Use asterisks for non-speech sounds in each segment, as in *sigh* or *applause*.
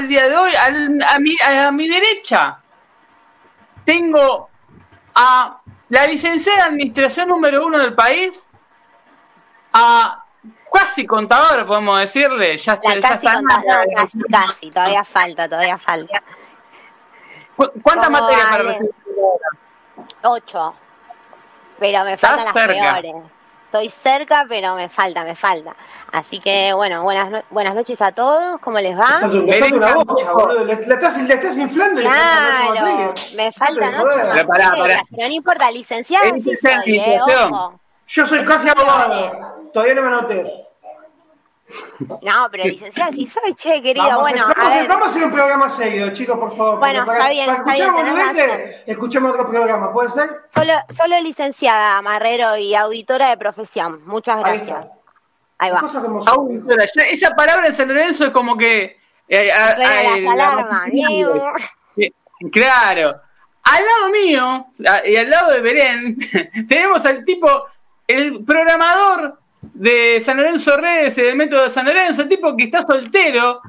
al día de hoy, a, mi, a mi derecha, tengo a la licenciada de administración número uno del país, a casi contador, podemos decirle. Ya, ya casi contador, casi, casi, todavía falta, todavía falta. ¿Cuántas materias para recibir? Ocho. Pero me faltan las peores. Estoy cerca, pero me falta, me falta. Así que, bueno, buenas, buenas noches a todos. ¿Cómo les va? Le, estás, le estás inflando. Claro, me falta, ¿no? Pero, no importa, licenciado sí soy, eh, Yo soy casi abogado. Todavía no me anoté. No, pero licenciada, si soy, che, querido, bueno, a, ver. Vamos a hacer un programa seguido, chicos, por favor. Bueno, está bien, está bien. escuchemos otro programa, ¿puede ser? Solo, solo licenciada, marrero y auditora de profesión. Muchas gracias. Ahí, va. Auditora, esa palabra en San Lorenzo es como que... Eh, las alarmas. Claro. Al lado mío, y al lado de Belén, *laughs* tenemos al tipo, el programador de San Lorenzo Redes, del método de San Lorenzo, el tipo que está soltero.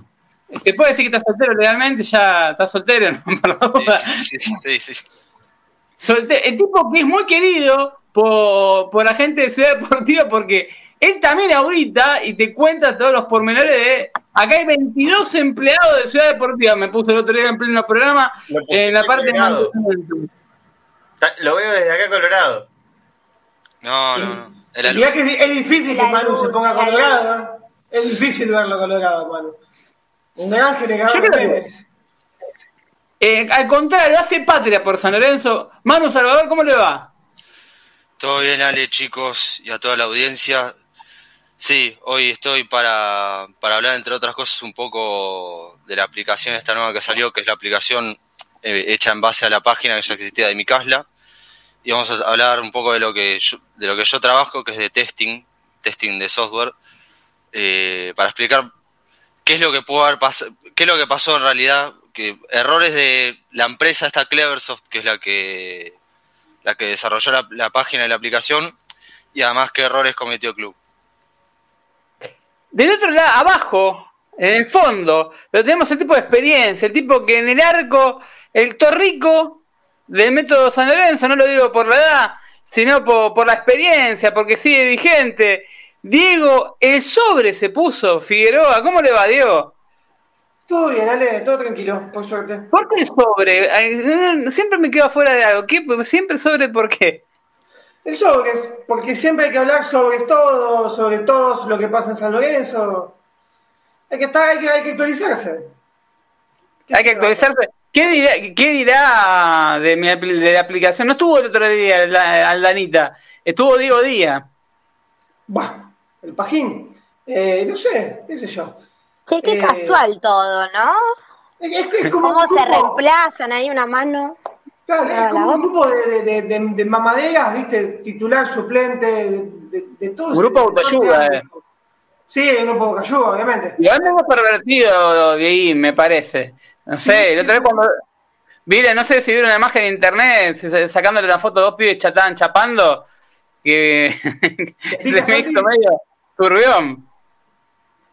Se puede decir que está soltero legalmente, ya está soltero, *laughs* ¿no? Sí, sí, sí, el tipo que es muy querido por, por la gente de Ciudad Deportiva porque él también audita y te cuenta todos los pormenores de. Acá hay 22 empleados de Ciudad Deportiva. Me puse el otro día en pleno programa. En la parte de Lo veo desde acá, Colorado. No, no, no. El que es, difícil que Manu se ponga colorado. Es difícil verlo colorado, Manu. Un ángel que eh, al contrario, hace patria por San Lorenzo. Manu Salvador, ¿cómo le va? Todo bien, Ale, chicos, y a toda la audiencia. Sí, hoy estoy para, para hablar, entre otras cosas, un poco de la aplicación esta nueva que salió, que es la aplicación eh, hecha en base a la página que ya existía de mi casla y vamos a hablar un poco de lo que yo, de lo que yo trabajo, que es de testing, testing de software, eh, para explicar qué es lo que pudo haber qué es lo que pasó en realidad, que errores de la empresa esta Cleversoft, que es la que la que desarrolló la, página y la aplicación, y además qué errores cometió Club. Del otro lado, abajo, en el fondo, pero tenemos el tipo de experiencia, el tipo que en el arco, el torrico del método San Lorenzo, no lo digo por la edad, sino por, la experiencia, porque sigue vigente. Diego, el sobre se puso, Figueroa, ¿cómo le va, Diego? Todo bien, Ale, todo tranquilo, por suerte. ¿Por qué el sobre? Siempre me quedo fuera de algo. ¿Qué? ¿Siempre sobre por qué? El sobre, porque siempre hay que hablar sobre todo, sobre todo lo que pasa en San Lorenzo. Hay que estar, hay que, hay que actualizarse. Hay que actualizarse. ¿Qué dirá, qué dirá de, mi, de la aplicación? No estuvo el otro día Aldanita, estuvo Diego Díaz. Bah, el pajín. Eh, no sé, qué sé yo. qué eh, casual todo, ¿no? Es, como ¿Cómo se reemplazan ahí una mano? Claro, es como un grupo de, de, de, de, mamaderas, ¿viste? Titular, suplente, de, de, todo. Grupo de autoayuda, eh. Sí, un grupo de autoayuda, obviamente. Y ahora hemos pervertido de ahí, me parece. No sé, la otra vez cuando. Mire, no sé si vieron una imagen en internet sacándole una foto a dos pibes estaban chapando. Que. *laughs* se me hizo medio turbión.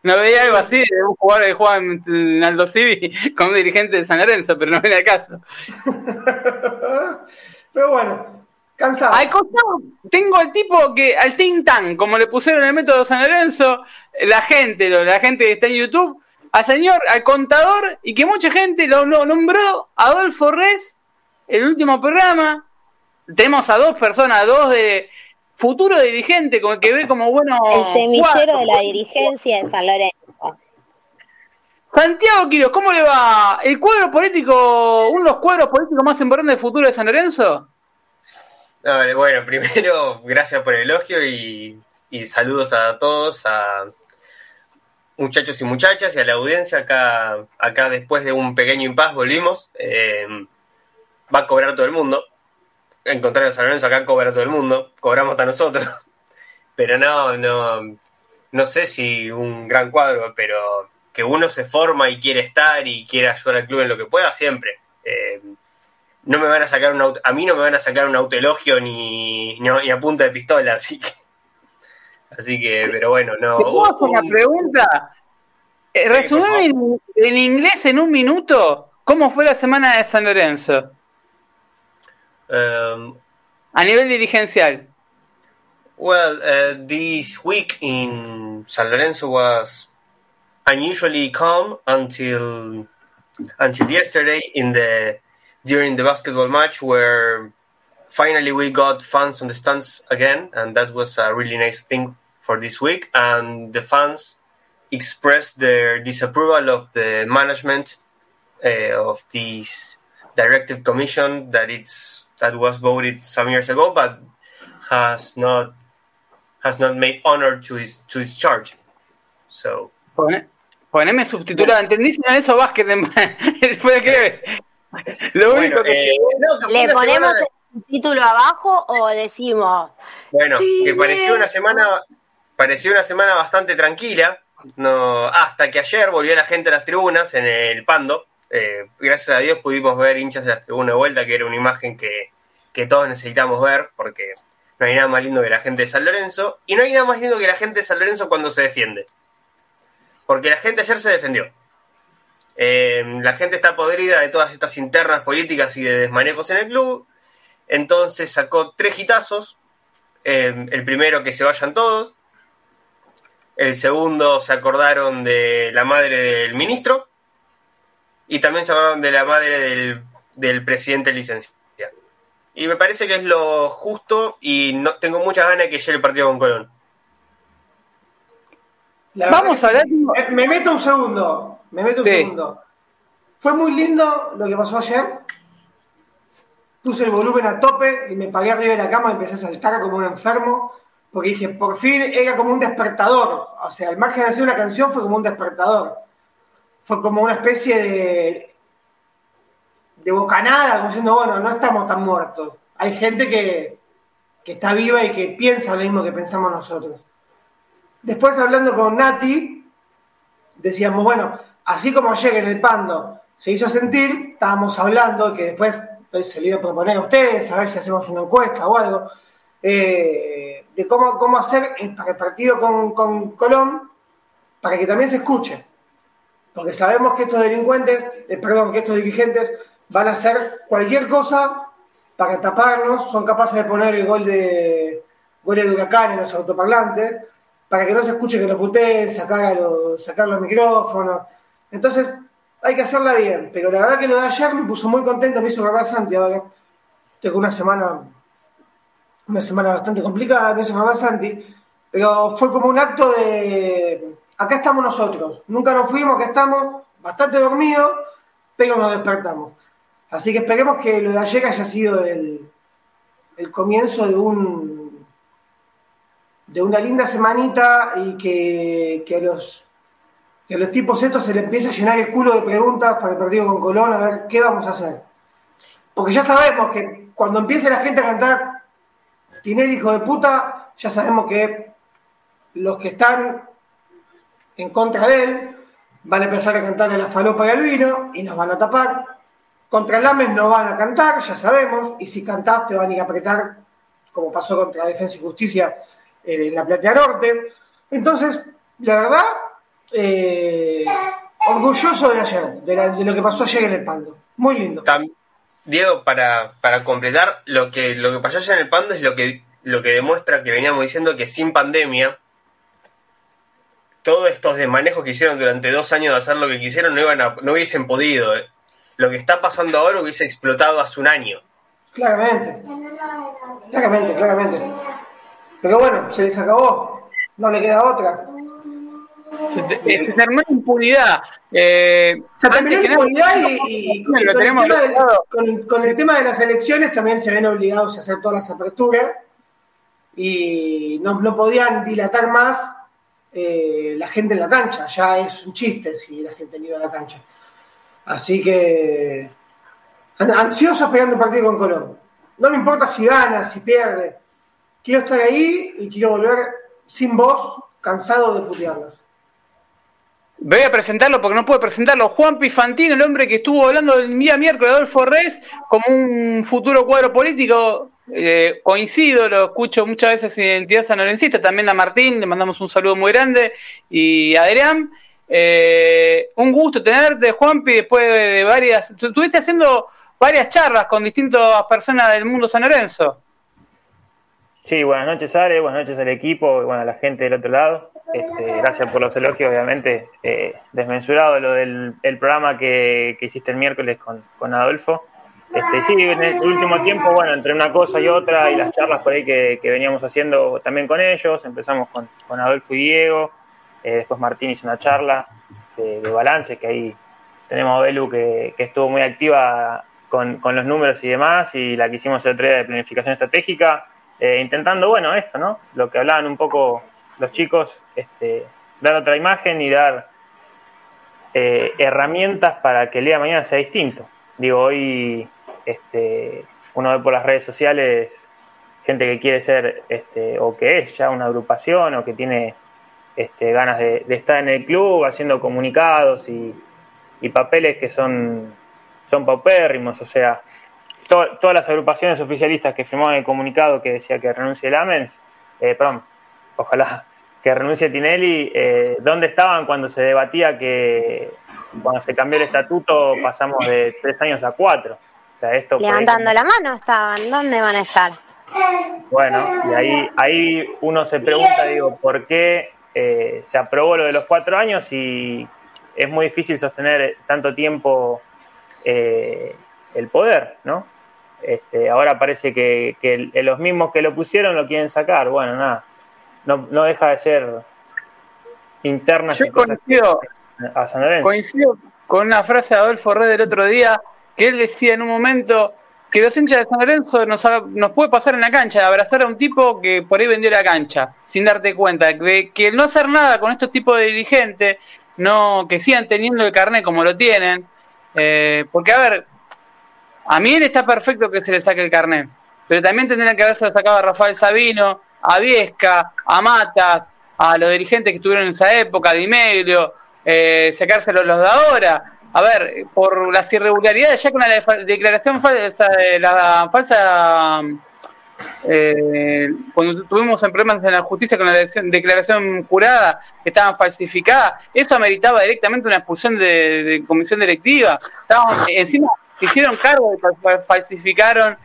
No veía algo así de un jugador que juega en Aldo Civi *laughs* con un dirigente de San Lorenzo, pero no viene caso. *laughs* pero bueno, cansado. Al costado tengo el tipo que, al Ting Tang, como le pusieron el método San Lorenzo, la gente, la gente que está en YouTube, al señor, al contador, y que mucha gente lo, nombró Adolfo Res, el último programa. Tenemos a dos personas, dos de futuro dirigente, con el que ve como bueno. El semillero de la dirigencia de San Lorenzo. Santiago Quiroz, ¿cómo le va? ¿El cuadro político, uno de los cuadros políticos más importantes del futuro de San Lorenzo? bueno, primero, gracias por el elogio y, y saludos a todos, a, muchachos y muchachas y a la audiencia. Acá, acá después de un pequeño impas volvimos. Eh, va a cobrar todo el mundo. En contrario a San Lorenzo, acá cobra todo el mundo. Cobramos hasta nosotros. *laughs* Pero no, no, no sé si un gran cuadro, pero que uno se forma y quiere estar y quiere ayudar al club en lo que pueda, siempre. Eh, no me van a sacar un auto, a mí no me van a sacar un autoelogio ni, ni a punta de pistola, *laughs* así que Así que, pero bueno, no. ¿Te puedo hacer una pregunta? Eh, en, inglés en un minuto cómo fue la semana de San Lorenzo. Um, a nivel dirigencial. Well, uh, this week in San Lorenzo was unusually calm until until yesterday in the during the basketball match where finally we got fans on the stands again and that was a really nice thing for this week and the fans expressed their disapproval of the management uh, of this directive commission that it's that was voted some years ago but has not has not made honor to his to his charge so Poneme subtitulado. ¿Entendí si no eso básquet? Fue *laughs* que. Lo único que. Eh, ¿Le ponemos el título abajo o decimos.? Bueno, que pareció una semana. Pareció una semana bastante tranquila. No, hasta que ayer volvió la gente a las tribunas en el Pando. Eh, gracias a Dios pudimos ver hinchas de las tribunas de vuelta, que era una imagen que, que todos necesitamos ver, porque no hay nada más lindo que la gente de San Lorenzo. Y no hay nada más lindo que la gente de San Lorenzo cuando se defiende porque la gente ayer se defendió. Eh, la gente está podrida de todas estas internas políticas y de desmanejos en el club. Entonces sacó tres hitazos. Eh, el primero que se vayan todos. El segundo se acordaron de la madre del ministro. Y también se acordaron de la madre del, del presidente licenciado. Y me parece que es lo justo y no tengo muchas ganas de que llegue el partido con Colón. Vamos a ver. Me, meto un segundo. Me meto un segundo. Fue muy lindo lo que pasó ayer. Puse el volumen a tope y me pagué arriba de la cama y empecé a saltar como un enfermo. Porque dije, por fin era como un despertador. O sea, al margen de hacer una canción fue como un despertador. Fue como una especie de, de bocanada, como diciendo, bueno, no estamos tan muertos. Hay gente que, que está viva y que piensa lo mismo que pensamos nosotros. Después hablando con Nati, decíamos, bueno, así como ayer en el Pando se hizo sentir, estábamos hablando que después se le iba a proponer a ustedes, a ver si hacemos una encuesta o algo, eh, de cómo, cómo hacer para el partido con, con Colón, para que también se escuche. Porque sabemos que estos delincuentes, eh, perdón, que estos dirigentes van a hacer cualquier cosa para taparnos, son capaces de poner el gol de gol de huracán en los autoparlantes, para que no se escuche que lo puteen, sacar, los, sacar los micrófonos. Entonces, hay que hacerla bien. Pero la verdad que lo de ayer me puso muy contento, me hizo grabar Santi ahora. Tengo una semana, una semana bastante complicada, hizo grabar Santi. Pero fue como un acto de. Acá estamos nosotros. Nunca nos fuimos, acá estamos, bastante dormidos, pero nos despertamos. Así que esperemos que lo de ayer haya sido el, el comienzo de un de una linda semanita y que, que, a los, que los tipos estos se le empiece a llenar el culo de preguntas para el partido con Colón, a ver qué vamos a hacer. Porque ya sabemos que cuando empiece la gente a cantar Tinelli hijo de puta, ya sabemos que los que están en contra de él van a empezar a cantar en la falopa y al vino y nos van a tapar. Contra Lames no van a cantar, ya sabemos, y si cantás te van a ir a apretar, como pasó contra Defensa y Justicia en la Platea Norte. Entonces, la verdad, eh, orgulloso de ayer, de, lo que pasó ayer en el Pando. Muy lindo. Diego, para, para completar, lo que, lo que pasó ayer en el Pando es lo que, lo que demuestra que veníamos diciendo que sin pandemia, todos estos desmanejos que hicieron durante dos años de hacer lo que quisieron no, iban no hubiesen podido. Lo que está pasando ahora hubiese explotado hace un año. Claramente. Claramente, claramente. Pero bueno, se les acabó. No le queda otra. Se, impunidad. Eh, se terminó impunidad y, con, el tema de, las elecciones también se ven obligados a hacer todas las aperturas y no, no podían dilatar más eh, la gente en la cancha. Ya es un chiste si la gente no iba a la cancha. Así que ansioso pegando el partido con Colón. No me importa si gana, si pierde quiero estar ahí y quiero volver sin voz, cansado de putearlos. Voy a presentarlo porque no puedo presentarlo. Juan Pifantino, el hombre que estuvo hablando el día miércoles de Adolfo Reyes como un futuro cuadro político. Eh, coincido, lo escucho muchas veces en Identidad Sanorencista. También a Martín, le mandamos un saludo muy grande. Y a Adrián. Eh, un gusto tenerte, Juanpi, después de varias. Estuviste haciendo varias charlas con distintas personas del mundo San Lorenzo. Sí, buenas noches, Ale, buenas noches al equipo y bueno, a la gente del otro lado. Este, gracias por los elogios, obviamente. Eh, desmensurado lo del programa que, hiciste el miércoles con, con Adolfo. Este, sí, en el último tiempo, bueno, entre una cosa y otra y las charlas por ahí que, veníamos haciendo también con ellos, empezamos con, con Adolfo y Diego, eh, después Martín hizo una charla de, balance, que ahí tenemos a Belu que, estuvo muy activa con, los números y demás, y la que hicimos el otro día de planificación estratégica, eh, intentando, bueno, esto, ¿no? Lo que hablaban un poco los chicos, este, dar otra imagen y dar eh, herramientas para que el día de mañana sea distinto. Digo, hoy este, uno ve por las redes sociales gente que quiere ser este, o que es ya una agrupación o que tiene este, ganas de, estar en el club haciendo comunicados y, papeles que son, son paupérrimos, o sea, todas las agrupaciones oficialistas que firmaban el comunicado que decía que renuncie el AMENS, eh, perdón, ojalá que renuncie Tinelli, eh, ¿dónde estaban cuando se debatía que cuando se cambió el estatuto pasamos de tres años a cuatro? Levantando la mano estaban, ¿dónde van a estar? Bueno, y ahí, ahí uno se pregunta, digo, ¿por qué eh, se aprobó lo de los cuatro años y es muy difícil sostener tanto tiempo eh, el poder, ¿no? Este, ahora parece que, los mismos que lo pusieron lo quieren sacar. Bueno, nada, no, no deja de ser interna. Yo coincido, coincido con una frase de Adolfo Red del otro día que él decía en un momento que los hinchas de San Lorenzo nos, nos puede pasar en la cancha, abrazar a un tipo que por ahí vendió la cancha, sin darte cuenta, de que el no hacer nada con estos tipos de dirigentes, no que sigan teniendo el carnet como lo tienen, eh, porque a ver, a mí él está perfecto que se le saque el carnet, pero también tendrían que haberse sacado a Rafael Sabino, a Viesca, a Matas, a los dirigentes que estuvieron en esa época, a Di Meglio, eh, sacárselos los de ahora a ver, por las irregularidades, ya con la declaración falsa, la falsa, eh, cuando tuvimos problemas en la justicia con la declaración jurada, que estaban falsificadas, eso ameritaba directamente una expulsión de, comisión directiva. encima se hicieron cargo de falsificaron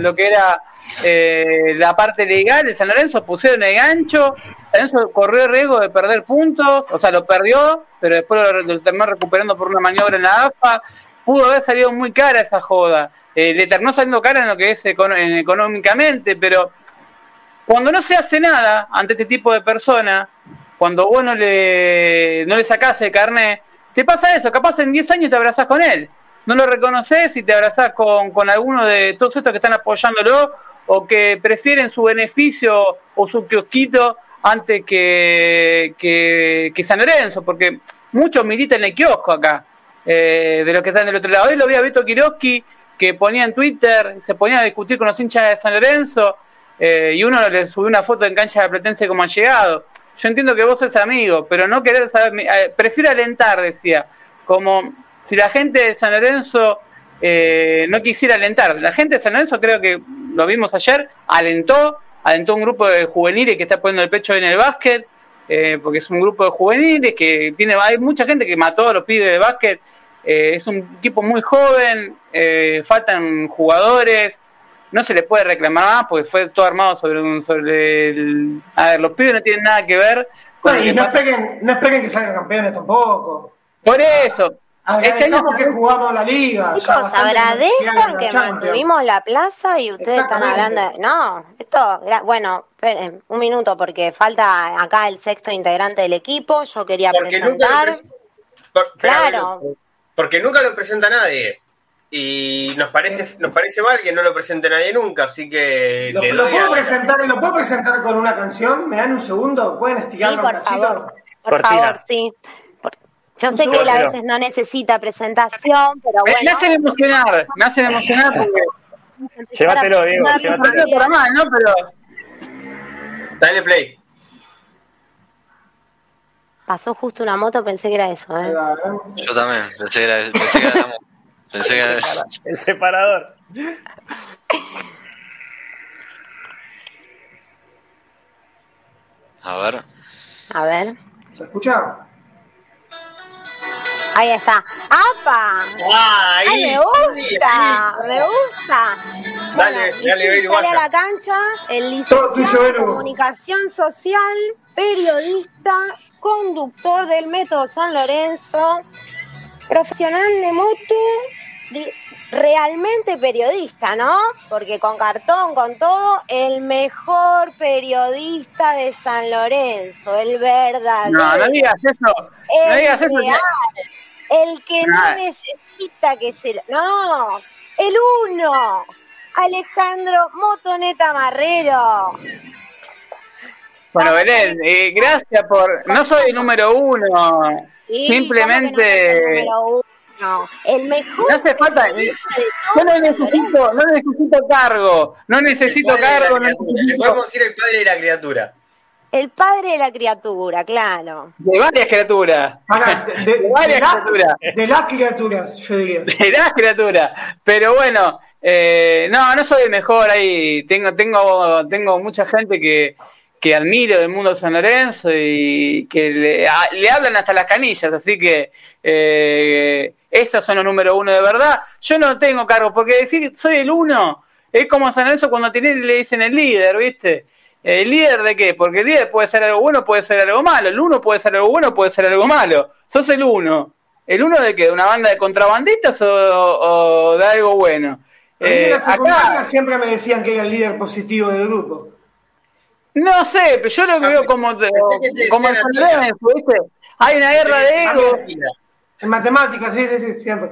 lo que era eh, la parte legal de San Lorenzo, pusieron el gancho, San Lorenzo corrió el riesgo de perder puntos, o sea, lo perdió, pero después lo, terminó recuperando por una maniobra en la AFA. Pudo haber salido muy cara esa joda. Eh, le terminó saliendo cara en lo que es económicamente, pero cuando no se hace nada ante este tipo de personas, cuando vos no le, no le sacás el carnet, te pasa eso, capaz en 10 años te abrazás con él no lo reconoces y te abrazás con, con alguno de todos estos que están apoyándolo o que prefieren su beneficio o su kiosquito antes que, que, San Lorenzo, porque muchos militan en el kiosco acá, eh, de los que están del otro lado. Hoy lo vi a Beto Kiroski que ponía en Twitter, se ponía a discutir con los hinchas de San Lorenzo eh, y uno le subió una foto en cancha de Platense como han llegado. Yo entiendo que vos sos amigo, pero no querer saber, eh, prefiero alentar, decía, como si la gente de San Lorenzo eh, no quisiera alentar. La gente de San Lorenzo creo que lo vimos ayer, alentó, alentó un grupo de juveniles que está poniendo el pecho en el básquet, eh, porque es un grupo de juveniles que tiene, hay mucha gente que mató a los pibes de básquet, eh, es un equipo muy joven, faltan jugadores, no se le puede reclamar más porque fue todo armado sobre un, sobre el, a ver, los pibes no tienen nada que ver con y no esperen, no esperen que salgan campeones tampoco. Por eso, Agradezcamos que jugamos la liga. Chicos, agradezcan que mantuvimos la plaza y ustedes están hablando de... No, esto... Bueno, un minuto porque falta acá el sexto integrante del equipo. Yo quería presentar... claro. Porque nunca lo presenta nadie. Y nos parece nos parece mal que no lo presente nadie nunca, así que... ¿Lo, puedo, presentar, ¿lo puedo presentar con una canción? ¿Me dan un segundo? ¿Pueden estirarlo sí, por favor. Por favor, sí. Yo sé que él a veces no necesita presentación, pero bueno. Me hacen emocionar, me hacen emocionar porque. Llévatelo, Diego, llévatelo. Para mal, ¿no? Pero. Dale play. Pasó justo una moto, pensé que era eso, ¿eh? Yo también, pensé que era, pensé que era la moto. Pensé que era... El separador. A ver. A ver. ¿Se escucha? Ahí está. ¡Apa! ¡Ah, Ay, me gusta, me gusta. Dale, bueno, dale, sale a la cancha el licenciado en comunicación social, periodista, conductor del método San Lorenzo, profesional de moto, realmente periodista, ¿no? Porque con cartón, con todo, el mejor periodista de San Lorenzo, el verdadero. No, no digas eso. no digas eso. El que no necesita que se... No, el uno. Alejandro Motoneta Marrero. Bueno, Belén, eh, gracias por... No soy el número uno. Simplemente... No, el mejor. No hace falta. Yo no necesito, no necesito cargo. No necesito cargo. No Le podemos decir el padre de la criatura. El padre de la criatura, claro. De varias criaturas. *laughs* de, varias criaturas. de las criaturas, yo diría. De las criaturas. Pero bueno, eh, no, no soy el mejor ahí. Tengo, tengo, tengo mucha gente que, que admiro del mundo de San Lorenzo y que le, hablan hasta las canillas, así que eh, esos son los número uno de verdad. Yo no tengo cargo, porque decir soy el uno es como San Lorenzo cuando tiene, le dicen el líder, ¿viste? ¿El líder de qué? Porque el líder puede ser algo bueno, puede ser algo malo. El uno puede ser algo bueno, puede ser algo malo. Sos el uno. ¿El uno de qué? ¿De una banda de contrabandistas o, de algo bueno? Eh, acá siempre me decían que era el líder positivo del grupo. No sé, pero yo lo veo como, como el ¿viste? Hay una guerra de ego. En matemáticas, sí, sí, sí, siempre.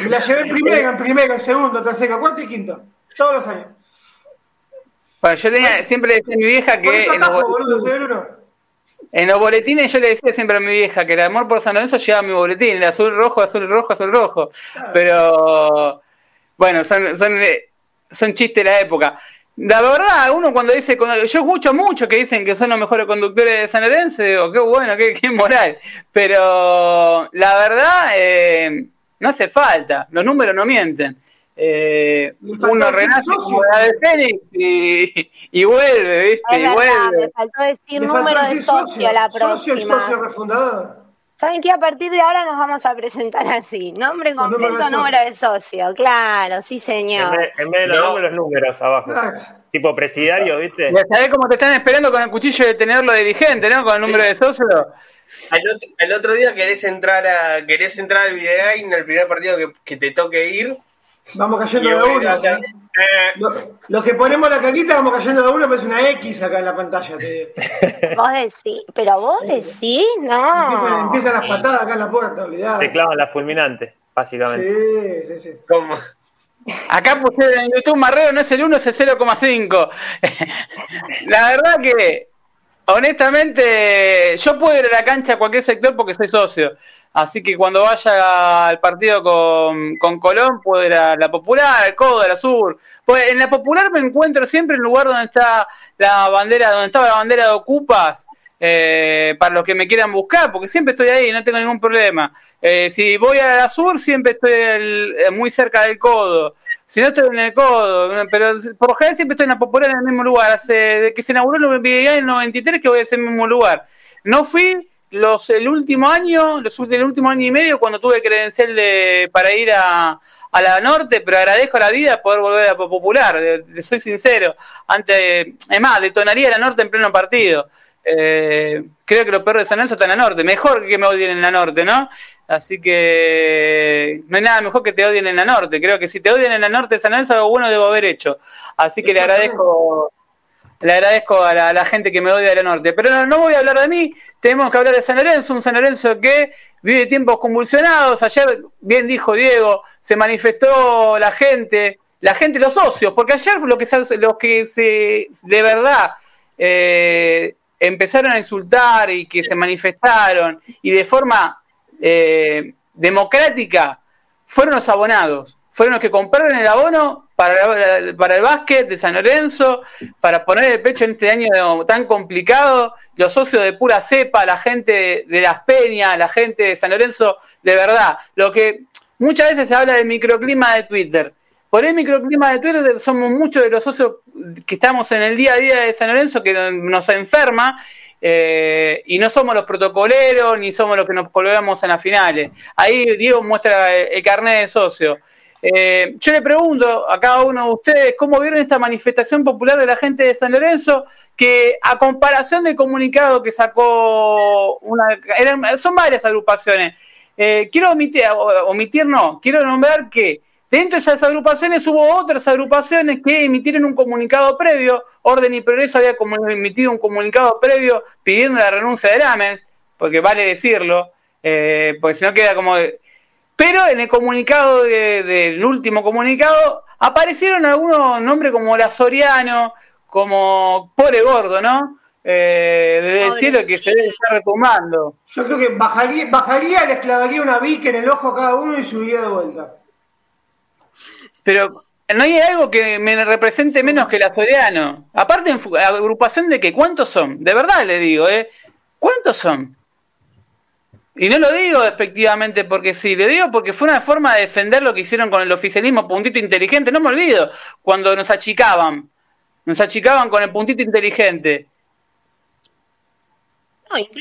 Me la llevé primero, en primero, en segundo, tercero, cuarto y quinto. Todos los años. Bueno, yo tenía, siempre le decía a mi vieja que en, los boletines, en los boletines yo le decía siempre a mi vieja que el amor por San Lorenzo llevaba mi boletín, el azul rojo, azul rojo, azul rojo. Pero bueno, son, son, son chistes de la época. La verdad, uno cuando dice, yo escucho mucho que dicen que son los mejores conductores de San Lorenzo, digo, qué bueno, qué, qué moral. Pero la verdad, eh, no hace falta, los números no mienten. Eh, uno renace como la de Fénix y, y, vuelve, ¿viste? y vuelve. Me faltó decir número de socio, la próxima. Socio, socio refundador. ¿Saben qué? A partir de ahora nos vamos a presentar así. Nombre completo, número de socio. Claro, sí, señor. En vez, de los números, números abajo. Tipo presidiario, ¿viste? ¿Sabés cómo te están esperando con el cuchillo de tenerlo de dirigente, ¿no? Con el número de socio. Al otro, día querés entrar a querés entrar al en el primer partido que, que te toque ir. Vamos cayendo de uno. Los que ponemos la caquita vamos cayendo de uno, pero es una X acá en la pantalla. *laughs* Vos decís, pero vos decís, no. Empiezan, las patadas acá en la puerta, olvidado. Te clavan la fulminante, básicamente. Sí, sí, sí. ¿Cómo? Acá puse en YouTube Marrero no es el 1, es el 0,5. *laughs* la verdad que, honestamente, yo puedo ir a la cancha a cualquier sector porque soy socio. Así que cuando vaya al partido con, con Colón, puedo ir a la Popular, al Codo, a la Sur. Pues en la Popular me encuentro siempre en el lugar donde está la bandera, donde estaba la bandera de Ocupas, eh, para los que me quieran buscar, porque siempre estoy ahí, no tengo ningún problema. Eh, si voy a la Sur, siempre estoy eh, muy cerca del Codo. Si no estoy en el codo, pero por lo general siempre estoy en la popular en el mismo lugar. Hace que se inauguró el en el 93 que voy a ese mismo lugar. No fui los el último año, los el último año y medio cuando tuve credencial de para ir a, a la norte, pero agradezco a la vida poder volver a popular, soy sincero. Antes, es más, detonaría la norte en pleno partido. Eh, creo que los perros de San Lorenzo están en la norte, mejor que me odien en la norte, ¿no? Así que no hay nada mejor que te odien en la norte. Creo que si te odian en la norte de San Lorenzo, algo bueno debo haber hecho. Así que le agradezco le agradezco a la, gente que me odia de la norte. Pero no, voy a hablar de mí, tenemos que hablar de San Lorenzo, un San Lorenzo que vive tiempos convulsionados. Ayer, bien dijo Diego, se manifestó la gente, la gente, los socios, porque ayer lo que, los que se, de verdad eh, empezaron a insultar y que se manifestaron y de forma eh, democrática fueron los abonados. Fueron los que compraron el abono para, para el básquet de San Lorenzo, para poner el pecho en este año tan complicado, los socios de pura cepa, la gente de Las Peñas, la gente de San Lorenzo, de verdad, lo que muchas veces se habla del microclima de Twitter. Por el microclima de Twitter somos muchos de los socios que estamos en el día a día de San Lorenzo que nos enferma eh, y no somos los protocoleros ni somos los que nos colgamos en las finales. Ahí Diego muestra el, carnet de socio. Eh, yo le pregunto a cada uno de ustedes cómo vieron esta manifestación popular de la gente de San Lorenzo, que a comparación del comunicado que sacó son varias agrupaciones. Eh, quiero omitir, omitir no, quiero nombrar que Dentro de esas agrupaciones hubo otras agrupaciones que emitieron un comunicado previo. Orden y Progreso había emitido un comunicado previo pidiendo la renuncia de Lamens, porque vale decirlo, eh, porque si no queda como... Pero en el comunicado del último comunicado aparecieron algunos nombres como la Soriano, como Pobre Gordo, ¿no? Eh, desde el cielo que se debe estar retomando. Yo creo que bajaría, bajaría, le clavaría una bica en el ojo a cada uno y subiría de vuelta. Pero no hay algo que me represente menos que la Soriano. Aparte, en agrupación de que, ¿cuántos son? De verdad le digo, ¿eh? ¿Cuántos son? Y no lo digo despectivamente porque sí, le digo porque fue una forma de defender lo que hicieron con el oficialismo puntito inteligente. No me olvido cuando nos achicaban. Nos achicaban con el puntito inteligente.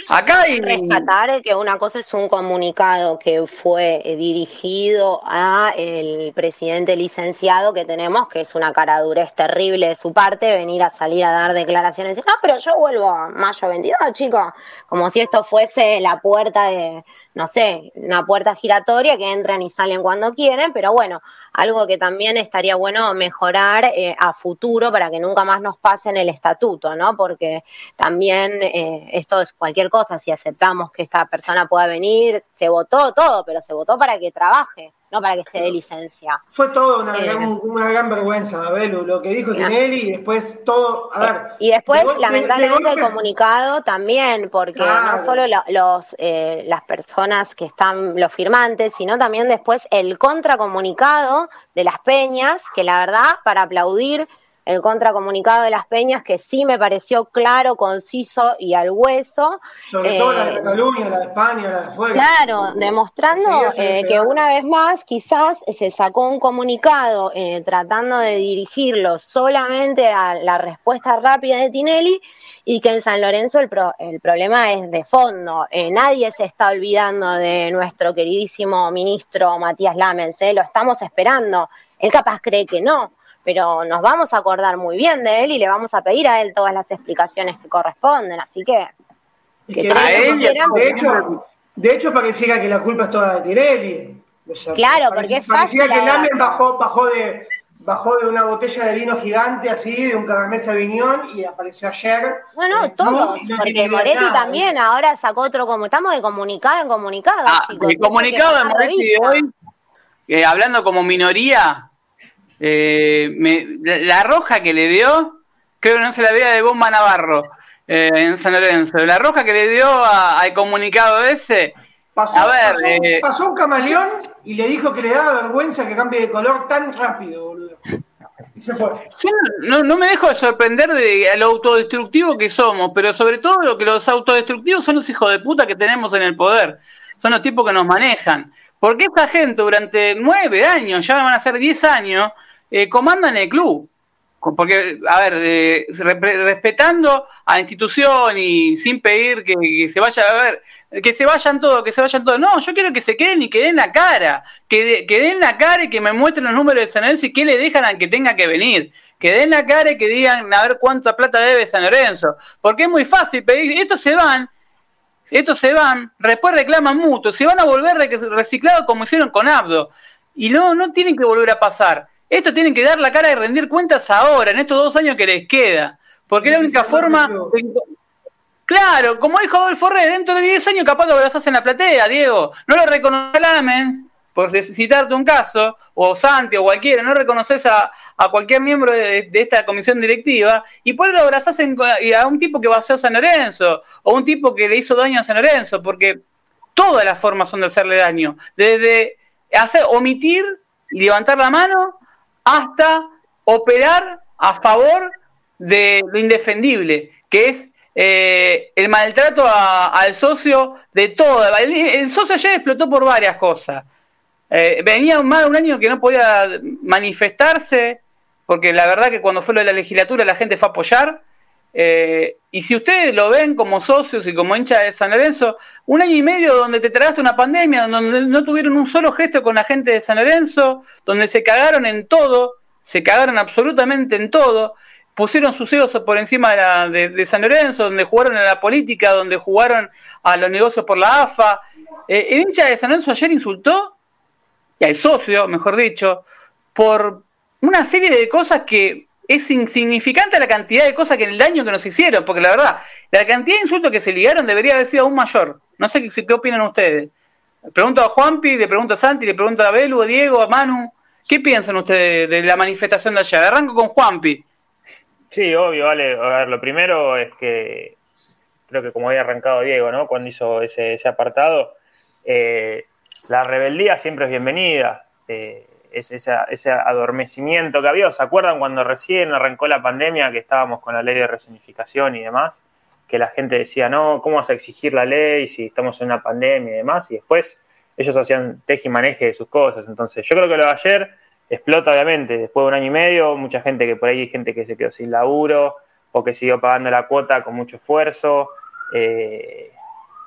Acá hay rescatar que una cosa es un comunicado que fue eh, dirigido a el presidente licenciado que tenemos, que es una caradurez terrible de su parte, venir a salir a dar declaraciones. No, pero yo vuelvo a mayo 22, chicos, como si esto fuese la puerta de, no sé, una puerta giratoria que entran y salen cuando quieren, pero bueno, algo que también estaría bueno mejorar eh, a futuro para que nunca más nos pase en el estatuto, ¿no? Porque también eh, esto es cualquier cosa, si aceptamos que esta persona pueda venir, se votó todo, pero se votó para que trabaje no para que esté de licencia. Fue todo una, eh, gran, una gran vergüenza, Abelu, lo que dijo Tinelli y después todo, a ver. Y después, lamentablemente, el comunicado también, porque no solo los, eh, las personas que están, los firmantes, sino también después el contracomunicado de las peñas, que la verdad, para aplaudir el contracomunicado de las Peñas, que sí me pareció claro, conciso y al hueso. Sobre todo la de eh, Cataluña, la de España, la de afuera. Claro, demostrando eh, que una vez más quizás se sacó un comunicado eh, tratando de dirigirlo solamente a la respuesta rápida de Tinelli y que en San Lorenzo el, el problema es de fondo. nadie se está olvidando de nuestro queridísimo ministro Matías Lamens, lo estamos esperando. Él capaz cree que no pero nos vamos a acordar muy bien de él y le vamos a pedir a él todas las explicaciones que corresponden, así que... de, hecho, de hecho, pareciera que la culpa es toda de Tirelli. claro, porque es fácil. Parecía que Lamen bajó, bajó de bajó de una botella de vino gigante así, de un Cabernet Sauvignon y apareció ayer. Bueno, eh, todo, porque Moretti también ahora sacó otro como estamos de comunicado en comunicado. Ah, el comunicado de Moretti de hoy, eh, hablando como minoría, eh, la, roja que le dio, creo que no se la veía de Bomba Navarro eh, en San Lorenzo. La roja que le dio al comunicado ese. Pasó, a ver, eh, pasó, un camaleón y le dijo que le daba vergüenza que cambie de color tan rápido, boludo. Y se fue. no, no, me dejo de sorprender de lo autodestructivo que somos, pero sobre todo lo que los autodestructivos son los hijos de puta que tenemos en el poder. Son los tipos que nos manejan. Porque esta gente durante nueve años, ya van a ser diez años, eh, comandan el club. Porque, a ver, eh, respetando a la institución y sin pedir que, se vaya, a ver, que se vayan todos, que se vayan todos. No, yo quiero que se queden y que den la cara. Que, que den la cara y que me muestren los números de San Lorenzo y que le dejan al que tenga que venir. Que den la cara y que digan a ver cuánta plata debe San Lorenzo. Porque es muy fácil pedir. Estos se van estos se van, después reclaman mutuo, se van a volver reciclados como hicieron con Abdo. Y no, no tienen que volver a pasar. Esto tienen que dar la cara y rendir cuentas ahora, en estos dos años que les queda. Porque es la única forma. Claro, como dijo Adolfo Rey, dentro de 10 años capaz lo abrazás en la platea, Diego. No lo reconoce Lamens, por citarte un caso, o Santi o cualquiera, no reconoces a, cualquier miembro de, esta comisión directiva, y por eso lo abrazás a un tipo que va a ser San Lorenzo, o un tipo que le hizo daño a San Lorenzo, porque todas las formas son de hacerle daño. Desde hacer, omitir, levantar la mano, hasta operar a favor de lo indefendible, que es eh, el maltrato al socio de todo. El, socio ayer explotó por varias cosas. Eh, venía más de un año que no podía manifestarse, porque la verdad que cuando fue lo de la legislatura la gente fue a apoyar. Eh, y si ustedes lo ven como socios y como hinchas de San Lorenzo, un año y medio donde te tragaste una pandemia, donde no tuvieron un solo gesto con la gente de San Lorenzo, donde se cagaron en todo, se cagaron absolutamente en todo, pusieron sus egos por encima de, San Lorenzo, donde jugaron a la política, donde jugaron a los negocios por la AFA. Eh, el hincha de San Lorenzo ayer insultó, y al socio, mejor dicho, por una serie de cosas que es insignificante la cantidad de cosas que el daño que nos hicieron, porque la verdad, la cantidad de insultos que se ligaron debería haber sido aún mayor. No sé qué, qué opinan ustedes. Pregunto a Juanpi, le pregunto a Santi, le pregunto a Belu, a Diego, a Manu. ¿Qué piensan ustedes de la manifestación de ayer? Arranco con Juanpi. Sí, obvio, vale. A ver, lo primero es que creo que como había arrancado Diego, ¿no? Cuando hizo ese, ese apartado, eh, la rebeldía siempre es bienvenida. Eh, es ese adormecimiento que había. ¿Se acuerdan cuando recién arrancó la pandemia que estábamos con la ley de resonificación y demás? Que la gente decía, no, ¿cómo vas a exigir la ley si estamos en una pandemia y demás? Y después ellos hacían teje y maneje de sus cosas. Entonces, yo creo que lo de ayer explota, obviamente, después de un año y medio, mucha gente que por ahí hay gente que se quedó sin laburo o que siguió pagando la cuota con mucho esfuerzo. Eh,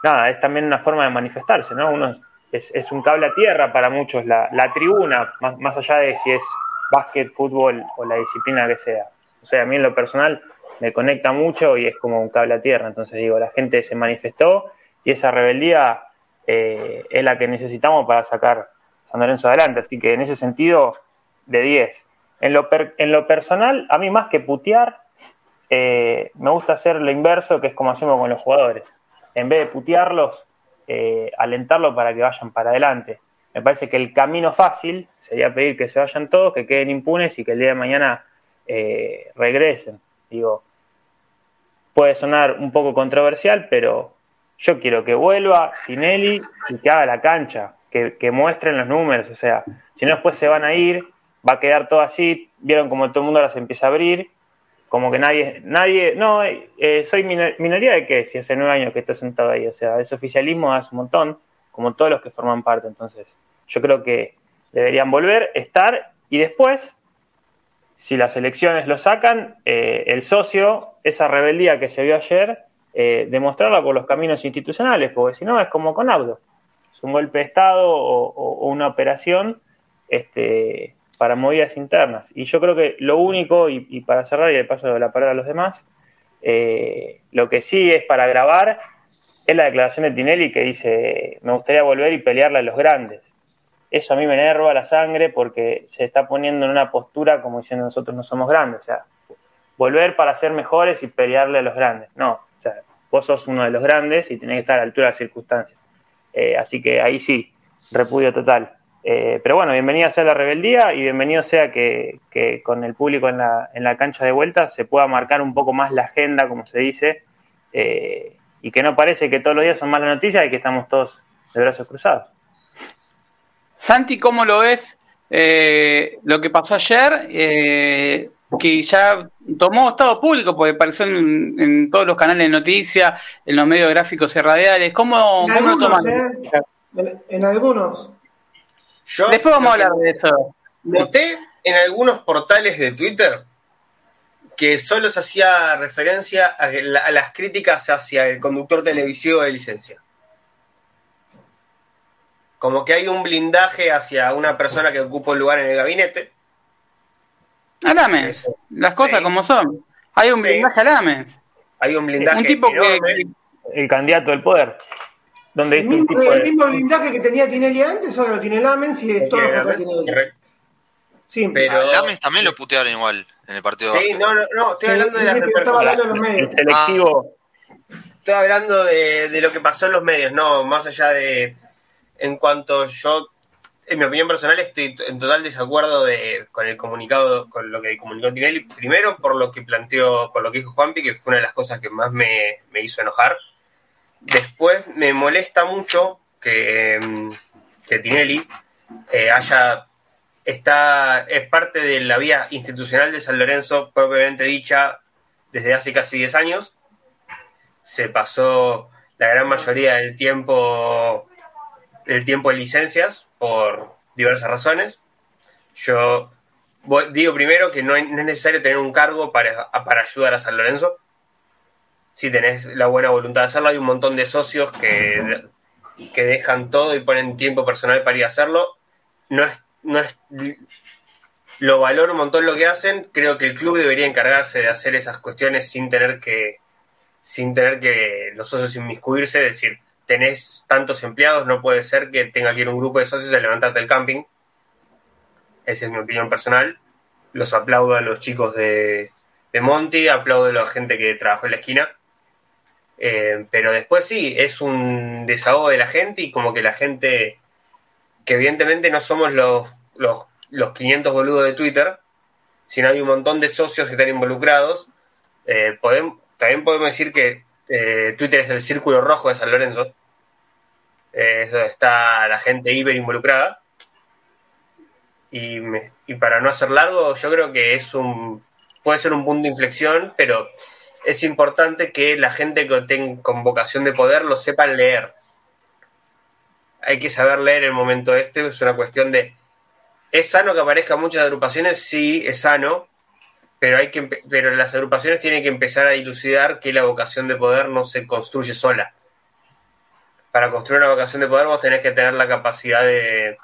nada, es también una forma de manifestarse, ¿no? Uno es, un cable a tierra para muchos, la, tribuna, más, allá de si es básquet, fútbol o la disciplina que sea. O sea, a mí en lo personal me conecta mucho y es como un cable a tierra. Entonces digo, la gente se manifestó y esa rebeldía eh, es la que necesitamos para sacar San Lorenzo adelante. Así que en ese sentido, de 10. En lo, en lo personal, a mí más que putear, eh, me gusta hacer lo inverso, que es como hacemos con los jugadores. En vez de putearlos, eh, alentarlo para que vayan para adelante. Me parece que el camino fácil sería pedir que se vayan todos, que queden impunes y que el día de mañana eh, regresen. Digo, puede sonar un poco controversial, pero yo quiero que vuelva Tinelli y que haga la cancha, que, que muestren los números. O sea, si no después se van a ir, va a quedar todo así. Vieron como todo el mundo ahora se empieza a abrir como que nadie, nadie, no, eh, soy minoría de qué, si hace nueve años que estoy sentado ahí, o sea, ese oficialismo hace un montón, como todos los que forman parte, entonces yo creo que deberían volver, estar y después, si las elecciones lo sacan, eh, el socio, esa rebeldía que se vio ayer, eh, demostrarla por los caminos institucionales, porque si no es como con Audo, es un golpe de Estado o, o una operación, este, para movidas internas. Y yo creo que lo único, y, para cerrar y de paso la palabra a los demás, eh, lo que sí es para grabar es la declaración de Tinelli que dice, me gustaría volver y pelearle a los grandes. Eso a mí me enerva la sangre porque se está poniendo en una postura como diciendo nosotros no somos grandes. O sea, volver para ser mejores y pelearle a los grandes. No, o sea, vos sos uno de los grandes y tenés que estar a la altura de las circunstancias. Eh, así que ahí sí, repudio total. Eh, pero bueno, bienvenida sea la rebeldía y bienvenido sea que, con el público en la, en la, cancha de vuelta se pueda marcar un poco más la agenda, como se dice, eh, y que no parece que todos los días son malas noticias y que estamos todos de brazos cruzados. Santi, ¿cómo lo ves? Eh, lo que pasó ayer, que ya tomó estado público, porque apareció en, todos los canales de noticias, en los medios gráficos y radiales. ¿Cómo, lo toman? en algunos. Después vamos a hablar de eso. Noté en algunos portales de Twitter que solo se hacía referencia a, las críticas hacia el conductor televisivo de licencia. Como que hay un blindaje hacia una persona que ocupa un lugar en el gabinete. Alames, las cosas como son. Hay un blindaje Alames. Hay un blindaje. Un tipo que, el candidato del poder. Donde el, mismo, el mismo blindaje que tenía Tinelli antes, ahora lo tiene Lamens y es todo lo que Tinelli. Sí, pero Lamens también lo putearon igual en el partido. Sí, no, no, no, estoy hablando de la El selectivo. Estoy hablando de, de lo que pasó en los medios, no, más allá de. En cuanto yo en mi opinión personal, estoy en total desacuerdo de, con el comunicado, con lo que comunicó Tinelli. Primero, por lo que planteó, por lo que dijo Juanpi, que fue una de las cosas que más me, me hizo enojar. Después me molesta mucho que, mm, que Tinelli eh, haya está es parte de la vía institucional de San Lorenzo propiamente dicha desde hace casi 10 años. Se pasó la gran mayoría del tiempo del tiempo en licencias por diversas razones. Yo digo primero que no, es necesario tener un cargo para, para ayudar a San Lorenzo. Si tenés la buena voluntad de hacerlo. Hay un montón de socios que, que dejan todo y ponen tiempo personal para ir a hacerlo. No es, no es lo valoro un montón lo que hacen. Creo que el club debería encargarse de hacer esas cuestiones sin tener que sin tener que los socios inmiscuirse, es decir, tenés tantos empleados, no puede ser que tenga que ir un grupo de socios a levantarte el camping. Esa es mi opinión personal. Los aplaudo a los chicos de, de Monty, aplaudo a la gente que trabajó en la esquina. Eh, pero después sí, es un desahogo de la gente y como que la gente, que evidentemente no somos los, los, los 500 boludos de Twitter, sino hay un montón de socios que están involucrados. Eh, también podemos decir que eh, Twitter es el círculo rojo de San Lorenzo. es donde está la gente hiper involucrada. Y, y para no hacer largo, yo creo que es un puede ser un punto de inflexión, pero es importante que la gente que tenga con vocación de poder lo sepan leer. Hay que saber leer el momento este, es una cuestión de... ¿Es sano que aparezcan muchas agrupaciones? Sí, es sano, pero, hay que, pero las agrupaciones tienen que empezar a dilucidar que la vocación de poder no se construye sola. Para construir una vocación de poder vos tenés que tener la capacidad de,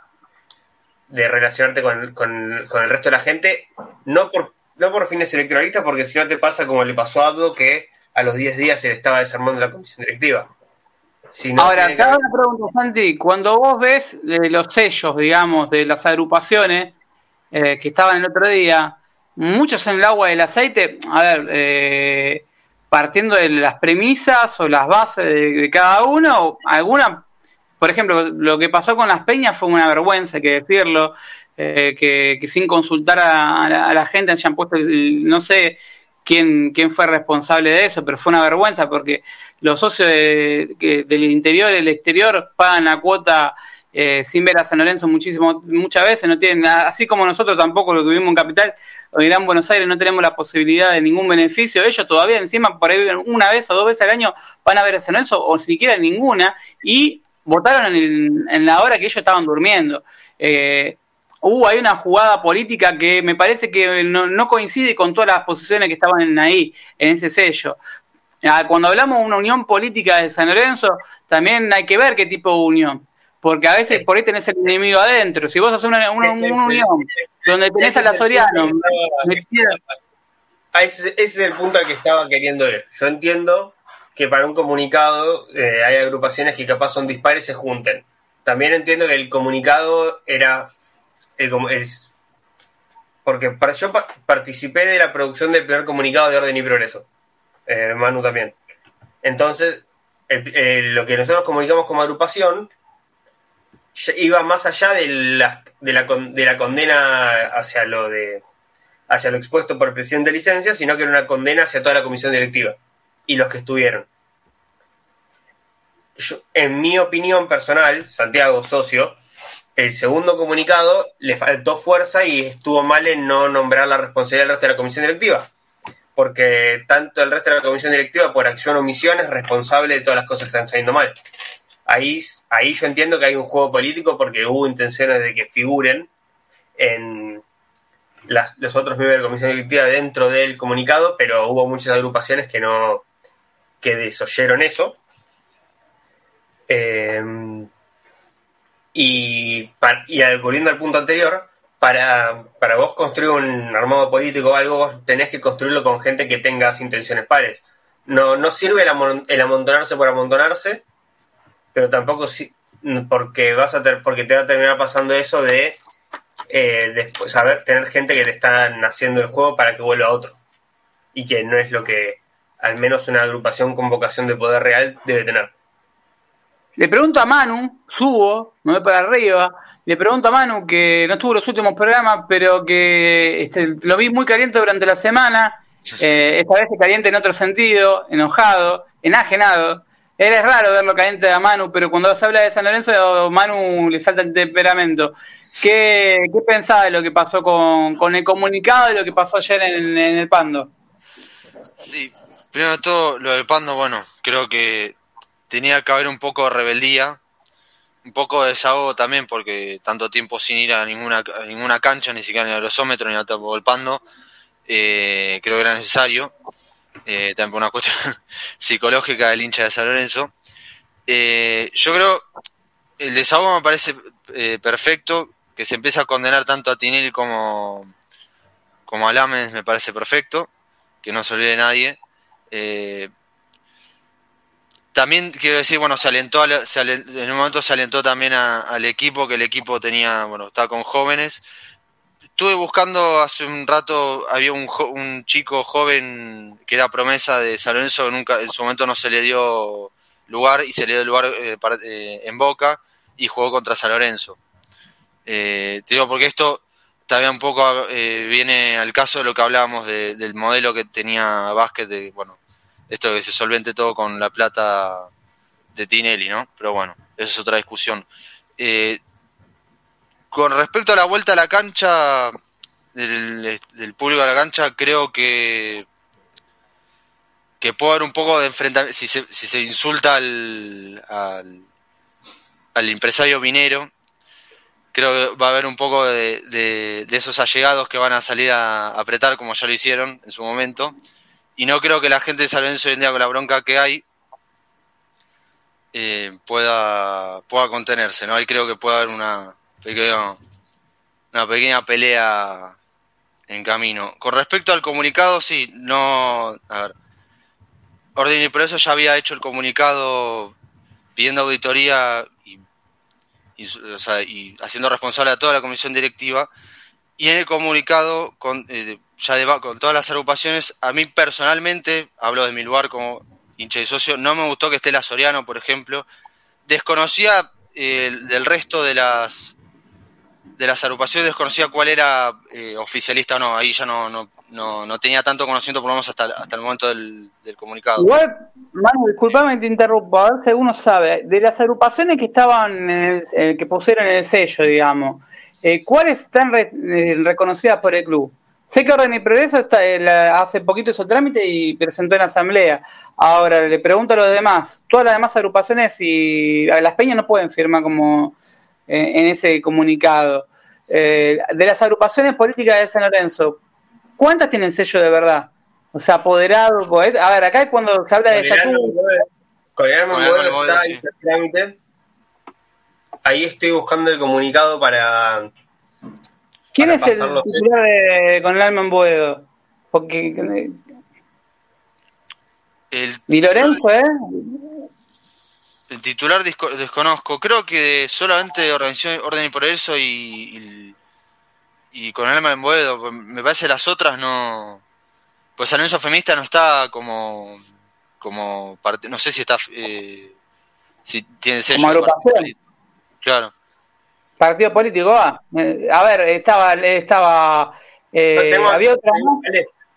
de relacionarte con, con el resto de la gente, no por no por fines electoralistas, porque si no te pasa como le pasó a Abdo, que a los 10 días se le estaba desarmando la comisión directiva. Ahora, cada una pregunta, Santi, cuando vos ves eh, los sellos, digamos, de las agrupaciones eh, que estaban el otro día, muchos en el agua del aceite, a ver, eh, partiendo de las premisas o las bases de, cada uno, alguna, por ejemplo, lo que pasó con las peñas fue una vergüenza, hay que decirlo, eh, que, sin consultar a, la, gente han puesto, no sé quién, quién fue responsable de eso, pero fue una vergüenza porque los socios del interior y del exterior pagan la cuota eh, sin ver a San Lorenzo muchísimo, muchas veces, no tienen, así como nosotros tampoco lo que vivimos en Capital o en Buenos Aires no tenemos la posibilidad de ningún beneficio, ellos todavía encima por ahí una vez o dos veces al año van a ver a San Lorenzo o siquiera ninguna y votaron en, la hora que ellos estaban durmiendo. Eh, uh, hay una jugada política que me parece que no, coincide con todas las posiciones que estaban ahí, en ese sello. Ah, cuando hablamos de una unión política de San Lorenzo, también hay que ver qué tipo de unión. Porque a veces por ahí tenés el enemigo adentro. Si vos haces una, unión donde tenés a la Soriano. Ese, es el punto al que estaba queriendo ir. Yo entiendo que para un comunicado eh, hay agrupaciones que capaz son dispares y se junten. También entiendo que el comunicado era el, porque para, yo participé de la producción del primer comunicado de orden y progreso. Eh, Manu también. Entonces, lo que nosotros comunicamos como agrupación iba más allá de la, de la, de la condena hacia lo de hacia lo expuesto por el presidente de licencia, sino que era una condena hacia toda la comisión directiva y los que estuvieron. en mi opinión personal, Santiago, socio, el segundo comunicado le faltó fuerza y estuvo mal en no nombrar la responsabilidad del resto de la comisión directiva. Porque tanto el resto de la comisión directiva, por acción o omisión, es responsable de todas las cosas que están saliendo mal. Ahí, ahí yo entiendo que hay un juego político porque hubo intenciones de que figuren en los otros miembros de la comisión directiva dentro del comunicado, pero hubo muchas agrupaciones que no que desoyeron eso. Eh, y, y volviendo al punto anterior, para, para vos construir un armado político o algo, vos tenés que construirlo con gente que tenga intenciones pares. No, no sirve el, amontonarse por amontonarse, pero tampoco si, porque vas a ter, porque te va a terminar pasando eso de eh, después saber tener gente que te está haciendo el juego para que vuelva a otro. Y que no es lo que al menos una agrupación con vocación de poder real debe tener. Le pregunto a Manu, subo, me voy para arriba, le pregunto a Manu que no estuvo los últimos programas, pero que este, lo vi muy caliente durante la semana, eh, esta vez caliente en otro sentido, enojado, enajenado. Era raro verlo caliente a Manu, pero cuando se habla de San Lorenzo, Manu le salta el temperamento. ¿Qué, qué pensaba de lo que pasó con, el comunicado y lo que pasó ayer en, en el Pando? Sí, primero de todo, lo del Pando, bueno, creo que tenía que haber un poco de rebeldía, un poco de desahogo también, porque tanto tiempo sin ir a ninguna, ninguna cancha, ni siquiera ni al grosómetro, ni al golpando, eh, creo que era necesario. eh, también una cuestión *laughs* psicológica del hincha de San Lorenzo. Eh, yo creo, el desahogo me parece eh, perfecto, que se empieza a condenar tanto a Tinelli como, como a Lames me parece perfecto, que no se olvide nadie. Eh, también quiero decir, bueno, se alentó, en un momento se alentó también al equipo, que el equipo tenía, bueno, estaba con jóvenes. Estuve buscando hace un rato, había un, un chico joven que era promesa de San Lorenzo, nunca, en su momento no se le dio lugar y se le dio lugar eh, eh, en Boca y jugó contra San Lorenzo. Eh, te digo porque esto también un poco viene al caso de lo que hablábamos del modelo que tenía Vázquez de, bueno, esto que se solvente todo con la plata de Tinelli, ¿no? Pero bueno, esa es otra discusión. Eh, con respecto a la vuelta a la cancha, del, público a la cancha, creo que que puede haber un poco de enfrentamiento, si se, si se insulta al, al, empresario minero, creo que va a haber un poco de, de, de, esos allegados que van a salir a apretar como ya lo hicieron en su momento y no creo que la gente de San hoy en día con la bronca que hay eh, pueda pueda contenerse, ¿no? Ahí creo que puede haber una pequeña, una pequeña pelea en camino. Con respecto al comunicado, sí, no... A ver, Orden y por eso ya había hecho el comunicado pidiendo auditoría y, haciendo responsable a toda la comisión directiva. Y en el comunicado, eh, ya con todas las agrupaciones, a mí personalmente, hablo de mi lugar como hincha y socio, no me gustó que esté la Soriano, por ejemplo. Desconocía eh, del resto de las de las agrupaciones, desconocía cuál era eh, oficialista o no, ahí ya no, no, no, tenía tanto conocimiento, por lo menos hasta, hasta el momento del, comunicado. Igual, Manu, disculpame te interrumpo, a ver si uno sabe, de las agrupaciones que estaban, eh, que pusieron el sello, digamos, ¿cuáles están reconocidas por el club? Sé que Orden y Progreso está, eh, hace poquito hizo trámite y presentó en asamblea. Ahora le pregunto a los demás, todas las demás agrupaciones y las peñas no pueden firmar como eh, en ese comunicado. Eh, de las agrupaciones políticas de San Lorenzo, ¿cuántas tienen sello de verdad? O sea, apoderado. Pues, a ver, acá es cuando se habla de estatuto. El trámite. Ahí estoy buscando el comunicado para ¿Quién es el titular de, con el alma en Boedo? Porque. El, ¿Di Lorenzo, eh? El titular desconozco. Creo que solamente Organización Orden y Progreso y, y, y con el alma en Boedo. Me parece que las otras no. Pues Alianza Feminista no está como. como no sé si está. Eh, si tiene sello. Como agrupación. Claro. Partido político, ah. A ver, estaba, estaba, eh, había otra.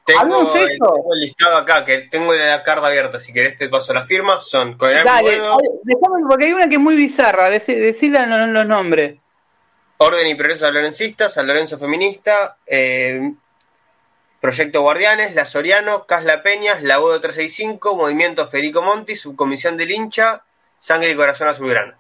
Tengo, el, listado acá, que tengo la carta abierta. Si querés, te paso las firmas. Son con el Dale, porque hay una que es muy bizarra. Decirle los, los nombres. Orden y Progreso Lorencista, San Lorenzo Feminista, eh, Proyecto Guardianes, La Soriano, Casla Peñas, La Udo 365, Movimiento Federico Monti, Subcomisión del Hincha, Sangre y Corazón Azulgrana.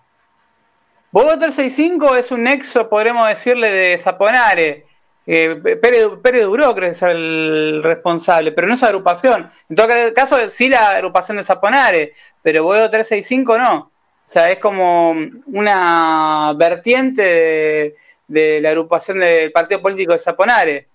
Bodo 365 es un nexo, podremos decirle, de Zaponare. Eh, Pérez, Pérez Duró creo es el responsable, pero no es agrupación. En todo caso, sí la agrupación de Zaponare, pero Bodo 365 no. O sea, es como una vertiente de, de la agrupación del partido político de Zaponare.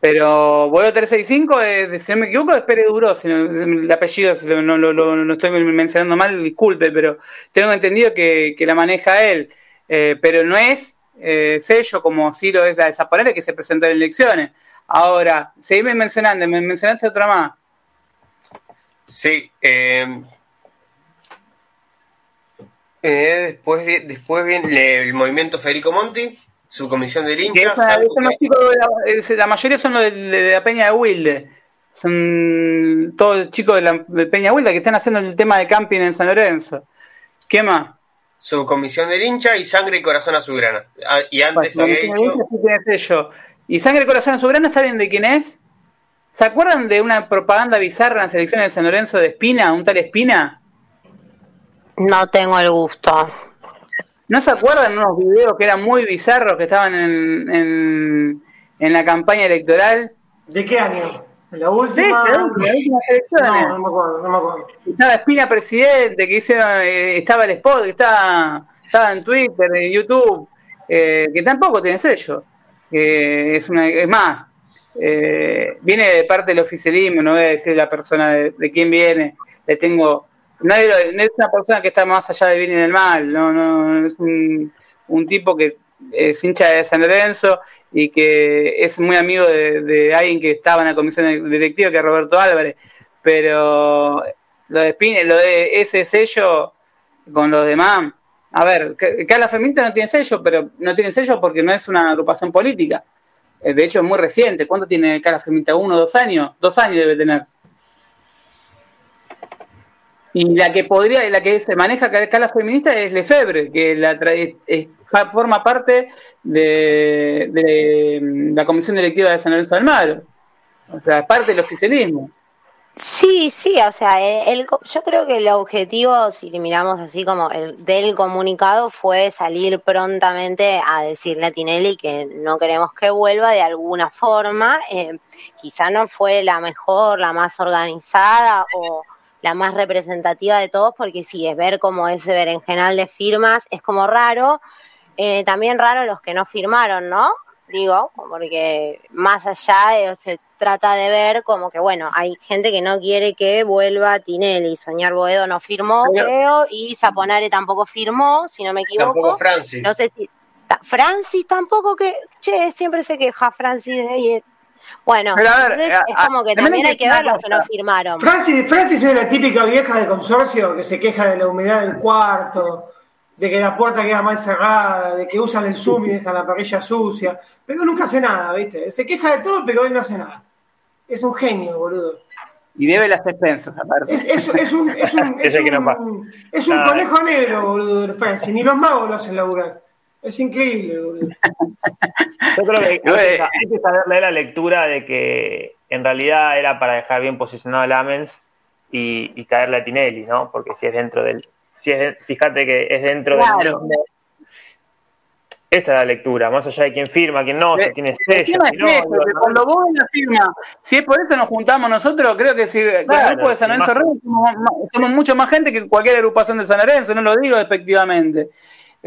Pero vuelo 365, es, si no me equivoco, es Pérez Duró, si el apellido no, lo estoy mencionando mal, disculpe, pero tengo entendido que, la maneja él. Eh, pero no es eh, sello como si lo es la de que se presentó en elecciones. Ahora, seguime mencionando, me mencionaste otra más. Sí, eh, después, después viene el movimiento Federico Monti su comisión de hinchas. la, mayoría son los de, la Peña de Wilde. Son todos chicos de la Peña de Wilde que están haciendo el tema de camping en San Lorenzo. ¿Qué más? Su comisión del hincha y sangre y corazón azulgrana. Ah, y antes había dicho... ¿Y sangre y corazón azulgrana saben de quién es? ¿Se acuerdan de una propaganda bizarra en las elecciones de San Lorenzo de Espina, un tal Espina? No tengo el gusto. ¿No se acuerdan unos videos que eran muy bizarros que estaban en, en, la campaña electoral? ¿De qué año? la última. no, me acuerdo, no me acuerdo. Estaba Espina presidente, que eh, estaba el spot, que estaba, estaba en Twitter, en YouTube, eh, que tampoco tiene sello. es, una, es más, eh, viene de parte del oficialismo, no voy a decir la persona de, quién viene, le tengo. No es, una persona que está más allá del bien y del mal, no, no, es un, un tipo que es hincha de San Lorenzo y que es muy amigo de, alguien que estaba en la comisión directiva, que es Roberto Álvarez. Pero lo de, Spine, lo de ese sello con los demás, a ver, Carla Feminista no tiene sello, pero no tiene sello porque no es una agrupación política. Eh, de hecho, es muy reciente. ¿Cuánto tiene Carla Feminista? ¿Uno, dos años? Dos años debe tener. Y la que podría, la que se maneja acá la feminista es Lefebvre, que la forma parte de, la comisión directiva de San Lorenzo del Mar. O sea, es parte del oficialismo. Sí, sí, o sea, el, yo creo que el objetivo, si miramos así como el del comunicado, fue salir prontamente a decirle a Tinelli que no queremos que vuelva de alguna forma. Eh, quizá no fue la mejor, la más organizada o la más representativa de todos, porque sí, es ver como ese berenjenal de firmas, es como raro, eh, también raro los que no firmaron, ¿no? Digo, porque más allá se trata de ver como que, bueno, hay gente que no quiere que vuelva Tinelli, Soñar Boedo no firmó, creo, y Zaponare tampoco firmó, si no me equivoco. Tampoco Francis. No sé si... Francis tampoco que, che, siempre se queja Francis de bueno, es como que también hay que ver los que no firmaron. Francis, Francis es la típica vieja de consorcio que se queja de la humedad del cuarto, de que la puerta queda mal cerrada, de que usan el Zoom y dejan la parrilla sucia. Pero nunca hace nada, ¿viste? Se queja de todo, pero hoy no hace nada. Es un genio, boludo. Y debe las expensas, aparte. Es, es, un, es un, es un, *laughs* es un conejo negro, boludo, Francis. Ni los magos lo hacen laburar. Es increíble, boludo. Yo creo que *laughs* hay que, saberle la lectura de que en realidad era para dejar bien posicionado a Lamens y, y caerle a Tinelli, ¿no? Porque si es dentro del. Si es, fíjate que es dentro claro. del. Esa es la lectura, más allá de quién firma, quién no, si tiene sello, no, Cuando vos la firma, si es por eso nos juntamos nosotros, creo que si el grupo de San Lorenzo somos, somos, mucho más gente que cualquier agrupación de San Lorenzo, no lo digo despectivamente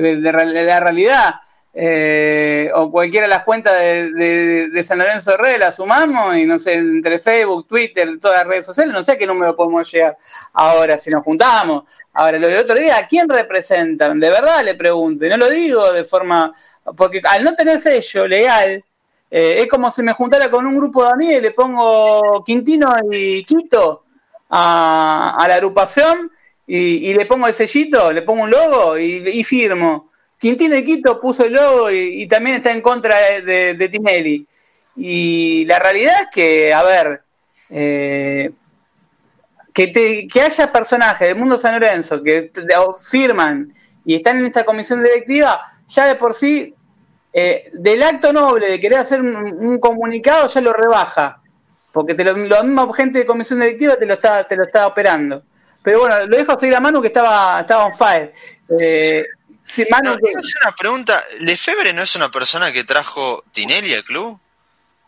de, la realidad. Eh, o cualquiera de las cuentas de, San Lorenzo Red la sumamos y no sé, entre Facebook, Twitter, todas las redes sociales, no sé a qué número podemos llegar ahora si nos juntamos. Ahora, lo del otro día, ¿a quién representan? De verdad le pregunto, y no lo digo de forma, porque al no tener sello legal, eh, es como si me juntara con un grupo de amigos y le pongo Quintino y Quito a la agrupación y, le pongo el sellito, le pongo un logo y, firmo. Quintino de Quito puso el logo y, también está en contra de, Tinelli. Y la realidad es que, a ver, eh, que, te, que haya personajes del mundo San Lorenzo que firman y están en esta comisión directiva, ya de por sí, eh, del acto noble de querer hacer un, comunicado, ya lo rebaja. Porque te lo, la misma gente de comisión directiva te lo está, te lo está operando. Pero bueno, lo dejo seguir a Manu que estaba, estaba on fire. Eh, Manu, una pregunta. ¿Lefebvre no es una persona que trajo Tinelli al club?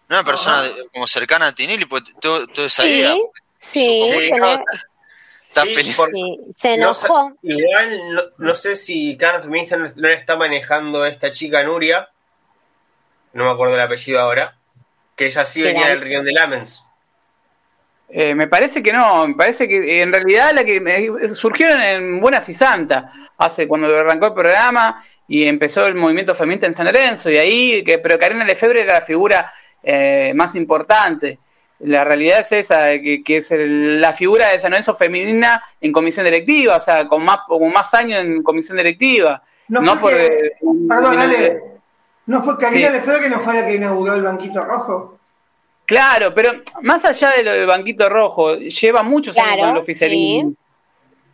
¿No una persona como cercana a Tinelli? Pues todo, todo esa sí, Sí, se enojó. igual no, sé si Carlos Feminista no, le está manejando esta chica Nuria, no me acuerdo el apellido ahora, que ella sí venía del Rion de Lamens. Eh, me parece que no, me parece que en realidad la que surgieron en Buenas y Santa, hace cuando arrancó el programa y empezó el movimiento feminista en San Lorenzo, y ahí, que, pero Karina Lefebvre era la figura eh, más importante. La realidad es esa, que, que es la figura de San Lorenzo femenina en comisión directiva, o sea, con más, con más años en comisión directiva. No, por. perdón, ¿No fue Karina Lefebvre que no fue la que inauguró el banquito rojo? Claro, pero más allá de lo del banquito rojo, lleva muchos años con el oficialismo.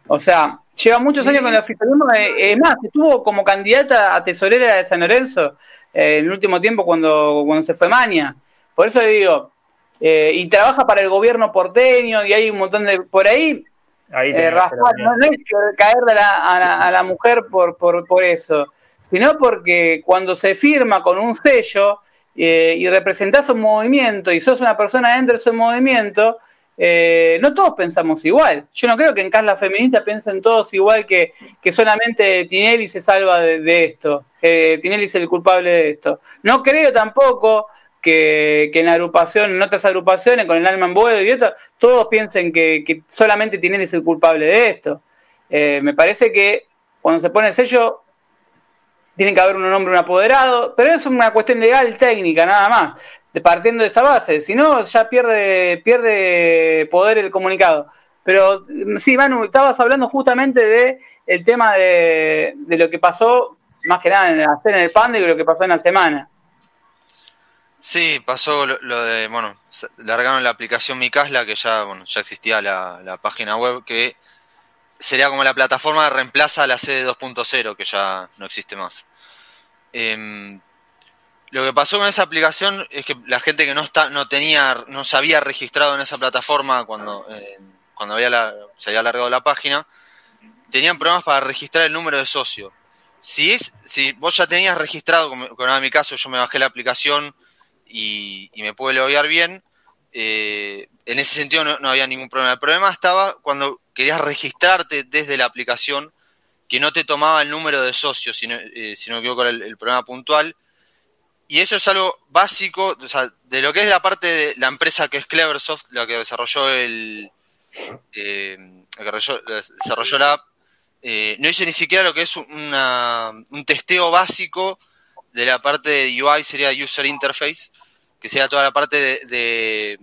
O sea, lleva muchos años con el oficialismo. Eh, es más, estuvo como candidata a tesorera de San Lorenzo eh, en el último tiempo cuando, cuando se fue Maña. Por eso digo, eh, y trabaja para el gobierno porteño y hay un montón de... Por ahí, ahí no, es caerle a la, a la, mujer por, por, por eso, sino porque cuando se firma con un sello eh, y representás un movimiento y sos una persona dentro de ese movimiento, eh, no todos pensamos igual. Yo no creo que en Carla Feminista piensen todos igual que, que solamente Tinelli se salva de, esto, eh, Tinelli es el culpable de esto. No creo tampoco que, en la agrupación, en otras agrupaciones, con el alma en vuelo y esto, todos piensen que, que solamente Tinelli es el culpable de esto. Me parece que cuando se pone el sello, tiene que haber un nombre, un apoderado, pero es una cuestión legal, técnica, nada más partiendo de esa base, si no ya pierde, pierde poder el comunicado. Pero sí, Manu, estabas hablando justamente de el tema de, lo que pasó, más que nada en la en el PAN y lo que pasó en la semana. Sí, pasó lo, de, bueno, largaron la aplicación Mi Casla, que ya, bueno, ya existía la, la página web, que sería como la plataforma que reemplaza a la sede 2.0, que ya no existe más. Eh, lo que pasó con esa aplicación es que la gente que no está, no tenía, no se había registrado en esa plataforma cuando, eh, cuando había se había alargado la página, tenían problemas para registrar el número de socio. Si es, si vos ya tenías registrado, como, en mi caso, yo me bajé la aplicación y, me pude loguear bien, eh, en ese sentido no, había ningún problema. El problema estaba cuando querías registrarte desde la aplicación, que no te tomaba el número de socios, si no, eh, si no me equivoco, el, el problema puntual y eso es algo básico, o sea, de lo que es la parte de la empresa que es Cleversoft, la que desarrolló el, eh, que desarrolló, la app, eh, no hice ni siquiera lo que es una, un testeo básico de la parte de UI, sería User Interface, que sea toda la parte de,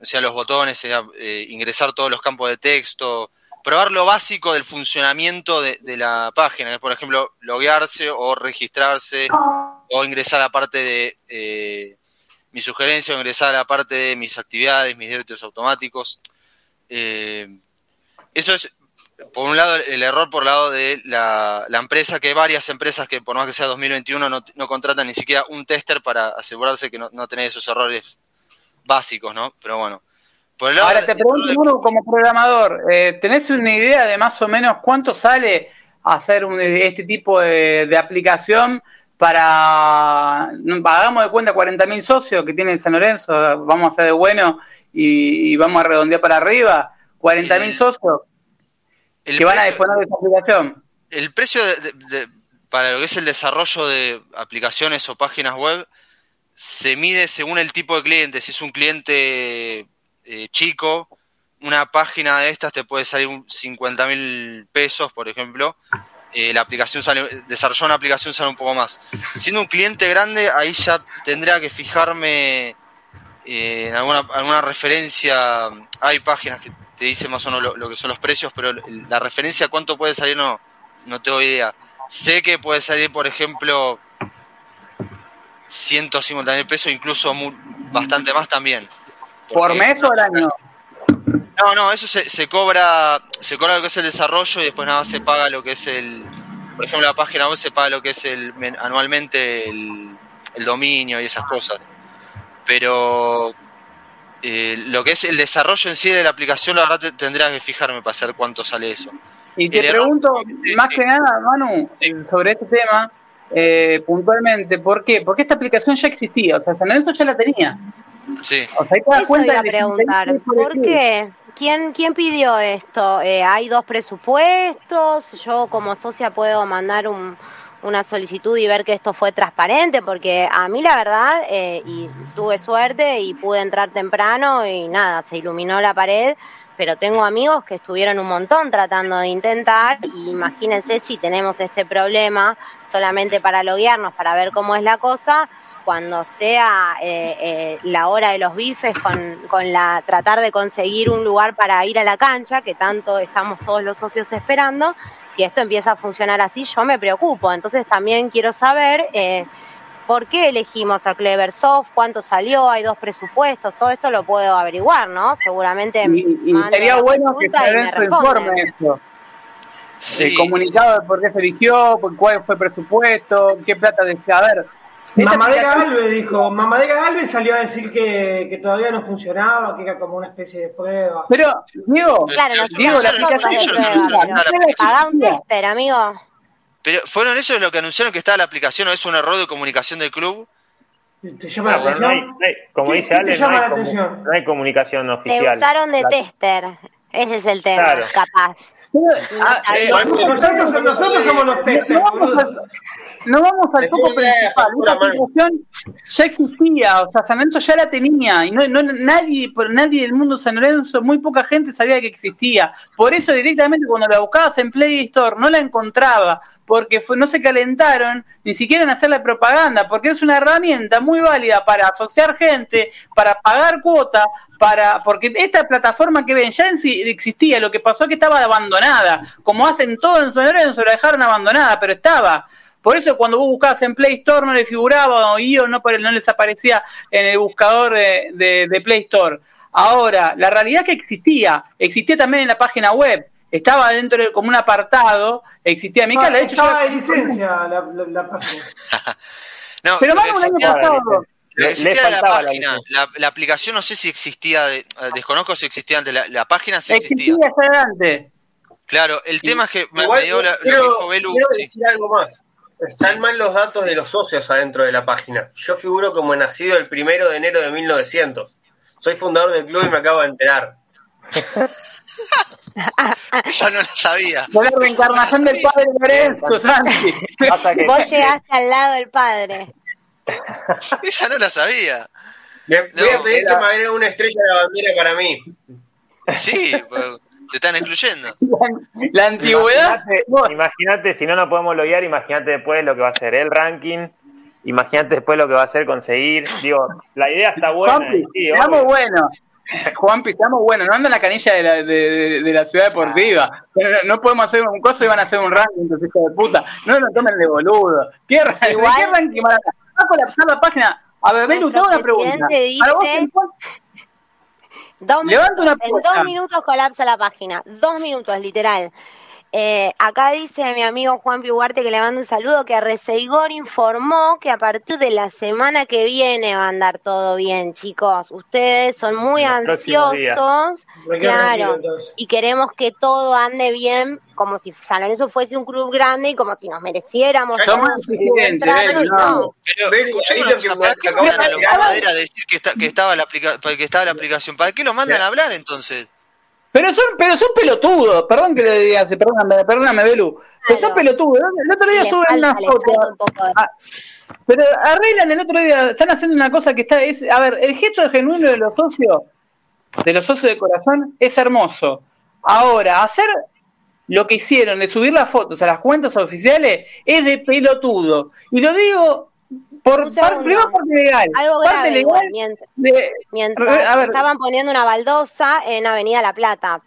de los botones, sea, eh, ingresar todos los campos de texto, probar lo básico del funcionamiento de, de la página, por ejemplo, loguearse o registrarse o ingresar a la parte de eh, mi sugerencia o ingresar a la parte de mis actividades, mis débitos automáticos. Eh, eso es, por un lado, el error por el lado de la, empresa, que hay varias empresas que por más que sea 2021 no, no contratan ni siquiera un tester para asegurarse que no, no tenés esos errores básicos, ¿no? Pero bueno. Por Ahora te pregunto uno como programador, eh, ¿tenés una idea de más o menos cuánto sale hacer un, este tipo de, de aplicación para, hagamos de cuenta 40.000 socios que tiene San Lorenzo, vamos a hacer de bueno y, vamos a redondear para arriba, 40.000 socios que van a disponer de esta aplicación. El precio para lo que es el desarrollo de aplicaciones o páginas web se mide según el tipo de cliente. Si es un cliente eh, chico, una página de estas te puede salir 50.000 pesos, por ejemplo, eh, la aplicación sale, desarrollar una aplicación sale un poco más. Siendo un cliente grande, ahí ya tendría que fijarme eh, en alguna, alguna referencia. Hay páginas que te dicen más o menos lo, que son los precios, pero la referencia cuánto puede salir no, no tengo idea. Sé que puede salir, por ejemplo, 150 mil pesos, incluso bastante más también. ¿Por mes o al año? No, no, eso se, se cobra, se cobra lo que es el desarrollo y después nada más se paga lo que es el, por ejemplo, la página web se paga lo que es el anualmente el, dominio y esas cosas. Pero eh, lo que es el desarrollo en sí de la aplicación, la verdad tendría que fijarme para saber cuánto sale eso. Y te pregunto, más que nada, Manu, sobre este tema, eh, puntualmente, ¿por qué? Porque esta aplicación ya existía, o sea, San Lorenzo ya la tenía. Sí. O sea, te das cuenta de preguntar, ¿por qué? ¿Quién, ¿Quién pidió esto? Eh, ¿Hay dos presupuestos? ¿Yo como socia puedo mandar un, una solicitud y ver que esto fue transparente? Porque a mí la verdad, eh, y tuve suerte y pude entrar temprano y nada, se iluminó la pared, pero tengo amigos que estuvieron un montón tratando de intentar y imagínense si tenemos este problema solamente para loguearnos, para ver cómo es la cosa, cuando sea eh, eh, la hora de los bifes con, con, la tratar de conseguir un lugar para ir a la cancha, que tanto estamos todos los socios esperando, si esto empieza a funcionar así, yo me preocupo. Entonces también quiero saber eh, por qué elegimos a Cleversoft, cuánto salió, hay dos presupuestos, todo esto lo puedo averiguar, ¿no? Seguramente. Y, sería bueno que se informe esto. El comunicado de por qué se eligió, cuál fue el presupuesto, qué plata desea. A ver, Mamadera dijo, Mamadera Galvez salió a decir que, todavía no funcionaba, que era como una especie de prueba. Pero, Diego, claro, no Diego, la aplicación un tester, amigo. Pero fueron ellos los que anunciaron que estaba la aplicación o es un error de comunicación del club. ¿Te llama la atención? como dice Ale, no hay, comunicación oficial. Te usaron de tester. Ese es el tema, capaz. Ah, eh, nosotros, nosotros, somos los testers. No vamos al foco principal. Esta aplicación ya existía, o sea, San Lorenzo ya la tenía y no, no nadie, nadie del mundo San Lorenzo, muy poca gente sabía que existía. Por eso directamente cuando la buscabas en Play Store no la encontraba, porque no se calentaron ni siquiera en hacer la propaganda, porque es una herramienta muy válida para asociar gente, para pagar cuota, para porque esta plataforma que ven ya en sí existía, lo que pasó es que estaba abandonada, como hacen todo en San Lorenzo, la dejaron abandonada, pero estaba. Por eso cuando vos buscabas en Play Store no le figuraba o IO no, no les aparecía en el buscador de, Play Store. Ahora, la realidad es que existía, existía también en la página web, estaba dentro de, como un apartado, existía. mi de hecho, estaba de licencia la, página. *laughs* no, pero vamos un año pasado. existía la página, la, aplicación no sé si existía, eh, desconozco si existía antes, la, página sí existía. Existía adelante. Claro, el tema es que me, dio la, quiero, Quiero decir algo más. Están mal los datos de los socios adentro de la página. Yo figuro como nacido el primero de enero de 1900. Soy fundador del club y me acabo de enterar. Esa no lo sabía. la reencarnación del padre Lorenzo, Santi. Vos llegaste al lado del padre. Esa no la sabía. Me, voy a pedir que me agregue una estrella de la bandera para mí. Sí, pues, te están excluyendo. *laughs* La, antigüedad. Imagínate, si no nos podemos loguear, imagínate después lo que va a ser el ranking. Imagínate después lo que va a ser conseguir. Digo, la idea está buena. Juanpi, sí, estamos buenos. Juanpi, estamos buenos. No anda en la canilla de la, de, de la ciudad deportiva. No, no, podemos hacer un coso y van a hacer un ranking, entonces, hijo de puta. No nos tomen de boludo. ¿Qué, Igual, ¿qué ranking van a, va a colapsar la página? A ver, Belu, tengo una pregunta. Dice... vos, Dos minutos, en dos minutos colapsa la página. Dos minutos, literal. Eh, acá dice mi amigo Juan Piuarte que le manda un saludo que Reseigor informó que a partir de la semana que viene va a andar todo bien, chicos. Ustedes son muy ansiosos, claro, y queremos que todo ande bien como si San Lorenzo fuese un club grande y como si nos mereciéramos. Somos no. Pero, ahí lo que a decir que, estaba la que estaba la aplicación. ¿Para qué lo mandan a hablar entonces? Pero son, pero son pelotudos, perdón que le diga así, perdóname, perdóname, Belu. Pero son pelotudos. El otro día suben una foto. Ah, pero arreglan el otro día, están haciendo una cosa que está. Es, a ver, el gesto genuino de los socios, de los socios de corazón, es hermoso. Ahora, hacer lo que hicieron de subir las fotos a las cuentas oficiales es de pelotudo. Y lo digo por parte, primero parte legal. Algo grave, legal mientras, estaban poniendo una baldosa en Avenida La Plata.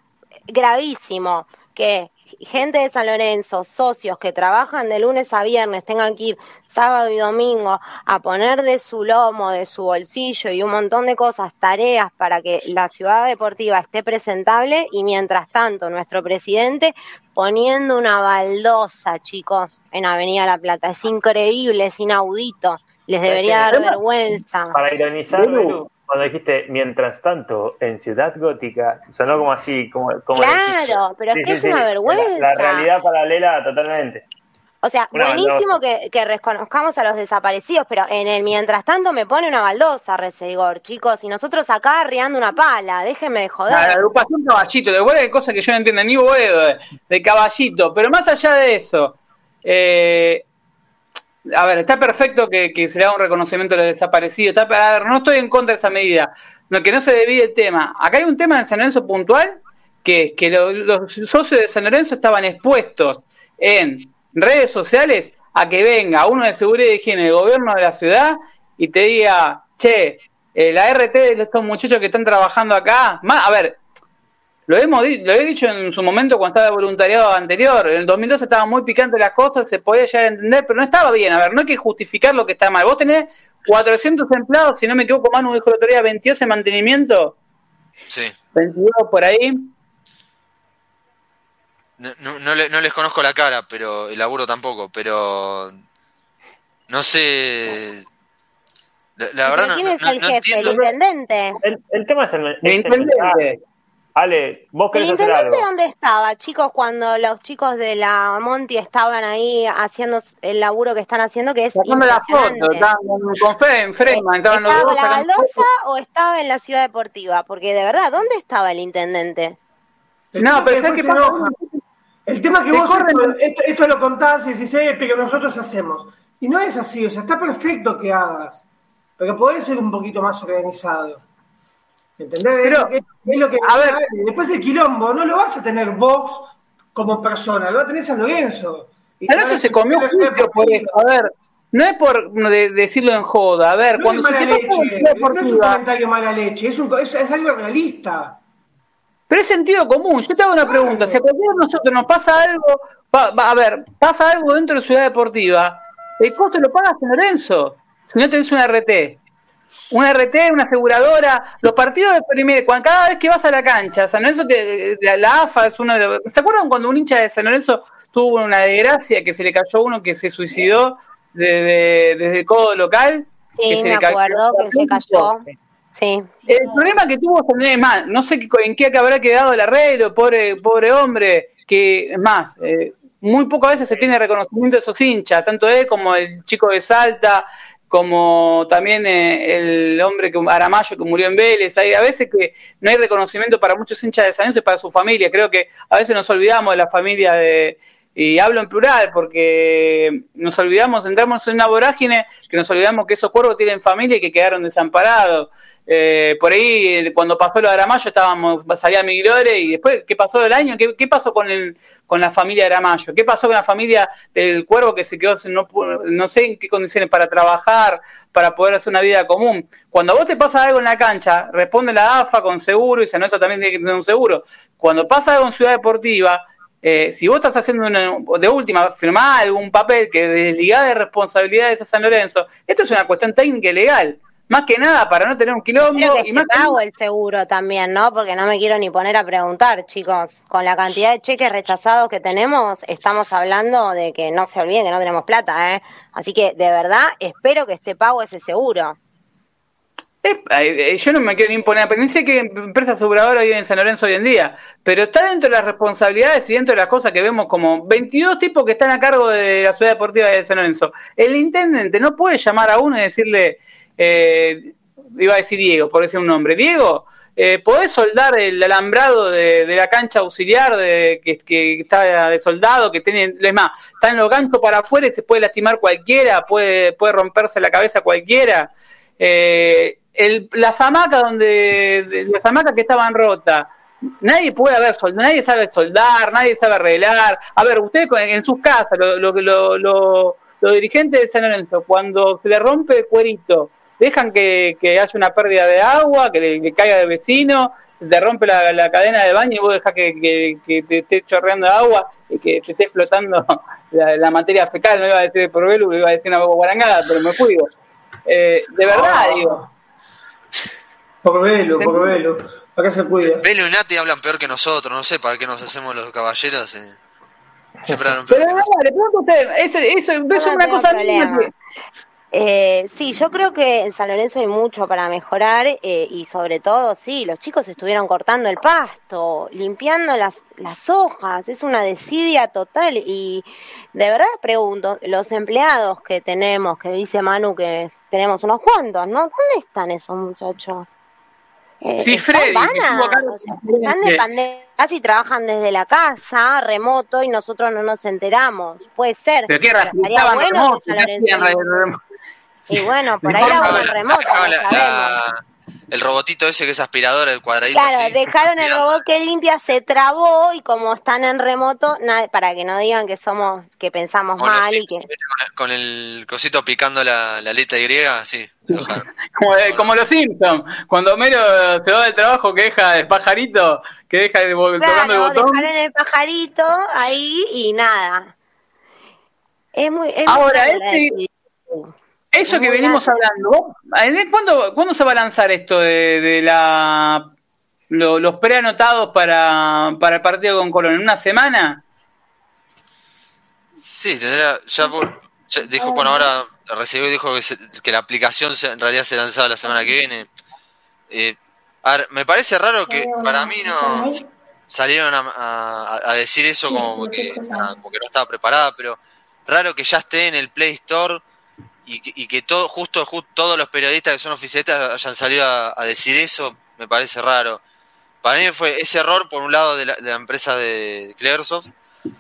Gravísimo. Que gente de San Lorenzo, socios que trabajan de lunes a viernes, tengan que ir sábado y domingo a poner de su lomo, de su bolsillo y un montón de cosas, tareas para que la ciudad deportiva esté presentable y mientras tanto nuestro presidente poniendo una baldosa, chicos, en Avenida La Plata. Es increíble, es inaudito. Les debería dar vergüenza. Para ironizar, cuando dijiste mientras tanto en Ciudad Gótica, sonó como así, como, Claro, pero es que es una vergüenza. La, realidad paralela totalmente. O sea, buenísimo que, que, reconozcamos a los desaparecidos, pero en el mientras tanto me pone una baldosa, Resegor, chicos, y nosotros acá arriando una pala, déjenme de joder. La agrupación caballito, de vuelta hay cosas que yo no entiendo, ni puedo de, de, caballito, pero más allá de eso, eh, a ver, está perfecto que, se le haga un reconocimiento a los desaparecidos. Está, a ver, no estoy en contra de esa medida. No, que no se debide el tema. Acá hay un tema en San Lorenzo puntual, que es que los socios de San Lorenzo estaban expuestos en redes sociales a que venga uno de seguridad y higiene del gobierno de la ciudad y te diga, che, eh, la RT de estos muchachos que están trabajando acá, más, a ver, lo, hemos, lo he dicho en su momento cuando estaba de voluntariado anterior. En el 2012 estaban muy picantes las cosas, se podía llegar a entender, pero no estaba bien. A ver, no hay que justificar lo que está mal. Vos tenés 400 empleados, si no me equivoco, Manu dijo la otro día, 22 en mantenimiento. Sí. 22 por ahí. No, no, no, les conozco la cara, pero el laburo tampoco, pero no sé. La, verdad ¿Quién es el jefe? ¿El intendente? El, tema es el, el intendente. Ale, vos querés ¿El hacer intendente dónde estaba, chicos, cuando los chicos de la Monti estaban ahí haciendo el laburo que están haciendo, que es Sacando la foto, estaban con fe, en Frema, estaban los ¿Estaba en la baldosa o estaba en la ciudad deportiva? Porque de verdad, ¿dónde estaba el intendente? no, pero es que El tema que vos esto, esto, lo contás y decís, pero nosotros hacemos. Y no es así, o sea, está perfecto que hagas, pero podés ser un poquito más organizado. ¿Entendés? Pero, es lo que, a ver, después el quilombo no lo vas a tener vos como persona, lo va a tener San Lorenzo. Lorenzo se comió juicio por eso. A ver, no es por decirlo en joda. A ver, cuando se leche, no es un comentario mala leche, es, un, es, algo realista. Pero es sentido común. Yo te hago una pregunta. Si a cualquiera de nosotros nos pasa algo, a ver, pasa algo dentro de Ciudad Deportiva, el costo lo paga San Lorenzo. Si no tenés una RT una RT, una aseguradora, los partidos de primer, cuando, cada vez que vas a la cancha, San Lorenzo, te, la AFA es uno de los... ¿Se acuerdan cuando un hincha de San Lorenzo tuvo una desgracia que se le cayó uno que se suicidó desde, desde el codo local? Sí, me acuerdo que se cayó. Sí. El problema que tuvo es más, no sé en qué habrá quedado el arreglo, pobre, pobre hombre, que es más, eh, muy pocas veces se tiene reconocimiento de esos hinchas, tanto él como el chico de Salta, como también eh, el hombre que Aramayo que murió en Vélez, hay a veces que no hay reconocimiento para muchos hinchas de San Lorenzo y para su familia, creo que a veces nos olvidamos de la familia de y hablo en plural porque nos olvidamos, entramos en una vorágine que nos olvidamos que esos cuervos tienen familia y que quedaron desamparados. Eh, por ahí, cuando pasó lo de Aramayo, estábamos, salía Miglore y después, ¿qué pasó del año? ¿Qué, pasó con el, con la familia de Aramayo? ¿Qué pasó con la familia del cuervo que se quedó, no, no sé en qué condiciones para trabajar, para poder hacer una vida común? Cuando a vos te pasa algo en la cancha, responde la AFA con seguro y se nota también tiene que tener un seguro. Cuando pasa algo en Ciudad Deportiva, eh, si vos estás haciendo una, de última, firmar algún papel que desligada de responsabilidades a San Lorenzo, esto es una cuestión técnica y legal más que nada para no tener un quilombo. y más pago el seguro también, ¿no? Porque no me quiero ni poner a preguntar, chicos. Con la cantidad de cheques rechazados que tenemos, estamos hablando de que no se olviden que no tenemos plata, ¿eh? Así que, de verdad, espero que esté pago ese seguro. Eh, yo no me quiero ni imponer, pero ni sé qué empresa aseguradora vive en San Lorenzo hoy en día, pero está dentro de las responsabilidades y dentro de las cosas que vemos como 22 tipos que están a cargo de la ciudad deportiva de San Lorenzo. El intendente no puede llamar a uno y decirle, eh, iba a decir Diego, por decir un nombre, Diego, eh, ¿podés soldar el alambrado de, la cancha auxiliar de, que, está de soldado, que tiene, es más, está en los ganchos para afuera y se puede lastimar cualquiera, puede, puede romperse la cabeza cualquiera? Eh, el, la zamaca donde, la zamaca que estaban rota, nadie puede haber soldado, nadie sabe soldar, nadie sabe arreglar. A ver, ustedes en sus casas, los lo, lo, lo, dirigentes de San Lorenzo, cuando se le rompe el cuerito, dejan que, haya una pérdida de agua, que le, caiga de vecino, se te rompe la, cadena de baño y vos dejas que, te esté chorreando agua y que te esté flotando *laughs* la, materia fecal, no iba a decir por velo, iba a decir una guarangada, pero me cuido. Eh, de verdad, oh. digo. Por velo, por velo. Acá se cuida. Velo y Nati hablan peor que nosotros, no sé para qué nos hacemos los caballeros. Eh. Siempre hablan peor. Pero no, le pregunto a usted, eso, eso, es una cosa eh, sí, yo creo que en San Lorenzo hay mucho para mejorar eh, y sobre todo, sí, los chicos estuvieron cortando el pasto, limpiando las, las hojas, es una desidia total y de verdad pregunto, los empleados que tenemos, que dice Manu que tenemos unos cuantos, ¿no? ¿Dónde están esos muchachos? Eh, sí, Freddy, están de pandemia, casi trabajan desde la casa, remoto, y nosotros no nos enteramos. Puede ser. Pero qué estaban bueno remoto, y bueno, *laughs* por ahí la remoto, el robotito ese que es aspirador, el cuadradito. Claro, dejaron el robot que limpia, se trabó y como están en remoto, para que no digan que somos, que pensamos mal y que... Con el, cosito picando la, la letra Y, sí. *laughs* como, como, los Simpsons, cuando Homero se va del trabajo que deja el pajarito, que deja el, tocando el botón. dejaron el pajarito ahí y nada. Es muy... Es Ahora, este... Eso que venimos hablando, ¿cuándo, ¿cuándo se va a lanzar esto de, la los preanotados para, para el partido con Colón? ¿En una semana? Sí, ya, dijo, bueno, ahora recibió y dijo que, que la aplicación en realidad se lanzaba la semana que viene. Eh, A ver, me parece raro que para mí no salieron a, decir eso como que, como que no estaba preparada, pero raro que ya esté en el Play Store y, que todo, justo, todos los periodistas que son oficialistas hayan salido a, decir eso, me parece raro. Para mí fue ese error, por un lado, de la, empresa de Clearsoft.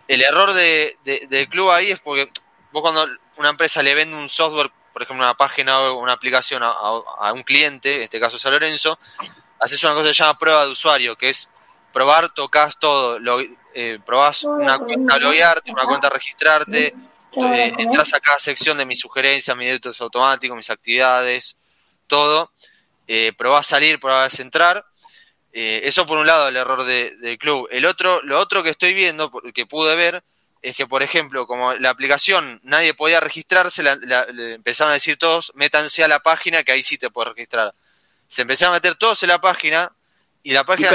El error de, del club ahí es porque vos cuando una empresa le vende un software, por ejemplo, una página o una aplicación a, un cliente, en este caso San Lorenzo, haces una cosa que se llama prueba de usuario, que es probar, tocas todo, lo, eh, probás una cuenta loguearte, una cuenta registrarte, eh, entras a cada sección de mis sugerencias, mis datos automáticos, mis actividades, todo. Eh, probás salir, probás entrar. Eh, eso por un lado el error del club. El otro, lo otro que estoy viendo, que pude ver, es que por ejemplo, como la aplicación nadie podía registrarse, le empezaron a decir todos, métanse a la página que ahí sí te puedes registrar. Se empezaron a meter todos en la página y la página,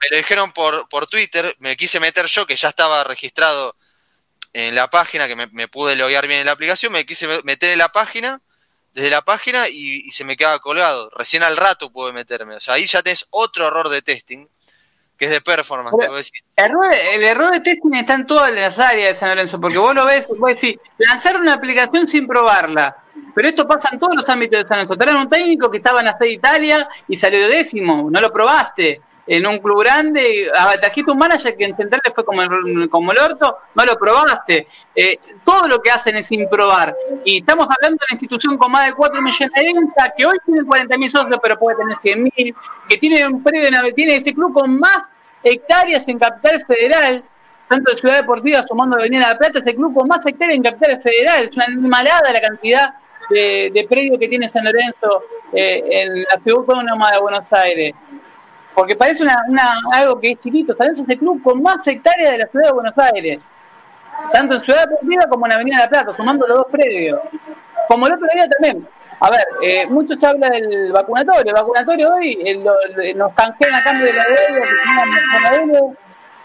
me lo dijeron por, por Twitter, me quise meter yo que ya estaba registrado en la página, que me, pude loguear bien en la aplicación, me quise meter en la página, desde la página y, se me quedaba colgado. Recién al rato pude meterme. O sea, ahí ya tenés otro error de testing, que es de performance. el error de testing está en todas las áreas de San Lorenzo, porque vos lo ves, vos decís, lanzar una aplicación sin probarla. Pero esto pasa en todos los ámbitos de San Lorenzo. Tenés un técnico que estaba en la sede de Italia y salió décimo, no lo probaste en un club grande, trajiste un manager que en Central fue como el, como el orto, no lo probaste. Eh, todo lo que hacen es sin probar. Y estamos hablando de una institución con más de 4 millones de ventas, que hoy tiene 40 mil socios, pero puede tener 100 mil, que tiene un predio, tiene ese club con más hectáreas en capital federal, tanto de Ciudad Deportiva sumando de Avenida La Plata, ese club con más hectáreas en capital federal, es una animalada la cantidad de, predios que tiene San Lorenzo eh, en la ciudad autónoma de Buenos Aires porque parece una, algo que es chiquito. San es el club con más hectáreas de la ciudad de Buenos Aires, tanto en Ciudad Deportiva como en Avenida de la Plata, sumando los dos predios. Como el otro día también. A ver, eh, mucho se habla del vacunatorio. El vacunatorio hoy eh, nos canjean a cambio de la deuda,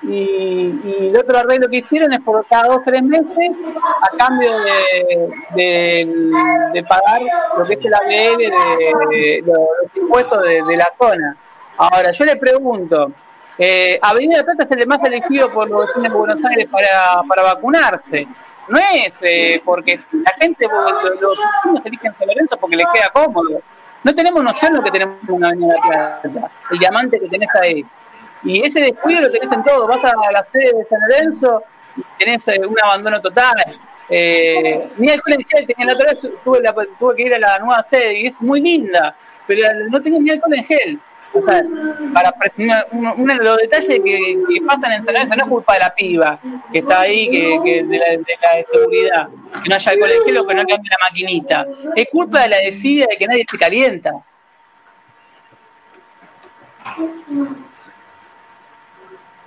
y, y el otro arreglo que hicieron es por cada dos tres meses a cambio de, de, pagar lo que es el ABL de, los impuestos de la zona. Ahora, yo le pregunto, eh, Avenida Plata es el más elegido por los vecinos de Buenos Aires para, para vacunarse. No es eh, porque la gente, los, vecinos eligen San Lorenzo porque les queda cómodo. No tenemos noción lo que tenemos en Avenida de Plata, el diamante que tenés ahí. Y ese descuido lo tenés en todo. Vas a la sede de San Lorenzo y tenés eh, un abandono total. Eh, ni el en tenía la otra vez, tuve, tuve que ir a la nueva sede y es muy linda, pero no tenía ni alcohol en gel o sea, para uno, de los detalles que, pasan en San Lorenzo no es culpa de la piba que está ahí, que, de, la, de, seguridad, que no haya el colegio, que no cambie la maquinita. Es culpa de la decida de que nadie se calienta.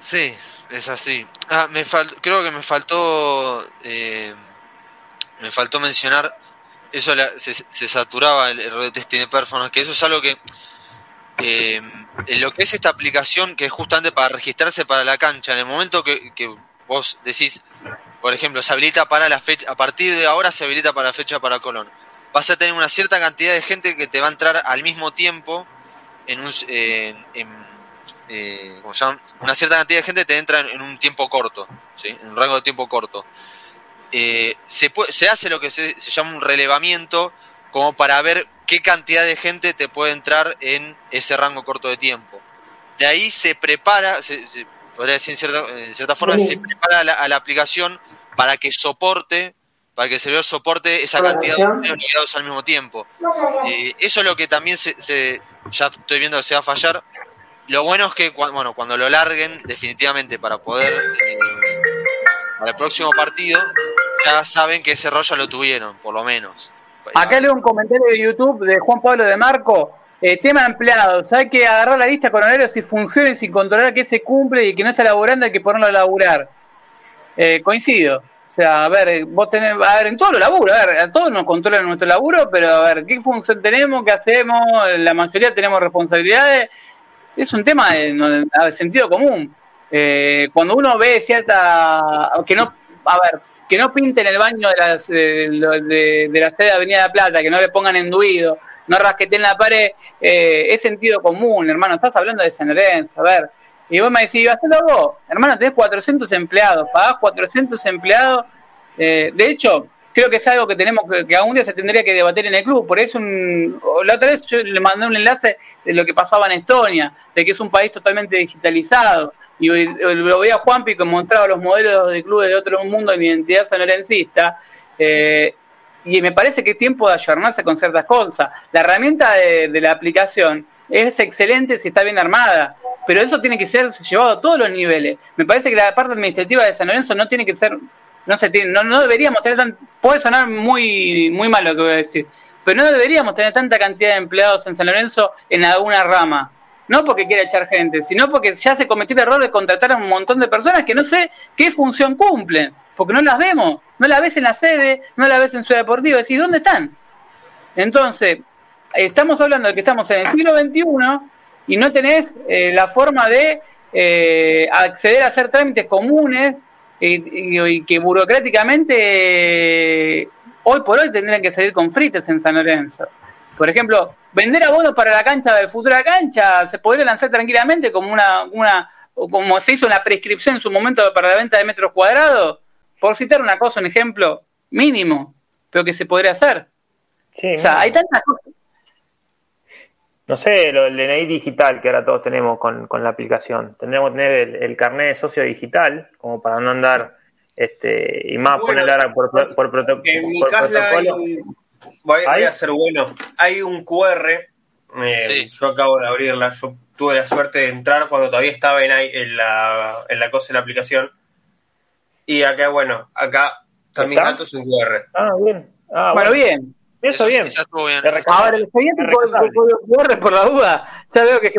Sí, es así. Ah, me creo que me faltó eh, me faltó mencionar eso se, saturaba el, el testing de performance, que eso es algo que eh, en lo que es esta aplicación, que es justamente para registrarse para la cancha, en el momento que, vos decís, por ejemplo, se habilita para la fecha, a partir de ahora se habilita para la fecha para Colón, vas a tener una cierta cantidad de gente que te va a entrar al mismo tiempo en un. Eh, una cierta cantidad de gente te entra en, un tiempo corto, en un rango de tiempo corto. Eh, se, se hace lo que se llama un relevamiento como para ver qué cantidad de gente te puede entrar en ese rango corto de tiempo. De ahí se prepara, se, podría decir en cierta, en cierta forma, se prepara a la, aplicación para que soporte, para que el servidor soporte esa cantidad de unidades al mismo tiempo. Eh, eso es lo que también se, ya estoy viendo que se va a fallar. Lo bueno es que bueno, cuando lo larguen definitivamente para poder eh, para el próximo partido, ya saben que ese rollo lo tuvieron, por lo menos. Acá leo un comentario de YouTube de Juan Pablo de Marco. Eh, tema empleados, hay que agarrar la lista con horarios si funciona y sin controlar que se cumple y que no está laburando hay que ponerlo a laburar. Eh, coincido. O sea, a ver, vos tenés, a ver, en todo lo laburo, a ver, a todos nos controlan nuestro laburo, pero a ver, ¿qué función tenemos? ¿Qué hacemos? La mayoría tenemos responsabilidades. Es un tema de, sentido común. Eh, cuando uno ve cierta, que no, a ver, que no pinten el baño de, las, de, la sede de Avenida de Plata, que no le pongan enduido, no rasqueten la pared, eh, es sentido común, hermano, estás hablando de San Lorenzo, a ver. Y vos me decís, hacelo vos, hermano, tenés 400 empleados, pagás 400 empleados. Eh, de hecho, creo que es algo que tenemos que, que algún día se tendría que debatir en el club. Por eso, un, la otra vez yo le mandé un enlace de lo que pasaba en Estonia, de que es un país totalmente digitalizado. Y lo veía Juanpi que mostraba los modelos de clubes de otro mundo en identidad sanlorencista. Eh, y me parece que es tiempo de ayornarse con ciertas cosas. La herramienta de, la aplicación es excelente si está bien armada, pero eso tiene que ser llevado a todos los niveles. Me parece que la parte administrativa de San Lorenzo no tiene que ser, no tiene, no, no deberíamos tener tan, puede sonar muy, muy malo lo que voy a decir, pero no deberíamos tener tanta cantidad de empleados en San Lorenzo en alguna rama. No porque quiera echar gente, sino porque ya se cometió el error de contratar a un montón de personas que no sé qué función cumplen, porque no las vemos, no las ves en la sede, no las ves en Ciudad Deportiva, decís, ¿dónde están? Entonces, estamos hablando de que estamos en el siglo XXI y no tenés eh, la forma de eh, acceder a hacer trámites comunes y, que burocráticamente eh, hoy por hoy tendrían que salir con frites en San Lorenzo. Por ejemplo, vender abonos para la cancha de futura cancha se podría lanzar tranquilamente como una, una como se hizo una prescripción en su momento para la venta de metros cuadrados, por citar una cosa, un ejemplo mínimo, pero que se podría hacer. Sí, o sea, hay tantas cosas. No sé, lo, el DNI digital que ahora todos tenemos con, con la aplicación. Tendríamos que tener el, el, carnet de socio digital, como para no andar, este, y más bueno, ponerle ahora por, por, protocolo. Hay, voy, voy, a ser bueno. Hay un QR, eh, sí. yo acabo de abrirla, yo tuve la suerte de entrar cuando todavía estaba en, en, la, en la cosa de la aplicación. Y acá, bueno, acá están mis datos en QR. Ah, bien. Ah, bueno, bueno, bien. Eso, bien. bien. Ahora, el siguiente QR por la duda. Ya veo que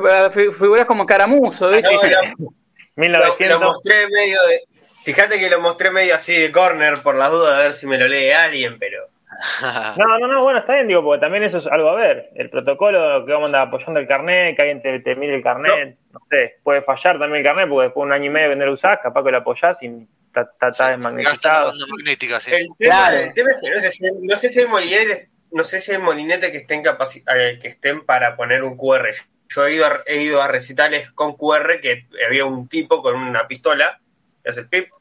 figuras como caramuzo. ¿viste? No, lo, 1900. Lo, lo, mostré medio de. Fíjate que lo mostré medio así de corner por la duda de ver si me lo lee alguien, pero. No, *laughs* no, no, bueno, está bien, digo, porque también eso es algo a ver. El protocolo que vamos a andar apoyando el carnet, que alguien te, te mire el carnet, no. no. sé, puede fallar también el carnet, porque después de un año y medio de vender usás, capaz que lo apoyás y está, está, está sí, desmagnetizado. Sí. El, tema, claro. el tema es que no sé si, no sé si hay molinetes, no sé si hay molinetes que estén eh, que estén para poner un QR. Yo he ido, a, he ido a recitales con QR que había un tipo con una pistola, que hace pip, pip,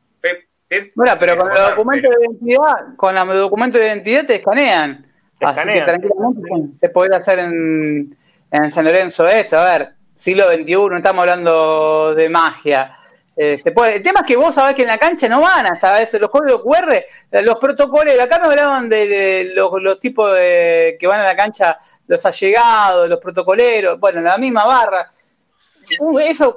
Bueno, pero con los documentos de identidad, con los documentos de identidad te escanean. Te Así escanean. que tranquilamente se puede hacer en, en San Lorenzo esto. A ver, siglo XXI, no estamos hablando de magia. Eh, se puede. El tema es que vos sabés que en la cancha no van hasta eso, los códigos QR, eh, los protocolos, acá me hablaban de, de los, los, tipos de, que van a la cancha, los allegados, los protocoleros, bueno, la misma barra. Uh, eso,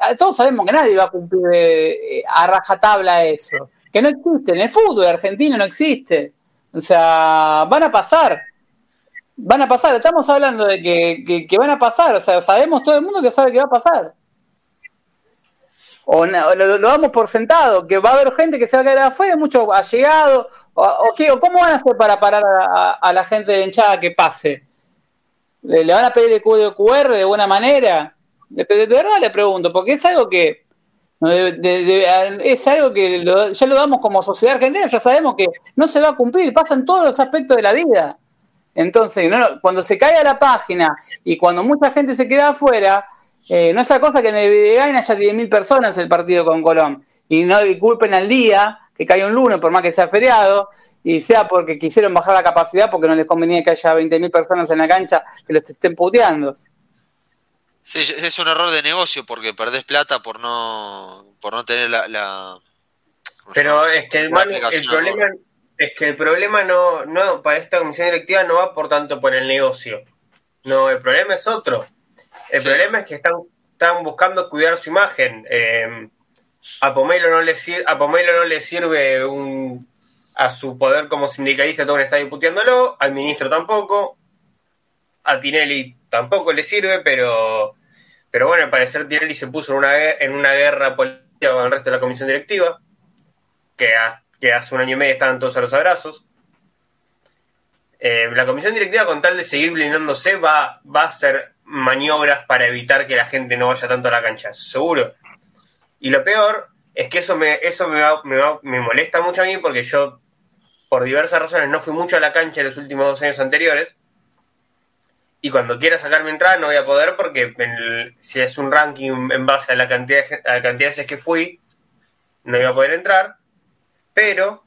a todos sabemos que nadie va a cumplir eh, a rajatabla eso. Que no existe, en el fútbol argentino no existe. O sea, van a pasar. Van a pasar, estamos hablando de que, que, van a pasar, o sea, sabemos todo el mundo que sabe que va a pasar o no, lo, lo, damos por sentado, que va a haber gente que se va a quedar afuera, mucho allegado, o, o, qué, o cómo van a hacer para parar a, la gente de hinchada que pase. ¿Le, ¿Le, van a pedir el QR de buena manera? De, de, de verdad le pregunto, porque es algo que es algo que lo, ya lo damos como sociedad argentina, ya sabemos que no se va a cumplir, pasan todos los aspectos de la vida. Entonces, no, cuando se cae a la página y cuando mucha gente se queda afuera, eh, no es esa cosa que en el Videgain haya 10.000 personas el partido con Colón y no culpen al día que cae un lunes por más que sea feriado y sea porque quisieron bajar la capacidad porque no les convenía que haya 20.000 personas en la cancha que los estén puteando. Sí, es un error de negocio porque perdés plata por no por no tener la, la pero es que el, el problema es que el problema no no para esta comisión directiva no va por tanto por el negocio no el problema es otro el sí. problema es que están, están buscando cuidar su imagen. Eh, a, Pomelo no le sirve, a Pomelo no le sirve un, a su poder como sindicalista, todo está disputándolo, al ministro tampoco, a Tinelli tampoco le sirve, pero, pero bueno, al parecer Tinelli se puso en una, en una guerra política con el resto de la comisión directiva, que, hace un año y medio estaban todos a los abrazos. Eh, la comisión directiva, con tal de seguir blindándose, va, va a hacer maniobras para evitar que la gente no vaya tanto a la cancha, seguro. Y lo peor es que eso me, eso me, va, me, va, me molesta mucho a mí porque yo, por diversas razones, no fui mucho a la cancha en los últimos dos años anteriores. Y cuando quiera sacarme entrada no voy a poder porque si es un ranking en base a la cantidad, a la cantidad de veces que fui, no iba a poder entrar, pero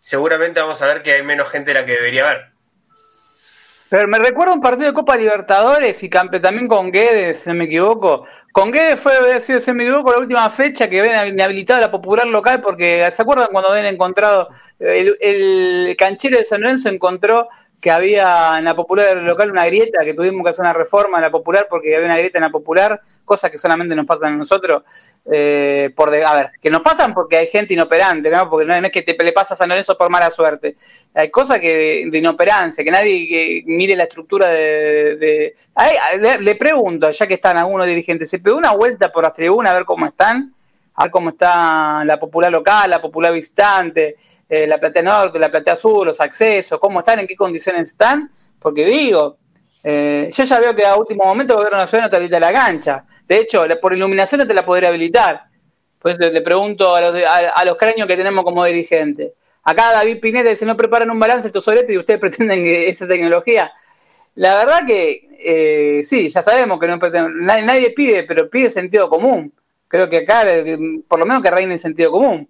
seguramente vamos a ver que hay menos gente de la que debería haber. Pero me recuerdo un partido de Copa Libertadores y también con Guedes, si no me equivoco. Con Guedes fue, si no me equivoco, la última fecha que habían habilitado la popular local porque, ¿se acuerdan cuando habían encontrado, el, el canchero de San Lorenzo encontró que había en la popular local una grieta, que tuvimos que hacer una reforma en la popular porque había una grieta en la popular, cosas que solamente nos pasan a nosotros, eh, por de, a ver, que nos pasan porque hay gente inoperante, ¿no? Porque no, es que te le pasa a San Lorenzo por mala suerte, hay cosas que de, inoperancia, que nadie mire la estructura de... le, pregunto, ya que están algunos dirigentes, ¿se pegó una vuelta por las tribunas a ver cómo están? A ver cómo está la popular local, la popular visitante, eh, la platea norte, la platea sur, los accesos, cómo están, en qué condiciones están, porque digo, eh, yo ya veo que a último momento el gobierno nacional no te habilita la cancha. De hecho, por iluminación no te la podría habilitar. Pues le, pregunto a los, a, los cráneos que tenemos como dirigentes. Acá David Pineda dice, no preparan un balance estos sobretes y ustedes *laughs* pretenden que esa tecnología. La verdad que eh, sí, ya sabemos que no nadie, nadie, pide, pero pide sentido común. Creo que acá, por lo menos que reine el sentido común.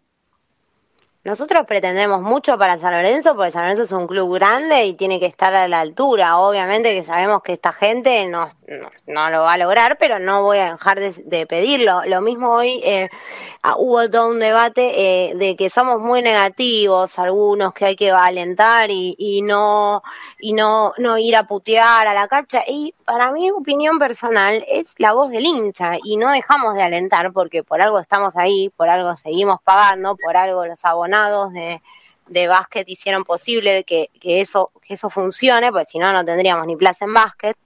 Nosotros pretendemos mucho para San Lorenzo, porque San Lorenzo es un club grande y tiene que estar a la altura. Obviamente que sabemos que esta gente no, no, lo va a lograr, pero no voy a dejar de, pedirlo. Lo mismo hoy eh, ah, hubo todo un debate eh, de que somos muy negativos, algunos que hay que alentar y, y no y no, no ir a putear a la cancha. Y para mi opinión personal es la voz del hincha y no dejamos de alentar porque por algo estamos ahí, por algo seguimos pagando, por algo los abonados de, de básquet hicieron posible que, que, eso, que eso funcione, porque si no, no tendríamos ni plaza en básquet.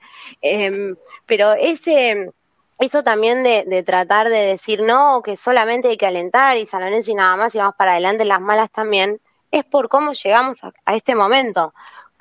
Em, pero ese, eso también de, de, tratar de decir no, que solamente hay que alentar y San Lorenzo y nada más y vamos para adelante las malas también, es por cómo llegamos a, este momento.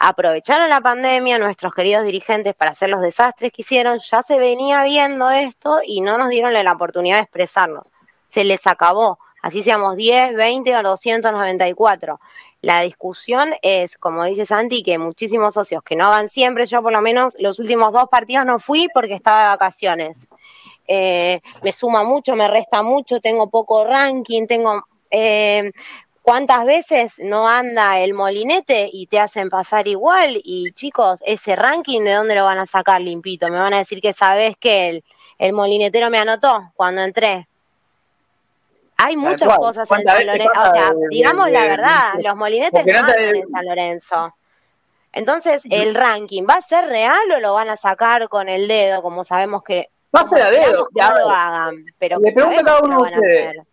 Aprovecharon la pandemia nuestros queridos dirigentes para hacer los desastres que hicieron, ya se venía viendo esto y no nos dieron la oportunidad de expresarnos. Se les acabó, así seamos 10, 20 o 294. La discusión es, como dice Santi, que muchísimos socios que no van siempre, yo por lo menos los últimos dos partidos no fui porque estaba de vacaciones. Eh, me suma mucho, me resta mucho, tengo poco ranking, tengo... Eh, ¿Cuántas veces no anda el molinete y te hacen pasar igual? Y chicos, ese ranking, ¿de dónde lo van a sacar limpito? Me van a decir que sabes que el, el molinetero me anotó cuando entré. Hay muchas cosas en San Lorenzo. O sea, digamos la verdad, los molinetes no andan en San Lorenzo. Entonces, ¿el ranking va a ser real o lo van a sacar con el dedo, como sabemos que... Va a ser a dedo, ya lo hagan, pero le pregunto a cada uno de ustedes.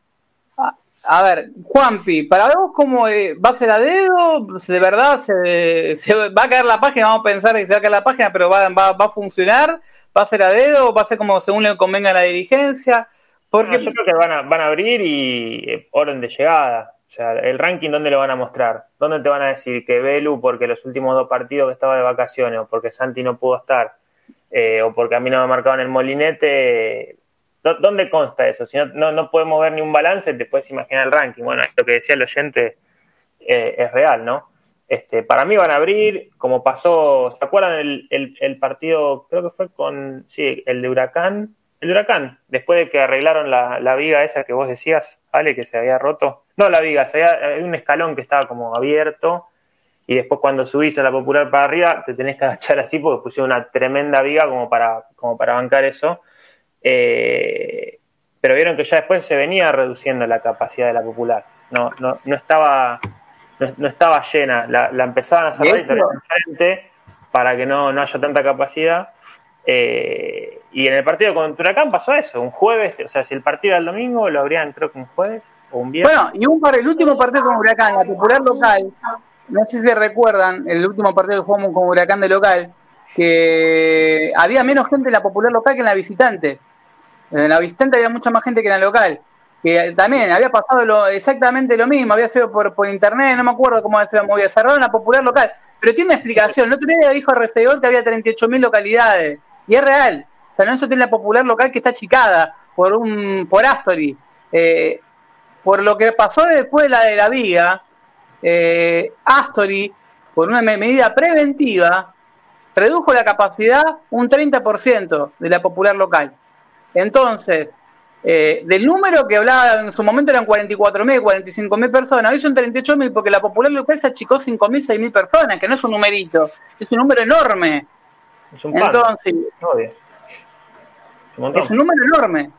A, ver, Juanpi, para vos cómo va a ser a dedo, de verdad *laughs* se, va a caer la página, vamos a pensar que se va a caer la página, pero va, va, va a funcionar, va a ser a dedo, va a ser como según le convenga la dirigencia, porque yo creo que van a, van a abrir y eh, orden de llegada. O sea, el ranking, ¿dónde lo van a mostrar? ¿Dónde te van a decir que Belu, porque los últimos dos partidos que estaba de vacaciones, o porque Santi no pudo estar, eh, o porque a mí no me marcaban el molinete, ¿dónde consta eso? Si no, no, podemos ver ni un balance, te puedes imaginar el ranking. Bueno, lo que decía el oyente eh, es real, ¿no? Este, para mí van a abrir, como pasó, ¿se acuerdan el, el, partido, creo que fue con, sí, el de Huracán, el huracán, después de que arreglaron la, la, viga esa que vos decías, Ale, que se había roto. No la viga, se había, un escalón que estaba como abierto y después cuando subís a la popular para arriba te tenés que *laughs* agachar así porque pusieron una tremenda viga como para, como para bancar eso. Eh, pero vieron que ya después se venía reduciendo la capacidad de la popular. No, no, no estaba no, estaba llena. La, la empezaban a cerrar diferente para que no, no haya tanta capacidad eh, y en el partido con Huracán pasó eso, un jueves, o sea, si el partido era el domingo, lo habrían creo que un jueves o un viernes. Bueno, y un par, el último partido con Huracán, la popular local, no sé si recuerdan, el último partido que jugamos con Huracán de local, que había menos gente en la popular local que en la visitante. En la visitante había mucha más gente que en la local. Que también había pasado lo, exactamente lo mismo, había sido por, por internet, no me acuerdo cómo se movía, cerrado en la popular local. Pero tiene explicación. El otro día dijo RCO que había 38.000 localidades. Y es real. San Lorenzo tiene la popular local que está achicada por un por Astori. Eh, por lo que pasó después de la de la Viga, eh, Astori, por una medida preventiva, redujo la capacidad un 30% de la popular local. Entonces, eh, del número que hablaba en su momento eran 44.000, 45.000 personas, hoy son 38.000 porque la popular local se achicó 5.000, 6.000 personas, que no es un numerito, es un número enorme. Es un Entonces, es un número enorme,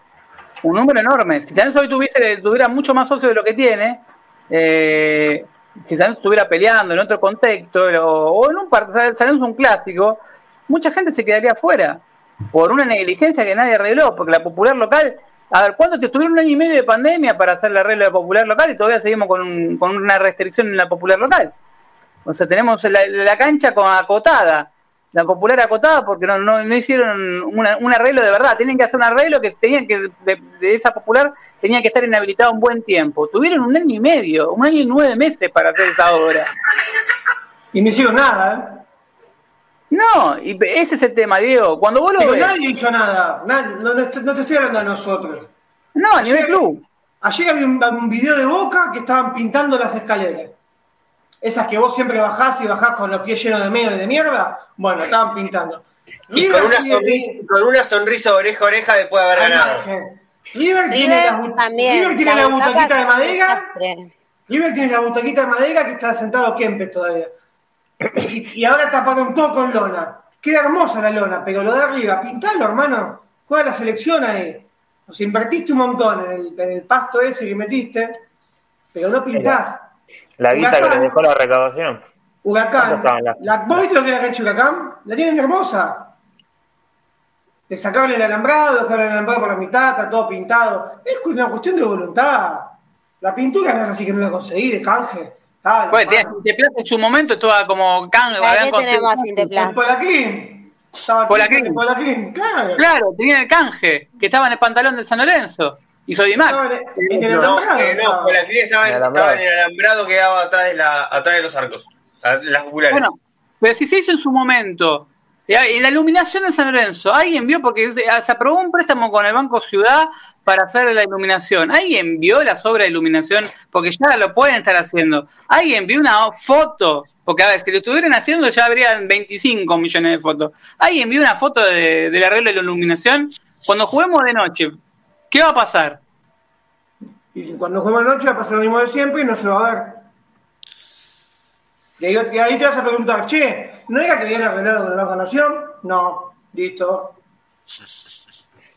un número enorme. Si San hoy tuviese, tuviera mucho más socio de lo que tiene, eh, si San estuviera peleando en otro contexto, o, en un partido, San es un clásico, mucha gente se quedaría afuera por una negligencia que nadie arregló, porque la popular local, a ver, ¿cuánto te estuvieron un año y medio de pandemia para hacer la regla de la popular local y todavía seguimos con, con una restricción en la popular local? O sea, tenemos la, cancha con acotada la popular acotada porque no, no, hicieron un arreglo de verdad. Tienen que hacer un arreglo que tenían que, de, esa popular, tenía que estar inhabilitada un buen tiempo. Tuvieron un año y medio, un año y nueve meses para hacer esa obra. Y no hicieron nada, ¿eh? No, y ese es el tema, Diego. Cuando vos lo Pero nadie hizo nada. no, te estoy hablando a nosotros. No, a nivel club. Ayer había un, un video de Boca que estaban pintando las escaleras esas que vos siempre bajás y bajás con los pies llenos de medio y de mierda, bueno, estaban pintando. Y con una, sonrisa, con una sonrisa oreja a oreja después de haber ganado. River, tiene, la, River tiene la, butaquita de madera. River tiene la butaquita de madera que está sentado Kempes todavía. *coughs* Y, ahora taparon todo con lona. Queda hermosa la lona, pero lo de arriba, pintalo, hermano. Juega la selección ahí. O sea, invertiste un montón en el, en el pasto ese que metiste, pero no pintás. La guita que le dejó la recaudación. Huracán. La, ¿Vos viste lo que la cancha Huracán? La tienen hermosa. Le sacaron el alambrado, dejaron el alambrado por la mitad, está todo pintado. Es una cuestión de voluntad. La pintura no es así que no la conseguí de canje. Dale, bueno, Interplast en su momento estaba como canje. ¿Qué tenemos Interplast? Polaclín. Estaba Polaclín. Polaclín, claro. Claro, tenía el canje, que estaba en el pantalón de San Lorenzo y soy No, en el no, eh, no, la estaba, en, estaba en el alambrado que daba atrás de, la, atrás de los arcos, las populares. Bueno, pero si se hizo en su momento, en la iluminación de San Lorenzo, alguien vio, porque se aprobó un préstamo con el Banco Ciudad para hacer la iluminación. ¿Alguien vio las obras de iluminación? Porque ya lo pueden estar haciendo. ¿Alguien vio una foto? Porque a ver, si lo estuvieran haciendo ya habrían 25 millones de fotos. ¿Alguien vio una foto de, del arreglo de la iluminación? Cuando juguemos de noche, ¿Qué va a pasar? Y cuando juega noche va a pasar lo mismo de siempre y no se va a ver. Y ahí, te vas a preguntar, che, ¿no era que habían arreglado con la vacunación? No, listo.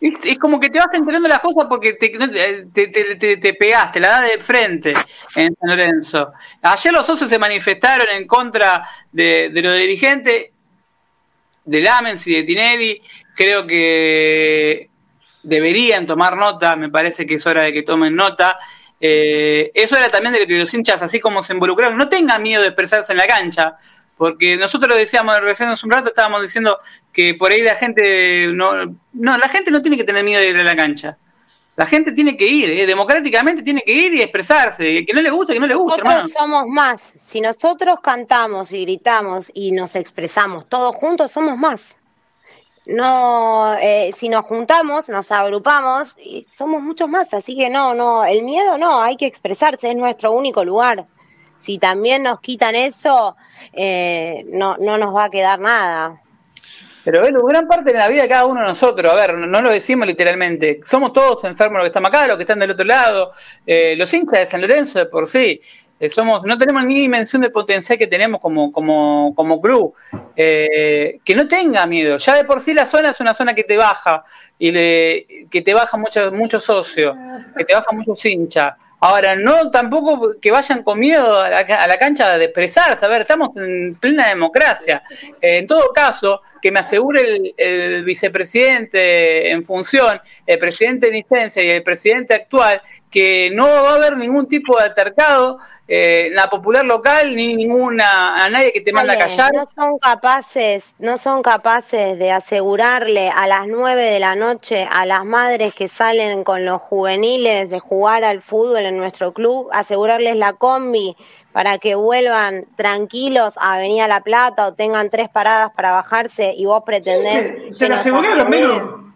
Es, como que te vas enterando las cosas porque te, te, te, pegaste, la da de frente en San Lorenzo. Ayer los socios se manifestaron en contra de, los dirigentes de Lamens y de Tinelli. Creo que deberían tomar nota, me parece que es hora de que tomen nota. Eh, es hora también de que los hinchas, así como se involucraron, no tengan miedo de expresarse en la cancha, porque nosotros lo decíamos recién hace un rato, estábamos diciendo que por ahí la gente no, no, la gente no tiene que tener miedo de ir a la cancha. La gente tiene que ir, eh, democráticamente tiene que ir y expresarse. Que no le guste, que no le guste, nosotros somos más. Si nosotros cantamos y gritamos y nos expresamos todos juntos, somos más no, eh, si nos juntamos, nos agrupamos y somos muchos más, así que no, no, el miedo no, hay que expresarse, es nuestro único lugar. Si también nos quitan eso, eh, no, no nos va a quedar nada. Pero es gran parte de la vida de cada uno de nosotros, a ver, no, lo decimos literalmente, somos todos enfermos los que estamos acá, los que están del otro lado, eh, los hinchas de San Lorenzo de por sí, eh, somos, no tenemos ni dimensión del potencial que tenemos como, como, como club. Que no tenga miedo. Ya de por sí la zona es una zona que te baja y que te baja muchos muchos socios, que te baja muchos hinchas. Ahora, no tampoco que vayan con miedo a la, cancha de expresarse. A ver, estamos en plena democracia. Eh, en todo caso, que me asegure el, vicepresidente en función, el presidente de licencia y el presidente actual, que no va a haber ningún tipo de altercado eh, en la popular local ni ninguna a nadie que te manda a callar. No son capaces, no son capaces de asegurarle a las nueve de la noche a las madres que salen con los juveniles de jugar al fútbol en nuestro club, asegurarles la combi para que vuelvan tranquilos a Avenida La Plata o tengan tres paradas para bajarse y vos pretendés... se, se la aseguraron,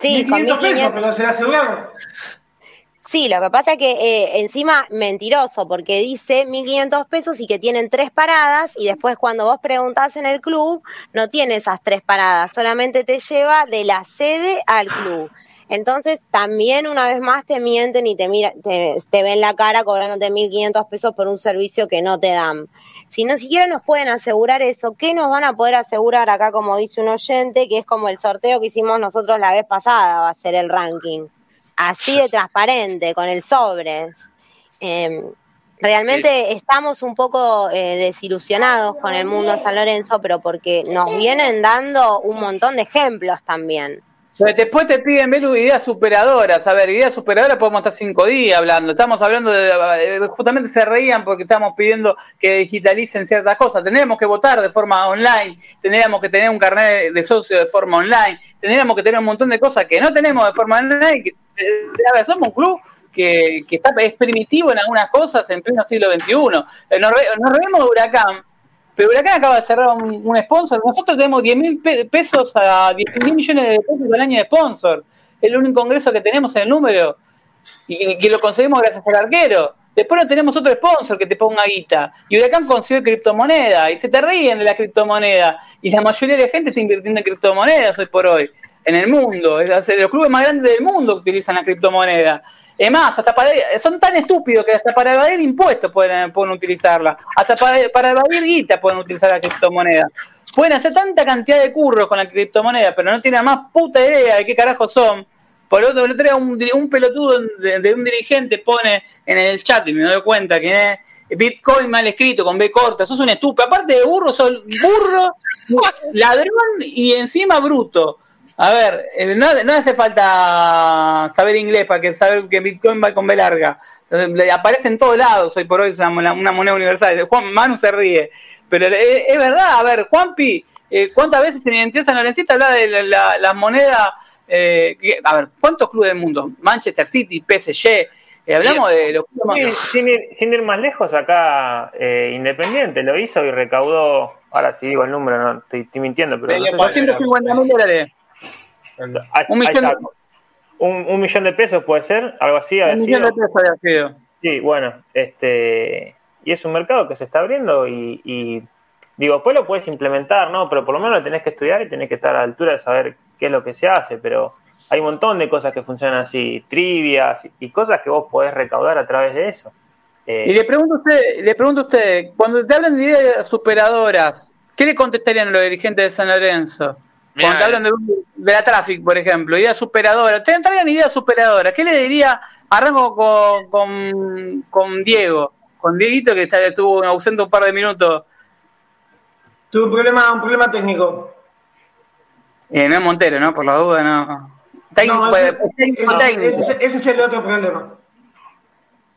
Sí, con 1500 pesos, pero se la aseguraron. Sí, lo que pasa es que eh, encima mentiroso, porque dice 1.500 pesos y que tienen tres paradas y después cuando vos preguntás en el club no tiene esas tres paradas, solamente te lleva de la sede al club. Entonces también una vez más te mienten y te, mira, te, te ven la cara cobrándote 1.500 pesos por un servicio que no te dan. Si no siquiera nos pueden asegurar eso, ¿qué nos van a poder asegurar acá, como dice un oyente, que es como el sorteo que hicimos nosotros la vez pasada, va a ser el ranking? Así de transparente, con el sobres. Em, realmente estamos un poco eh, desilusionados con el mundo de San Lorenzo, pero porque nos vienen dando un montón de ejemplos también. Después te piden ver ideas superadoras. A ver, ideas superadoras podemos estar cinco días hablando. Estamos hablando de. Eh, justamente se reían porque estamos pidiendo que digitalicen ciertas cosas. Tendríamos que votar de forma online. Tendríamos que tener un carnet de socio de forma online. Tendríamos que tener un montón de cosas que no tenemos de forma online. Somos un club que, está, es primitivo en algunas cosas en pleno siglo XXI. Eh, nos, nos reímos de Huracán pero Huracán acaba de cerrar un, sponsor. Nosotros tenemos 10 mil pesos a 10 mil millones de pesos al año de sponsor. Es el único ingreso que tenemos en el número. Y que lo conseguimos gracias al arquero. Después no tenemos otro sponsor que te ponga guita. Y Huracán consiguió criptomoneda. Y se te ríen de la criptomoneda. Y la mayoría de la gente está invirtiendo en criptomonedas hoy por hoy. En el mundo. Es los clubes más grandes del mundo utilizan la criptomoneda. Es más, hasta para, son tan estúpidos que hasta para evadir impuestos pueden, pueden utilizarla. Hasta para, para evadir guita pueden utilizar la criptomoneda. Pueden hacer tanta cantidad de curros con la criptomoneda, pero no tienen más puta idea de qué carajo son. Por otro, lado, un, un pelotudo de, un dirigente pone en el chat, y me doy cuenta que es Bitcoin mal escrito, con B corta, sos un estúpido. Aparte de burro, sos burro, ladrón y encima bruto. A ver, eh, no, no, hace falta saber inglés para que saber que Bitcoin va con B larga. Aparece en todos lados hoy por hoy, es una, moneda universal. Juan Manu se ríe. Pero es, verdad, a ver, Juanpi, eh, ¿cuántas veces en Identidad San Lorencita habla de las la, monedas? Eh, a ver, ¿cuántos clubes del mundo? Manchester City, PSG. hablamos de los clubes sin, ir, sin, ir, más lejos, acá Independiente lo hizo y recaudó, ahora sí digo el número, no estoy, mintiendo, pero... No mil dólares un, millón de... Un, millón de pesos puede ser, algo así. Un millón de pesos había sido. Sí, bueno, este y es un mercado que se está abriendo y, digo, después lo puedes implementar, ¿no? Pero por lo menos lo tenés que estudiar y tenés que estar a la altura de saber qué es lo que se hace, pero hay un montón de cosas que funcionan así, trivias y cosas que vos podés recaudar a través de eso. y le pregunto a usted, le pregunto a usted, cuando te hablan de ideas superadoras, ¿qué le contestarían a los dirigentes de San Lorenzo? Cuando hablan de, la Traffic, por ejemplo, idea superadora. Traigan idea superadora. ¿Qué le diría? Arranco con, con, con Diego, con Dieguito que está, estuvo ausente un par de minutos. Tuve un problema, un problema técnico. Eh, no es Montero, ¿no? Por la duda, no. Técnico, ese, ese, es el otro problema.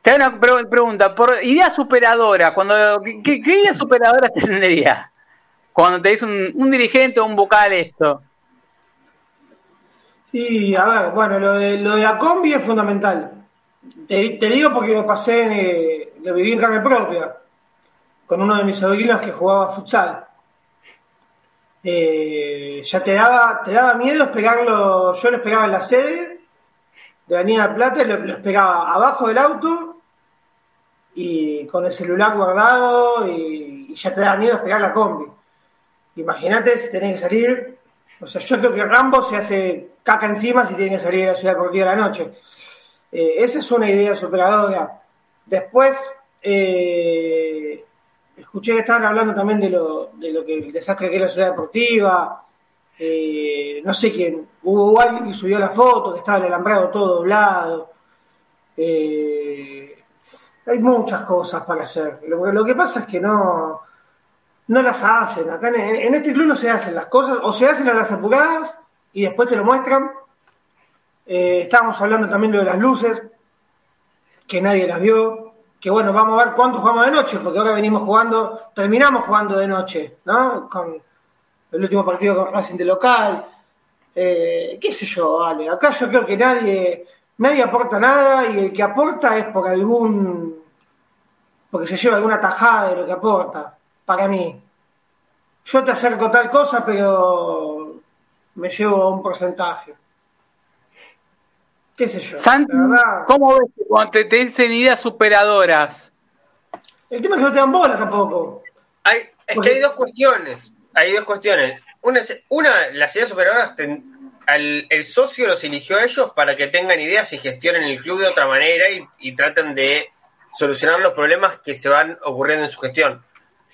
Te hago una pregunta, por idea superadora, cuando ¿qué, qué idea superadora *laughs* tendría? Cuando te dice un, dirigente o un vocal esto. Sí, a ver, bueno, lo de, lo de la combi es fundamental. Te, digo porque lo pasé, eh, lo viví en carne propia, con uno de mis sobrinos que jugaba futsal. Eh, ya te daba, te daba miedo esperarlo, yo lo esperaba en la sede de Avenida Plata, lo, lo esperaba abajo del auto y con el celular guardado y, y ya te daba miedo esperar la combi. Imagínate si tenés que salir, o sea, yo creo que Rambo se hace caca encima si tiene que salir de la ciudad deportiva a la noche. Eh, esa es una idea superadora. Después, eh, escuché que estaban hablando también de lo, de lo que el desastre que es la ciudad deportiva. Eh, no sé quién, hubo alguien que subió la foto, que estaba el alambrado todo doblado. hay muchas cosas para hacer. lo que pasa es que no, no las hacen. Acá en, este club no se hacen las cosas, o se hacen a las apuradas y después te lo muestran. Eh, estábamos hablando también de las luces, que nadie las vio. Que bueno, vamos a ver cuánto jugamos de noche, porque ahora venimos jugando, terminamos jugando de noche, ¿no? Con el último partido con Racing de local. Eh, qué sé yo, vale. Acá yo creo que nadie, nadie aporta nada y el que aporta es por algún, porque se lleva alguna tajada de lo que aporta para mí. Yo te acerco tal cosa, pero me llevo un porcentaje. qué sé yo. ¿cómo ves cuando te, dicen ideas superadoras? El tema es que no te dan bola tampoco. Hay, es que hay dos cuestiones. Hay dos cuestiones. Una, una las ideas superadoras, el socio los eligió a ellos para que tengan ideas y gestionen el club de otra manera y, y traten de solucionar los problemas que se van ocurriendo en su gestión.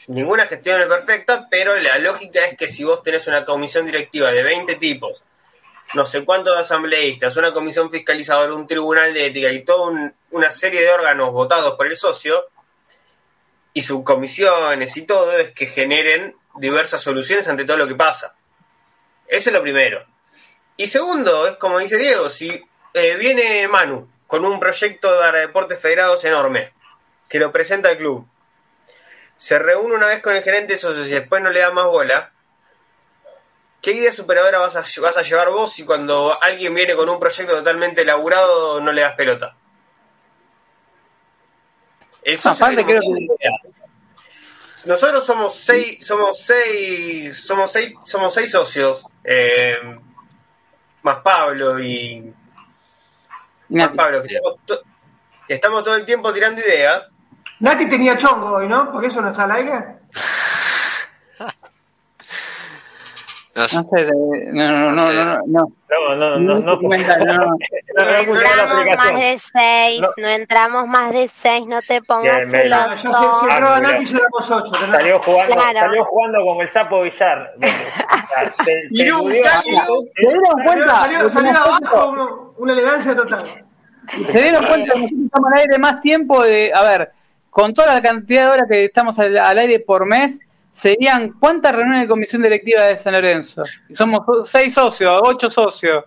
Ninguna gestión es perfecta, pero la lógica es que si vos tenés una comisión directiva de 20 tipos, no sé cuántos asambleístas, una comisión fiscalizadora, un tribunal de ética y toda una serie de órganos votados por el socio, y subcomisiones y todo, es que generen diversas soluciones ante todo lo que pasa. Eso es lo primero. Y segundo, es como dice Diego, si eh, viene Manu con un proyecto de deportes federados enorme, que lo presenta al club, se reúne una vez con el gerente de socios y después no le da más bola, ¿qué idea superadora vas a, vas a llevar vos si cuando alguien viene con un proyecto totalmente elaborado no le das pelota? El Nosotros somos seis, somos seis, somos seis, somos seis socios, eh, más Pablo y más Pablo, que estamos todo el tiempo tirando ideas Nati tenía chongo hoy, ¿no? ¿Por eso no está al aire? No sé, no, no, no, no, no, no, no, no, no, *laughs* entramos más de seis, no entramos más de seis, no te pongas celoso. Si entraba Nati, éramos ocho. Salió jugando, salió jugando como el sapo Villar. *laughs* Se dieron cuenta? Salió, salió abajo una elegancia total. Se dieron cuenta que nosotros estamos al aire más tiempo de, a ver, con toda la cantidad de horas que estamos al, aire por mes, serían cuántas reuniones de comisión directiva de San Lorenzo. Y somos seis socios, ocho socios.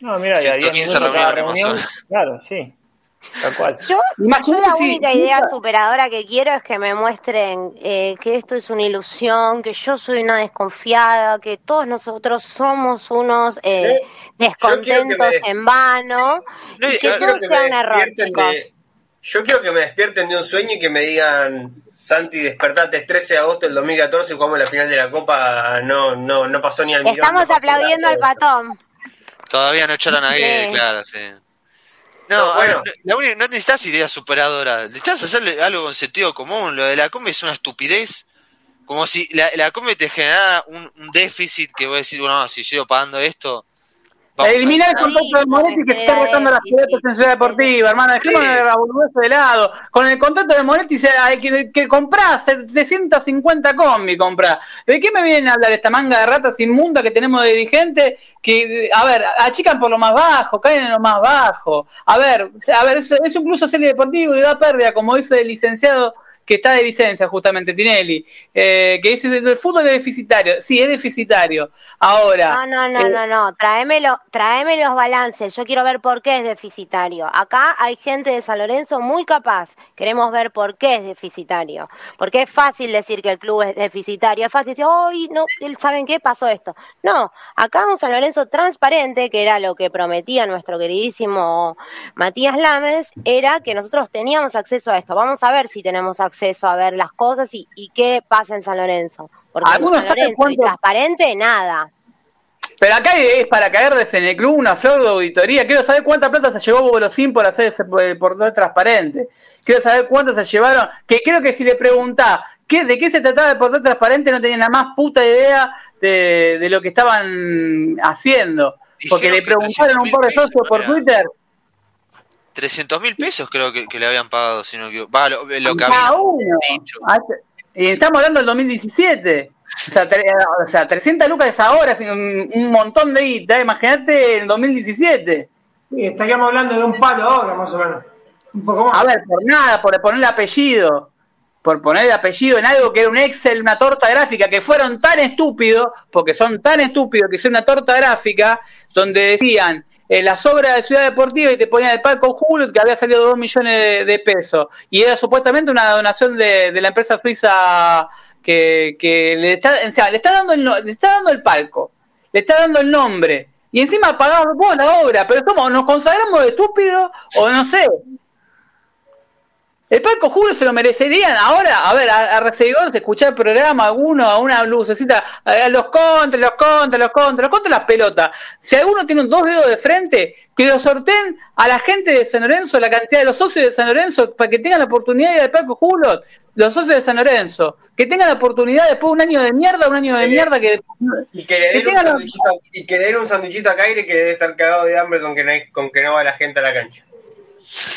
No, mira, ya 15 reuniones. Claro, sí. Yo, la única idea superadora que quiero es que me muestren eh, que esto es una ilusión, que yo soy una desconfiada, que todos nosotros somos unos eh, descontentos en vano, y que todo sea un error. Yo quiero que me despierten de un sueño y que me digan, Santi, despertate, 13 de agosto del 2014 y jugamos la final de la Copa, no no no pasó ni al. Estamos aplaudiendo al patón. Todavía no echaron a nadie, claro, sí. No, bueno. no, necesitas ideas superadoras, necesitas hacerle algo con sentido común. Lo de la come es una estupidez. Como si la, la come te generara un, un déficit que voy a decir, bueno, si sigo pagando esto, Eliminar el contrato de Monetti que está rotando las pelotas en Ciudad Deportiva, hermano. Dejemos la boludez de lado. Con el contrato de Monetti hay que, que comprar 750 combi, comprar. ¿De qué me vienen a hablar esta manga de ratas inmunda que tenemos de dirigente? Que, a ver, achican por lo más bajo, caen en lo más bajo. A ver, a ver, es, es un club social y deportivo y da pérdida, como dice el licenciado que está de licencia justamente, Tinelli, eh, que dice el fútbol es deficitario. Sí, es deficitario. Ahora. No, no, no, eh, no, no. Tráemelo, tráeme los balances. Yo quiero ver por qué es deficitario. Acá hay gente de San Lorenzo muy capaz. Queremos ver por qué es deficitario. Porque es fácil decir que el club es deficitario. Es fácil decir, hoy no, ¿saben qué pasó esto? No, acá un San Lorenzo transparente, que era lo que prometía nuestro queridísimo Matías Lames, era que nosotros teníamos acceso a esto. Vamos a ver si tenemos acceso acceso a ver las cosas y, qué pasa en San Lorenzo. Porque en San Lorenzo transparente, nada. Pero acá es para caerles en el club una flor de auditoría. Quiero saber cuánta plata se llevó Bolosín por hacer ese portal transparente. Quiero saber cuánto se llevaron. Que creo que si le preguntás qué, de qué se trataba el portal transparente, no tenía la más puta idea de, lo que estaban haciendo. Porque le preguntaron a un par de socios por Twitter 300 mil pesos creo que, le habían pagado, sino que va, lo, que había dicho. Ah, y estamos hablando del 2017. O sea, o sea 300 lucas es ahora, un, un montón de guita. Imagínate en 2017. Sí, estaríamos hablando de un palo ahora, más o menos. Un poco más. A ver, por nada, por poner el apellido. Por poner el apellido en algo que era un Excel, una torta gráfica, que fueron tan estúpidos, porque son tan estúpidos que hicieron una torta gráfica donde decían eh, las obras de Ciudad Deportiva y te ponían el palco Hulk que había salido dos millones de, pesos. Y era supuestamente una donación de, la empresa suiza que, le, está, le, está dando el, le está dando el palco, le está dando el nombre. Y encima pagamos vos la obra, pero somos, nos consagramos de estúpidos o no sé. El Palco Julio se lo merecerían. Ahora, a ver, a, a se escuchar el programa, alguno, a una lucecita, a, los contra, los contra, los contra, los contra las pelotas. Si alguno tiene un dos dedos de frente, que lo sorteen a la gente de San Lorenzo, la cantidad de los socios de San Lorenzo, para que tengan la oportunidad de ir al Palco Julio, los socios de San Lorenzo, que tengan la oportunidad después de un año de mierda, un año de mierda que... Y que le den, un, y que le den un sanduichito a Caire que debe estar cagado de hambre con que no, con que no va la gente a la cancha.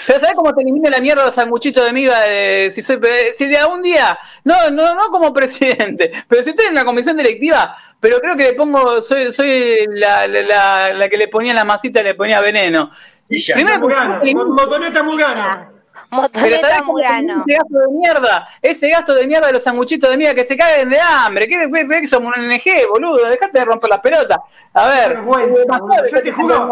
Pero ¿sabes cómo te elimina la mierda los sanguchitos de miga de, si soy si de algún día, no, no, no como presidente, *laughs* pero si estoy en la comisión directiva, pero creo que le pongo, soy, soy la, la, la, que le ponía la masita le ponía veneno. Y ya, Primero, motoneta Murano. Motoneta Murano. Ese gasto de mierda, ese gasto de mierda de los sanguchitos de miga que se caguen de hambre. ¿Qué, qué, que somos un NG, boludo? Dejate de romper las pelotas. A ver, yo te juro.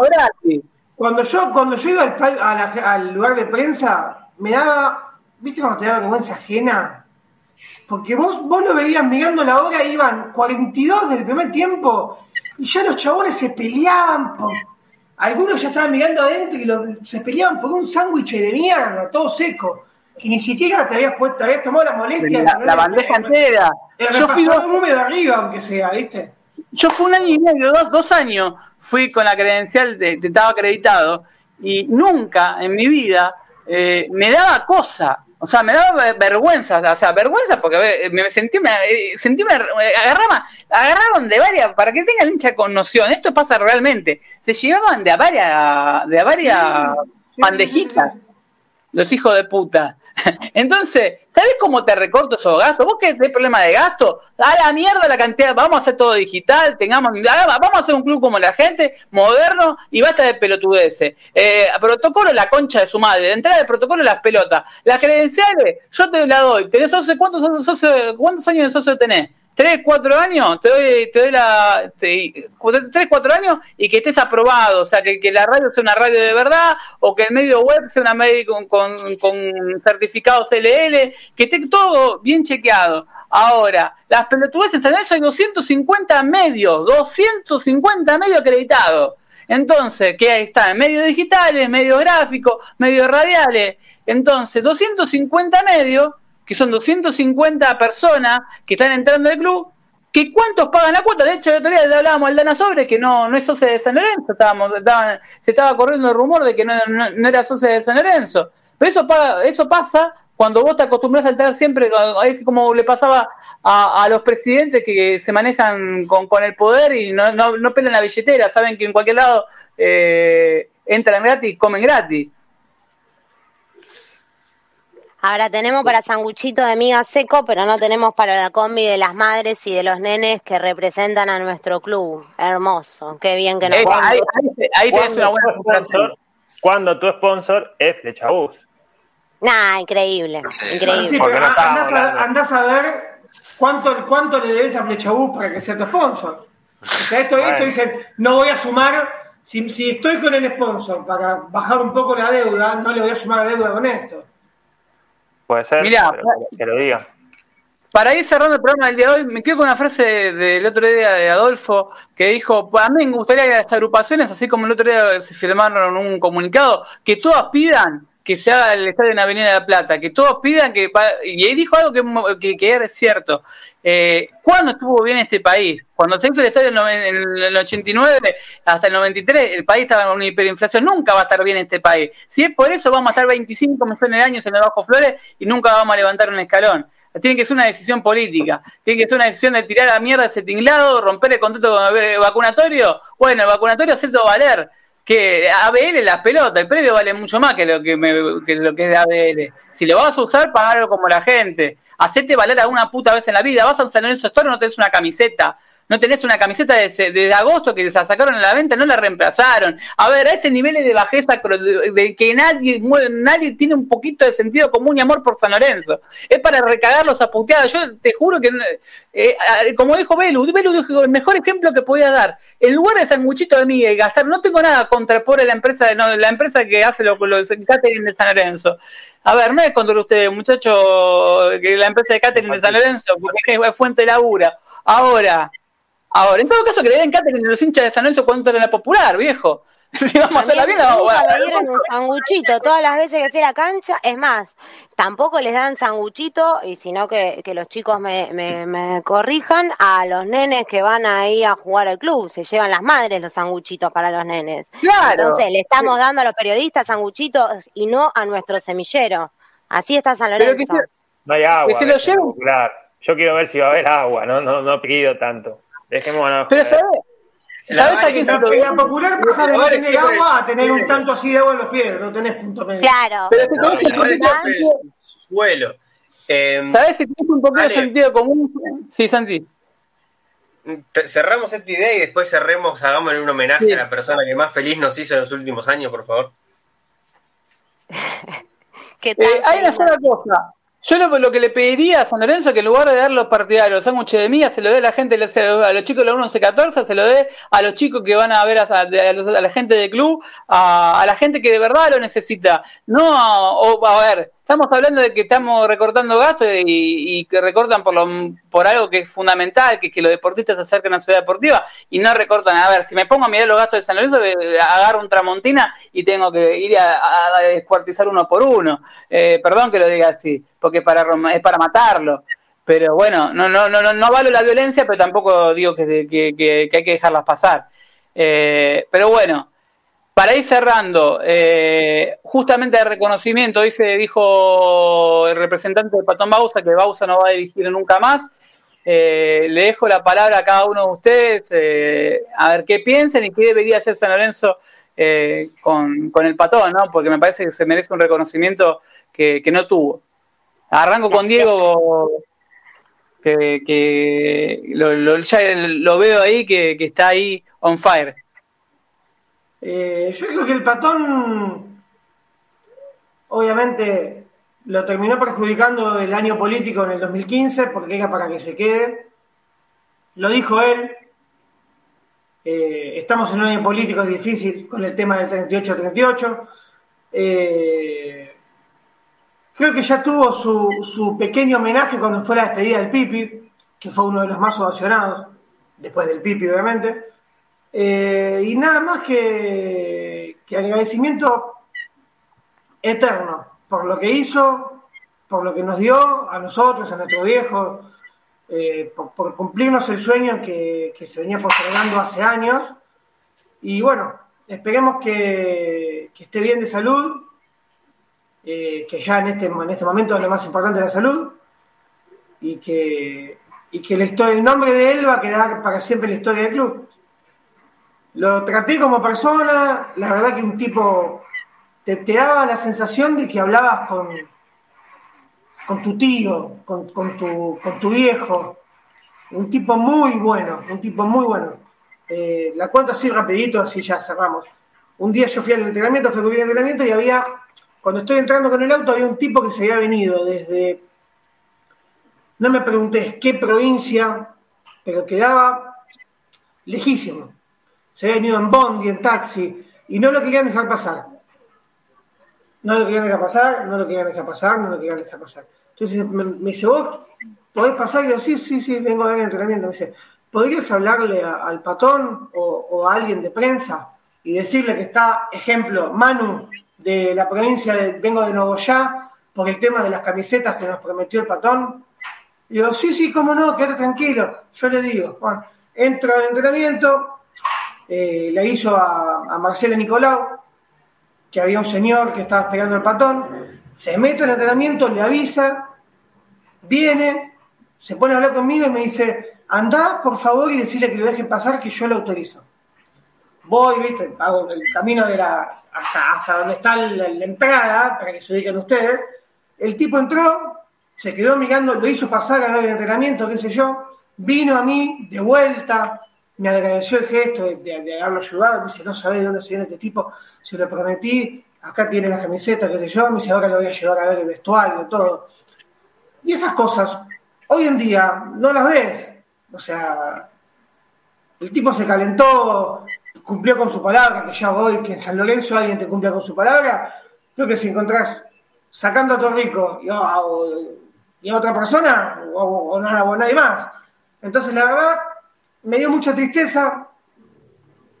Cuando yo, cuando yo iba al, al lugar de prensa, me daba, ¿viste cuando te daba vergüenza ajena? Porque vos, vos lo veías mirando la hora, iban 42 del primer tiempo, y ya los chabones se peleaban por. Algunos ya estaban mirando adentro y se peleaban por un sándwich de mierda, todo seco. Que ni siquiera te habías puesto, te habías tomado la molestia. La, bandeja entera. yo fui dos, húmedo arriba, aunque sea, ¿viste? Yo fui un año y medio, dos, dos años fui con la credencial de, estaba acreditado y nunca en mi vida eh, me daba cosa, o sea, me daba vergüenza, o sea, vergüenza porque me sentí, me, eh, sentí me agarraba, agarraron de varias, para que tengan hincha con noción, esto pasa realmente, se llevaban de a varias, de a varias bandejitas, los hijos de puta. *laughs* Entonces, ¿sabes cómo te recorto esos gastos? ¿Vos qué tenés problema de gasto? A la mierda la cantidad, vamos a hacer todo digital, tengamos, vamos a hacer un club como la gente, moderno y basta de pelotudeces. Eh, protocolo la concha de su madre, de entrada de protocolo las pelotas. Las credenciales, yo te la doy. ¿Tenés socio, cuántos, socio, ¿Cuántos años de socio tenés? Tres, cuatro años, te doy, te doy la. tres, cuatro años y que estés aprobado. O sea, que, que, la radio sea una radio de verdad o que el medio web sea una medio con, con, con certificados LL, que esté todo bien chequeado. Ahora, las pelotudes en San hay 250 medios, 250 medios acreditados. Entonces, ¿qué está? Medios digitales, medios gráficos, medios radiales. Entonces, 250 medios que son 250 personas que están entrando al club, que cuántos pagan la cuota. De hecho, el otro día le hablábamos al Dana Sobre, que no, no es socio de San Lorenzo, estábamos, se estaba corriendo el rumor de que no, no, era socio de San Lorenzo. Pero eso, eso pasa cuando vos te acostumbras a entrar siempre, es como le pasaba a, los presidentes que se manejan con, con el poder y no, no, no pelan la billetera, saben que en cualquier lado eh, entran gratis y comen gratis. Ahora tenemos para sanguchito de miga seco, pero no tenemos para la combi de las madres y de los nenes que representan a nuestro club. Hermoso, qué bien que nos eh, ahí, ahí, una buena sponsor, Cuando tu sponsor es Flechabús. Nah, increíble, increíble. Sí, pero andás, a, ver cuánto, cuánto le debes a Flechabús para que sea tu sponsor. O sea, esto, esto dicen, no voy a sumar, si, si estoy con el sponsor para bajar un poco la deuda, no le voy a sumar la deuda con esto. Puede ser, que lo diga. Para ir cerrando el programa del día de hoy, me quedo con una frase del otro día de Adolfo que dijo, a mí me gustaría que las agrupaciones, así como el otro día se firmaron un comunicado, que todas pidan que se haga el estadio en Avenida de la Plata, que todos pidan que... Y ahí dijo algo que, que, era cierto. Eh, ¿Cuándo estuvo bien este país? Cuando se hizo el estadio en el 89 hasta el 93, el país estaba en una hiperinflación. Nunca va a estar bien este país. Si es por eso, vamos a estar 25 millones de años en el Bajo Flores y nunca vamos a levantar un escalón. Tiene que ser una decisión política. Tiene que ser una decisión de tirar a mierda ese tinglado, romper el contrato con el vacunatorio. Bueno, el vacunatorio hacerlo valer que ABL la pelota, el predio vale mucho más que lo que, lo que es ABL. Si lo vas a usar, pagarlo como la gente. Hacete valer alguna puta vez en la vida. Vas a San Lorenzo Store no tenés una camiseta no tenés una camiseta de, agosto que la sacaron a la venta, no la reemplazaron. A ver, a ese nivel de bajeza de, que nadie nadie tiene un poquito de sentido común y amor por San Lorenzo. Es para recagarlos a puteadas. Yo te juro que, eh, como dijo Belu, Belu dijo el mejor ejemplo que podía dar. En lugar de sanguchito de Miguel gastar, no tengo nada contra pobre la empresa, de, la empresa que hace lo, lo de catering de San Lorenzo. A ver, no es contra usted, muchacho, que la empresa de catering de San Lorenzo, porque es fuente de labura. Ahora, Ahora, en todo caso, que le den catering a los hinchas de San Lorenzo cuando entran a popular, viejo. *laughs* si vamos a hacerla bien, vamos a me dieron un sanguchito todas las veces que fui a la cancha. Es más, tampoco les dan sanguchito, y sino que, que los chicos me, me, me, corrijan, a los nenes que van ahí a jugar al club. Se llevan las madres los sanguchitos para los nenes. Claro. Entonces, le estamos dando a los periodistas sanguchitos y no a nuestro semillero. Así está San Lorenzo. No hay agua. Claro. Yo quiero ver si va a haber agua, no, no, no pido tanto. Dejémonos. Pero, ¿sabes? ¿Sabes a quién se popular pasa de no tener agua a tener un tanto así de agua en los pies, no tenés punto medio. Claro. Pero si no, suelo. Eh, ¿Sabes si tienes un poco de sentido común? Sí, Santi. Cerramos esta idea y después cerremos, hagámosle un homenaje a la persona que más feliz nos hizo en los últimos años, por favor. *laughs* ¿Qué tal, eh, hay una sola cosa. Yo lo, que le pediría a San Lorenzo es que en lugar de dar los partidarios, los sándwiches de mía, se lo dé a la gente, a los chicos de la 11-14, se lo dé a los chicos que van a ver a, la gente del club, a, la gente que de verdad lo necesita. No, a ver, Estamos hablando de que estamos recortando gastos y, que recortan por, lo, por algo que es fundamental, que es que los deportistas se acerquen a la ciudad deportiva y no recortan. A ver, si me pongo a mirar los gastos de San Lorenzo, eh, agarro un Tramontina y tengo que ir a, descuartizar uno por uno. Eh, perdón que lo diga así, porque para, es para matarlo. Pero bueno, no, no, no, no, no valo la violencia, pero tampoco digo que, que, hay que dejarlas pasar. Eh, pero bueno, para ir cerrando, eh, justamente de reconocimiento, hoy se dijo el representante de Patón Bausa que Bausa no va a dirigir nunca más. Eh, le dejo la palabra a cada uno de ustedes eh, a ver qué piensan y qué debería hacer San Lorenzo con, el Patón, ¿no? porque me parece que se merece un reconocimiento que, no tuvo. Arranco con Diego, que, lo, ya lo veo ahí, que está ahí on fire. Eh, yo creo que el patón, obviamente, lo terminó perjudicando el año político en el 2015 porque era para que se quede. Lo dijo él. Eh, estamos en un año político, difícil con el tema del 38-38. Eh, creo que ya tuvo su, su, pequeño homenaje cuando fue la despedida del Pipi, que fue uno de los más ovacionados, después del Pipi, obviamente. Eh, y nada más que, agradecimiento eterno por lo que hizo, por lo que nos dio a nosotros, a nuestro viejo, eh, por, cumplirnos el sueño que, se venía postergando hace años. Y bueno, esperemos que, esté bien de salud, eh, que ya en este, en este momento es lo más importante la salud, y que, y que el nombre de él va a quedar para siempre en la historia del club. Lo traté como persona, la verdad que un tipo te, daba la sensación de que hablabas con, con tu tío, con, tu, con tu viejo. Un tipo muy bueno, un tipo muy bueno. Eh, la cuento así rapidito, así ya cerramos. Un día yo fui al entrenamiento, fui al entrenamiento y había, cuando estoy entrando con el auto, había un tipo que se había venido desde, no me pregunté qué provincia, pero quedaba lejísimo se había venido en bondi, en taxi, y no lo querían dejar pasar. No lo querían dejar pasar, no lo querían dejar pasar, no lo querían dejar pasar. Entonces me, dice, vos podés pasar, y yo, sí, sí, sí, vengo a ver entrenamiento. Me dice, ¿podrías hablarle al patón o, a alguien de prensa y decirle que está, ejemplo, Manu de la provincia de, vengo de Nogoyá, por el tema de las camisetas que nos prometió el patón? Y yo, sí, sí, cómo no, quédate tranquilo. Yo le digo, bueno, entro al entrenamiento, eh, le hizo a, Marcela Nicolau, que había un señor que estaba pegando el patón, se mete en el entrenamiento, le avisa, viene, se pone a hablar conmigo y me dice, anda por favor y decirle que lo dejen pasar, que yo lo autorizo. Voy, viste, hago el camino de la, hasta, donde está la, entrada, para que se ubiquen ustedes. El tipo entró, se quedó mirando, lo hizo pasar a el entrenamiento, qué sé yo, vino a mí de vuelta, me agradeció el gesto de, haberlo ayudado, me dice, no sabés de dónde se viene este tipo, se lo prometí, acá tiene la camiseta, qué sé yo, me dice, ahora lo voy a llevar a ver el vestuario, todo. Y esas cosas, hoy en día no las ves. O sea, el tipo se calentó, cumplió con su palabra, que ya voy, que en San Lorenzo alguien te cumpla con su palabra. Creo que si encontrás sacando a Torrico y a, y a otra persona, o, o, o nadie más. Entonces, la verdad, me dio mucha tristeza,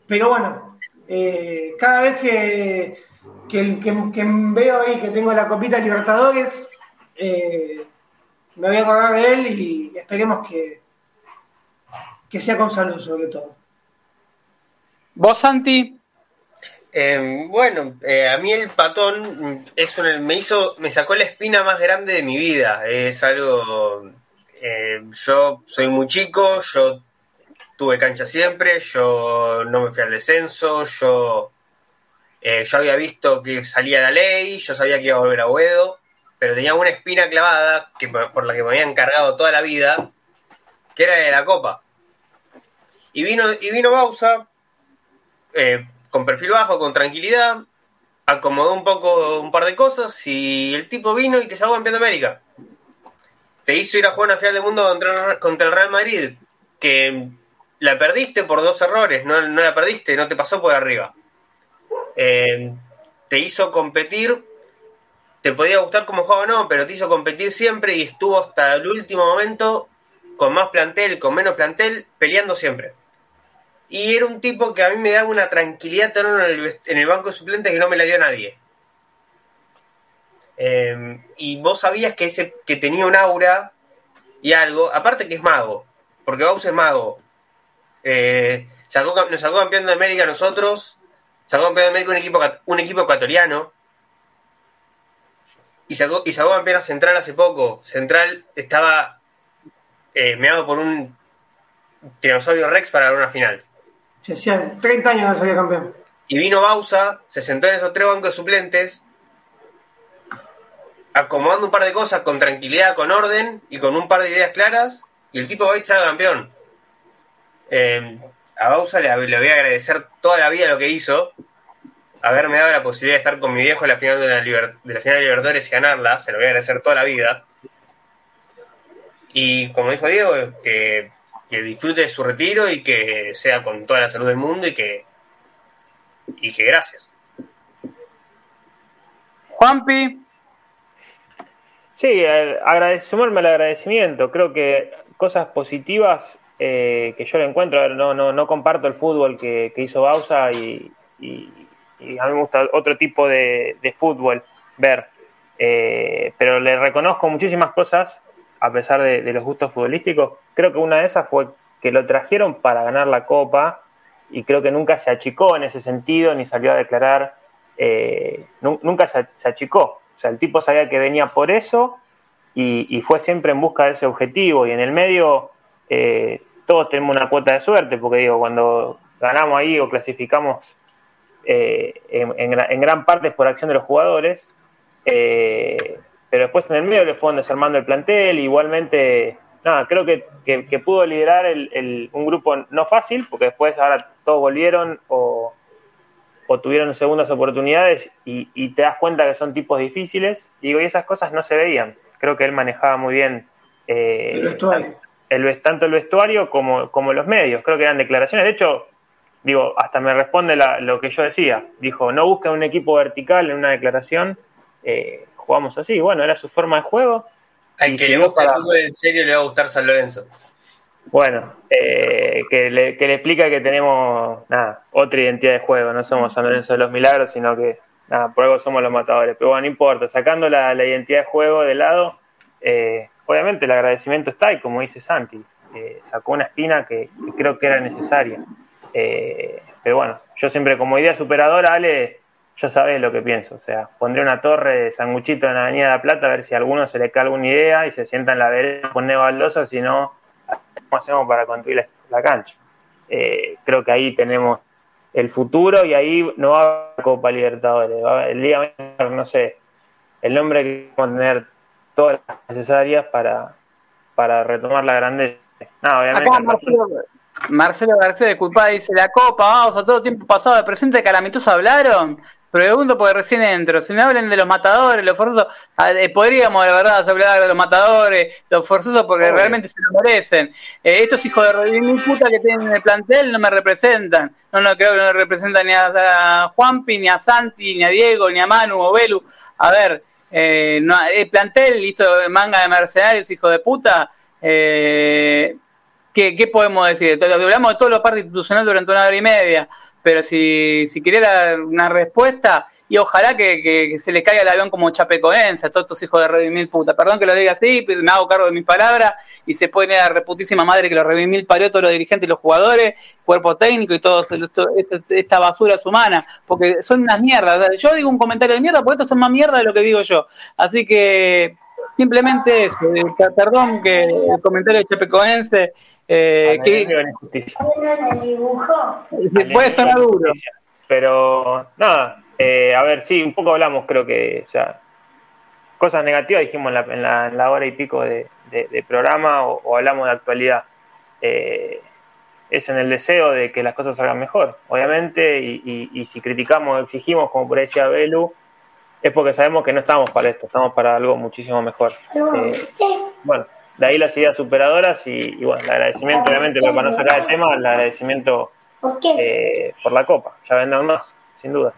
pero bueno, Eh, cada vez que, veo ahí que tengo la copita Libertadores, eh, me voy a acordar de él y esperemos que, que sea con salud sobre todo. ¿Vos, Santi? Eh, bueno, eh, a mí el patón es un, me hizo, me sacó la espina más grande de mi vida. Es algo, eh, yo soy muy chico, yo tuve cancha siempre, yo no me fui al descenso, yo, yo había visto que salía la ley, yo sabía que iba a volver a Huedo, pero tenía una espina clavada que, por la que me había encargado toda la vida, que era de la copa. Y vino, y vino Bausa, eh, con perfil bajo, con tranquilidad, acomodó un poco un par de cosas y el tipo vino y te sacó campeón de América. Te hizo ir a jugar una final del mundo contra, el Real Madrid, que la perdiste por dos errores, no, la perdiste, no te pasó por arriba. Eh, te hizo competir, te podía gustar como juego o no, pero te hizo competir siempre y estuvo hasta el último momento con más plantel, con menos plantel, peleando siempre. Y era un tipo que a mí me daba una tranquilidad en el, banco de suplentes que no me la dio nadie. Em, y vos sabías que, ese, que tenía un aura y algo, aparte que es mago, porque Baus es mago. Eh, sacó, nos sacó campeón de América nosotros, sacó campeón de América un equipo, un equipo ecuatoriano. Y sacó, y sacó campeón a Central hace poco. Central estaba eh, meado por un tiranosaurio Rex para dar una final. 30 años no salía campeón. Y vino Bausa, se sentó en esos tres bancos de suplentes, acomodando un par de cosas con tranquilidad, con orden y con un par de ideas claras, y el tipo va a campeón. Eh, a Bausa le, voy a agradecer toda la vida lo que hizo, haberme dado la posibilidad de estar con mi viejo en la final de la, de la final de Libertadores y ganarla, se lo voy a agradecer toda la vida. Y como dijo Diego, que que disfrute de su retiro y que sea con toda la salud del mundo y que, y que gracias. Juanpi. Sí, sumarme al agradecimiento. Creo que cosas positivas eh, que yo le encuentro. no, no, no comparto el fútbol que, hizo Bausa y, a mí me gusta otro tipo de, fútbol ver. Eh, pero le reconozco muchísimas cosas a pesar de, los gustos futbolísticos. Creo que una de esas fue que lo trajeron para ganar la Copa y creo que nunca se achicó en ese sentido ni salió a declarar, eh, nunca se, achicó. O sea, el tipo sabía que venía por eso y, fue siempre en busca de ese objetivo y en el medio todos tenemos una cuota de suerte porque digo, cuando ganamos ahí o clasificamos eh, en, gran parte por acción de los jugadores pero después en el medio le fueron desarmando el plantel, igualmente, nada, creo que, que, pudo liderar el, un grupo no fácil, porque después ahora todos volvieron o, tuvieron segundas oportunidades y, te das cuenta que son tipos difíciles, digo, y esas cosas no se veían. Creo que él manejaba muy bien eh, el. Tanto el vestuario como, como los medios, creo que eran declaraciones, de hecho, digo, hasta me responde lo que yo decía, dijo, no busca un equipo vertical en una declaración, eh, jugamos así. Bueno, era su forma de juego. Al que le gusta el fútbol en serio le va a gustar San Lorenzo. Bueno, eh, que, le, que, le, explica que tenemos nada, otra identidad de juego, no somos San Lorenzo de los Milagros, sino que nada, por algo somos los matadores. Pero bueno, no importa, sacando la, identidad de juego de lado, eh, obviamente el agradecimiento está y como dice Santi, eh, sacó una espina que, creo que era necesaria. pero bueno, yo siempre como idea superadora, Ale, yo sabés lo que pienso. O sea, pondré una torre de sanguchito en la Avenida de la Plata a ver si a alguno se le cae alguna idea y se sienta en la vereda, pone baldosa, si no, ¿cómo hacemos para construir la, cancha? Eh, creo que ahí tenemos el futuro y ahí no va a haber Copa Libertadores. el día, no sé, el nombre que vamos a tener todas las necesarias para, para retomar la grandeza. No, obviamente. Marcelo, García de Culpa dice: La Copa, vamos, a todo tiempo pasado, de presente, calamitoso hablaron. Pregunto porque recién entro. Si me hablan de los matadores, los forzosos, ah, eh, podríamos de verdad hablar de los matadores, los forzosos porque realmente se lo merecen. Eh, estos hijos de mi puta que tienen en el plantel no me representan. No, no creo que no representan ni a, Juanpi, ni a Santi, ni a Diego, ni a Manu o Belu. A ver, eh, no, el plantel, listo, manga de mercenarios, hijo de puta. ¿qué, ¿Qué podemos decir? Hablamos de todo lo parte institucional durante una hora y media pero si, si quería una respuesta, y ojalá que, se le caiga el avión como chapecoense a todos estos hijos de Revimil puta. Perdón que lo diga así, pero me hago cargo de mis palabras y se puede ir a la reputísima madre que los Revimil parió todos los dirigentes y los jugadores, cuerpo técnico y todo esta, basura es humana, porque son unas mierdas. Yo digo un comentario de mierda porque estos son más mierda de lo que digo yo. Así que simplemente eso, eh, perdón que el comentario de chapecoense eh, que, puede sonar duro. Pero nada, eh, a ver, sí, un poco hablamos, creo que, o sea, cosas negativas dijimos en la, en la, hora y pico de, programa o, hablamos de actualidad. Eh, es en el deseo de que las cosas salgan mejor, obviamente, y, si criticamos, exigimos, como por ahí decía Belu, es porque sabemos que no estamos para esto, estamos para algo muchísimo mejor. Eh, bueno, de ahí las ideas superadoras y, bueno, el agradecimiento, obviamente, para no sacar el tema, el agradecimiento por la copa, ya vendrán más, sin dudas.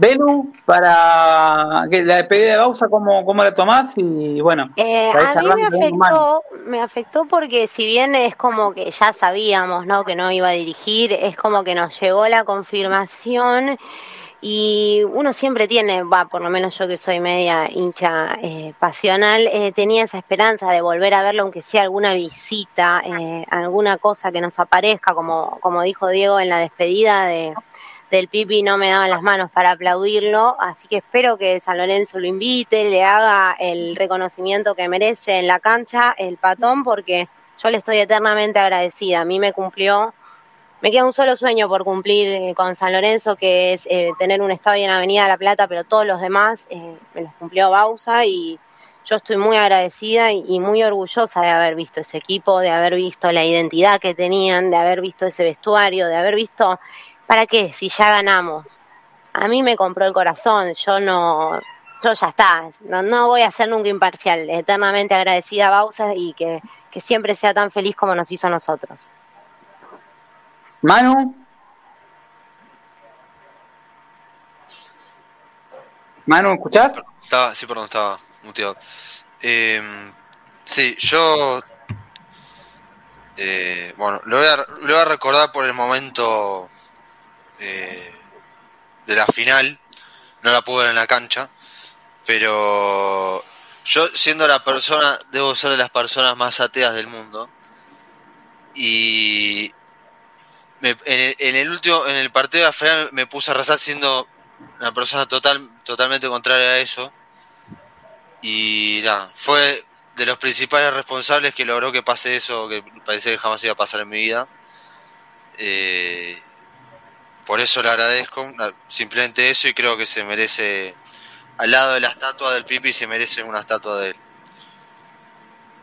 Belu, para que la despedida de Bausa, ¿cómo, cómo la tomás? Y bueno, eh, a mí me afectó, me afectó porque si bien es como que ya sabíamos ¿no? que no iba a dirigir, es como que nos llegó la confirmación y uno siempre tiene, va, por lo menos yo que soy media hincha eh, pasional, eh, tenía esa esperanza de volver a verlo, aunque sea alguna visita, eh, alguna cosa que nos aparezca, como, como dijo Diego en la despedida de del Pipi no me daban las manos para aplaudirlo, así que espero que San Lorenzo lo invite, le haga el reconocimiento que merece en la cancha el patón, porque yo le estoy eternamente agradecida. A mí me cumplió, me queda un solo sueño por cumplir eh, con San Lorenzo, que es eh, tener un estadio en Avenida La Plata, pero todos los demás eh, me los cumplió Bausa y yo estoy muy agradecida y, y, muy orgullosa de haber visto ese equipo, de haber visto la identidad que tenían, de haber visto ese vestuario, de haber visto ¿Para qué? Si ya ganamos. A mí me compró el corazón, yo no, yo ya está, no, voy a ser nunca imparcial, eternamente agradecida a Bausa y que, siempre sea tan feliz como nos hizo a nosotros. Manu. Manu, ¿escuchás? Estaba, sí, perdón, estaba muteado. Eh, sí, yo. Eh, bueno, lo voy, a, lo voy a recordar por el momento eh, de la final, no la pude ver en la cancha, pero yo siendo la persona, debo ser de las personas más ateas del mundo, y en, el, último, en el partido de la final me puse a rezar siendo una persona total, totalmente contraria a eso, y nada, fue de los principales responsables que logró que pase eso que parecía que jamás iba a pasar en mi vida. Eh, por eso le agradezco, simplemente eso y creo que se merece, al lado de la estatua del Pipi, se merece una estatua de él.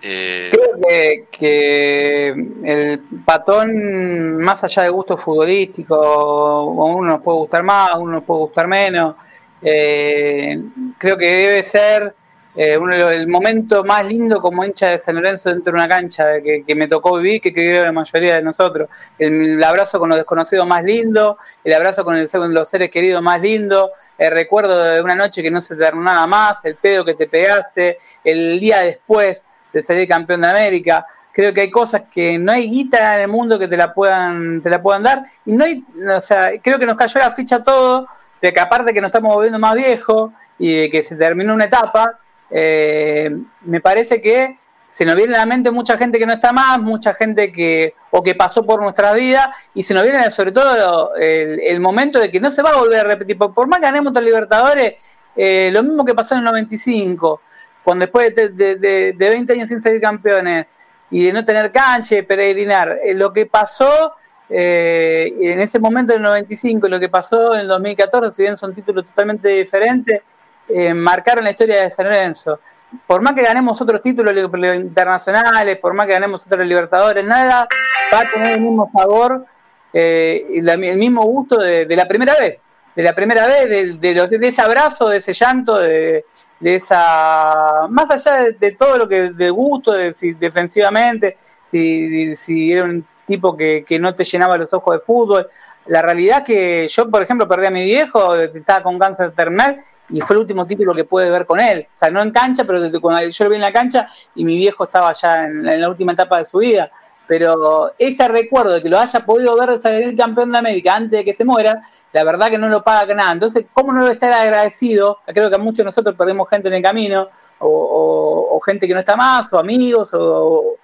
Eh, creo que, el patón, más allá de gusto futbolístico, uno nos puede gustar más, uno nos puede gustar menos, eh, creo que debe ser eh, uno, el momento más lindo como hincha de San Lorenzo dentro de una cancha que, me tocó vivir, que creo la mayoría de nosotros. El, abrazo con los desconocidos más lindo, el abrazo con, el, los seres queridos más lindo, el recuerdo de una noche que no se te nada más, el pedo que te pegaste, el día después de salir campeón de América. Creo que hay cosas que no hay guita en el mundo que te la puedan, te la puedan dar. Y no hay, o sea, creo que nos cayó la ficha todo, de que aparte que nos estamos volviendo más viejos y de que se terminó una etapa, eh, me parece que se nos viene a la mente mucha gente que no está más, mucha gente que o que pasó por nuestra vida y se nos viene sobre todo el, momento de que no se va a volver a repetir. Por, más que ganemos los Libertadores, eh, lo mismo que pasó en el 95, cuando después de, de, 20 años sin ser campeones y de no tener cancha, de peregrinar, eh, lo que pasó en ese momento del 95 y lo que pasó en el 2014, si bien son títulos totalmente diferentes, eh, marcaron la historia de San Lorenzo. Por más que ganemos otros títulos internacionales, por más que ganemos otros Libertadores, nada va a tener el mismo sabor, eh, el mismo gusto de, la primera vez, de la primera vez, de, ese abrazo, de ese llanto, de, esa, más allá de, todo lo que de gusto, de, si defensivamente, si, si era un tipo que, que no te llenaba los ojos de fútbol. La realidad es que yo, por ejemplo, perdí a mi viejo, estaba con cáncer terminal y fue el último título que pude ver con él. O sea, no en cancha, pero desde cuando yo lo vi en la cancha y mi viejo estaba ya en, la última etapa de su vida. pero ese recuerdo de que lo haya podido ver salir campeón de América antes de que se muera, la verdad que no lo paga nada. Entonces, ¿cómo no estar agradecido? Creo que muchos de nosotros perdemos gente en el camino, o, gente que no está más, o amigos, o,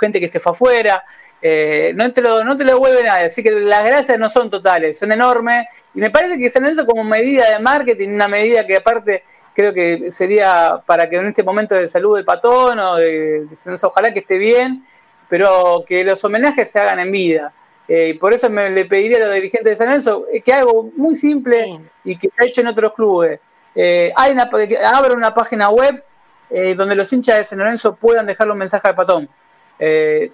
gente que se fue afuera. Eh, no, te lo, no te lo devuelve nadie, así que las gracias no son totales, son enormes. Y me parece que se eso como medida de marketing, una medida que aparte creo que sería para que en este momento de salud del patón o de, ojalá que esté bien, pero que los homenajes se hagan en vida. Eh, y por eso me le pediría a los dirigentes de San Lorenzo que algo muy simple y que se ha hecho en otros clubes. Eh, hay una, abra una página web eh, donde los hinchas de San Lorenzo puedan dejarle un mensaje al patón.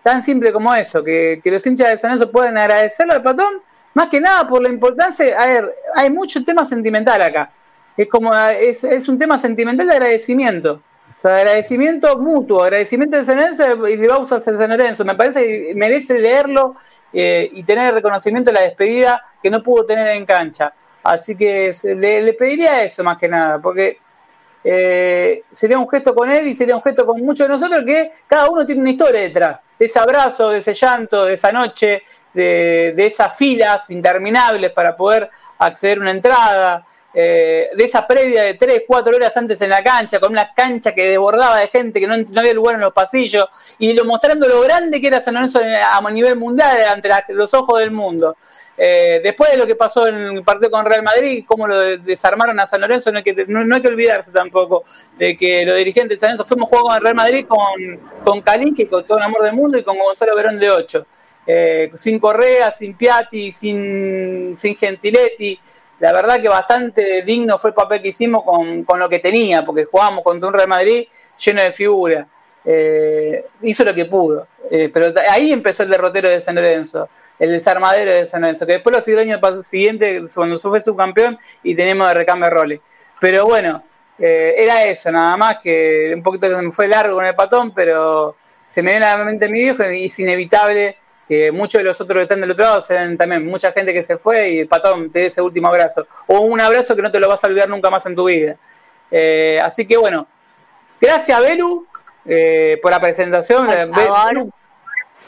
Tan simple como eso, que, que, los hinchas de San Lorenzo puedan agradecerle al patón, más que nada por la importancia, a ver, hay mucho tema sentimental acá. Es como, es, es un tema sentimental de agradecimiento. O sea, agradecimiento mutuo, agradecimiento de San Lorenzo y de Bausa San Lorenzo. Me parece que merece leerlo eh, y tener el reconocimiento de la despedida que no pudo tener en cancha. Así que le, pediría eso más que nada, porque eh, sería un gesto con él y sería un gesto con muchos de nosotros que cada uno tiene una historia detrás, de ese abrazo, de ese llanto, de esa noche, de, de esas filas interminables para poder acceder a una entrada, eh, de esa previa de 3, 4 horas antes en la cancha, con una cancha que desbordaba de gente, que no, había lugar en los pasillos, y lo mostrando lo grande que era San Lorenzo a nivel mundial, ante los ojos del mundo. Eh, después de lo que pasó en el partido con Real Madrid, cómo lo desarmaron a San Lorenzo, no hay, que, no, hay que olvidarse tampoco de que los dirigentes de San Lorenzo fuimos jugar con Real Madrid con, con con todo el amor del mundo, y con Gonzalo Verón de 8. Eh, sin Correa, sin Piatti, sin, sin Gentiletti, la verdad que bastante digno fue el papel que hicimos con, con lo que tenía, porque jugábamos contra un Real Madrid lleno de figuras. Eh, hizo lo que pudo, eh, pero ahí empezó el derrotero de San Lorenzo, el desarmadero de San Lorenzo, que después lo siguió el año siguiente cuando fue subcampeón y tenemos de recambio roles. Pero bueno, eh, era eso, nada más que un poquito que me fue largo con el patón, pero se me viene a la mente mi viejo y es inevitable que muchos de los otros que están del otro lado se ven también mucha gente que se fue y patón te dé ese último abrazo. O un abrazo que no te lo vas a olvidar nunca más en tu vida. Eh, así que bueno gracias Belu eh, por la presentación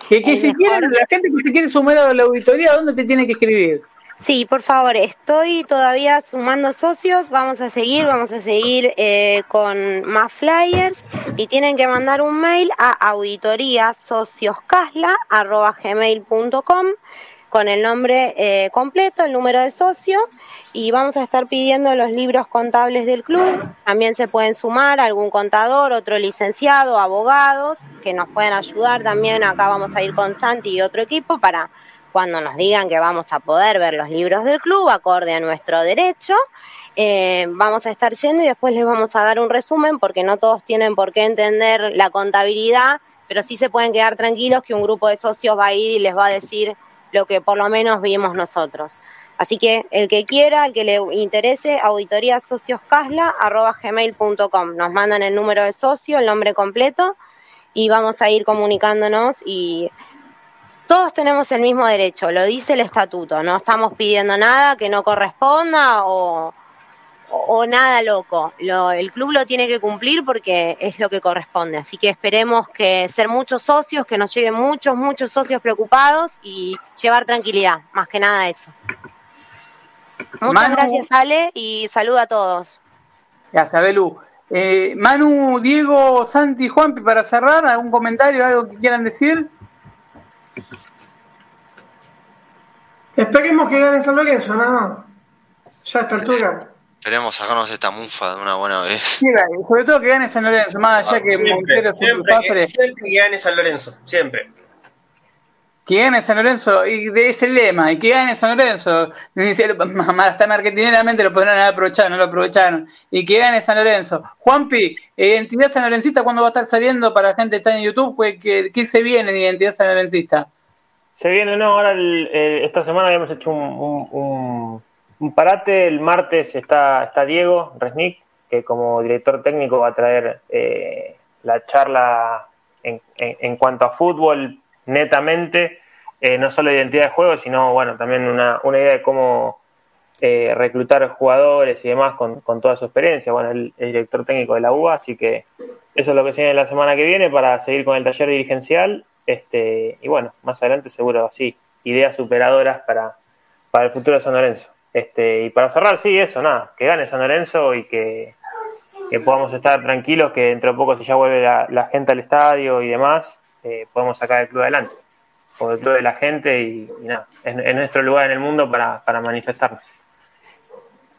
que, que si quieren la gente que se quiere sumar a la auditoría dónde te tiene que escribir Sí, por favor, estoy todavía sumando socios, vamos a seguir, vamos a seguir eh, con más flyers y tienen que mandar un mail a auditoriasocioscasla.gmail.com con el nombre eh, completo, el número de socio y vamos a estar pidiendo los libros contables del club. También se pueden sumar algún contador, otro licenciado, abogados que nos pueden ayudar. También acá vamos a ir con Santi y otro equipo para cuando nos digan que vamos a poder ver los libros del club acorde a nuestro derecho. Eh, vamos a estar yendo y después les vamos a dar un resumen porque no todos tienen por qué entender la contabilidad, pero sí se pueden quedar tranquilos que un grupo de socios va a ir y les va a decir lo que por lo menos vimos nosotros. Así que el que quiera, el que le interese, auditoriasocioscasla.gmail.com. Nos mandan el número de socio, el nombre completo y vamos a ir comunicándonos y todos tenemos el mismo derecho, lo dice el estatuto, no estamos pidiendo nada que no corresponda o, nada loco. el club lo tiene que cumplir porque es lo que corresponde. Así que esperemos que ser muchos socios, que nos lleguen muchos, muchos socios preocupados y llevar tranquilidad, más que nada eso. Muchas gracias Ale y saludo a todos. Gracias Belu. Eh, Manu, Diego, Santi, Juan, para cerrar, ¿algún comentario, algo que quieran decir? Esperemos que gane San Lorenzo, nada más. Ya a esta altura. Esperemos sacarnos esta mufa de una buena vez. Sí, sobre todo que gane San Lorenzo, más allá que Montero siempre, siempre, siempre que gane San Lorenzo, siempre. Que gane San Lorenzo, y de ese lema, y que gane San Lorenzo. Hasta *laughs* marketineramente lo podrían haber aprovechado, no lo aprovecharon. Y que gane San Lorenzo. Juanpi, Identidad San Lorencista, ¿cuándo va a estar saliendo para la gente que está en YouTube? ¿Qué, qué se viene en Identidad San Lorencista? Se viene, no, ahora esta semana habíamos hecho un, un, parate, el martes está, está Diego Resnick, que como director técnico va a traer eh, la charla en, en, cuanto a fútbol netamente, eh, no solo identidad de juego, sino bueno, también una, una idea de cómo eh, reclutar jugadores y demás con, con, toda su experiencia. Bueno, el, director técnico de la UBA, así que eso es lo que se viene la semana que viene para seguir con el taller dirigencial Este, y bueno, más adelante seguro así, ideas superadoras para, para el futuro de San Lorenzo. Este, y para cerrar, sí, eso, nada, que gane San Lorenzo y que, podamos estar tranquilos, que dentro de poco si ya vuelve la, gente al estadio y demás, eh, podemos sacar el club adelante, por el club de la gente y, nada, es, nuestro lugar en el mundo para, para manifestarnos.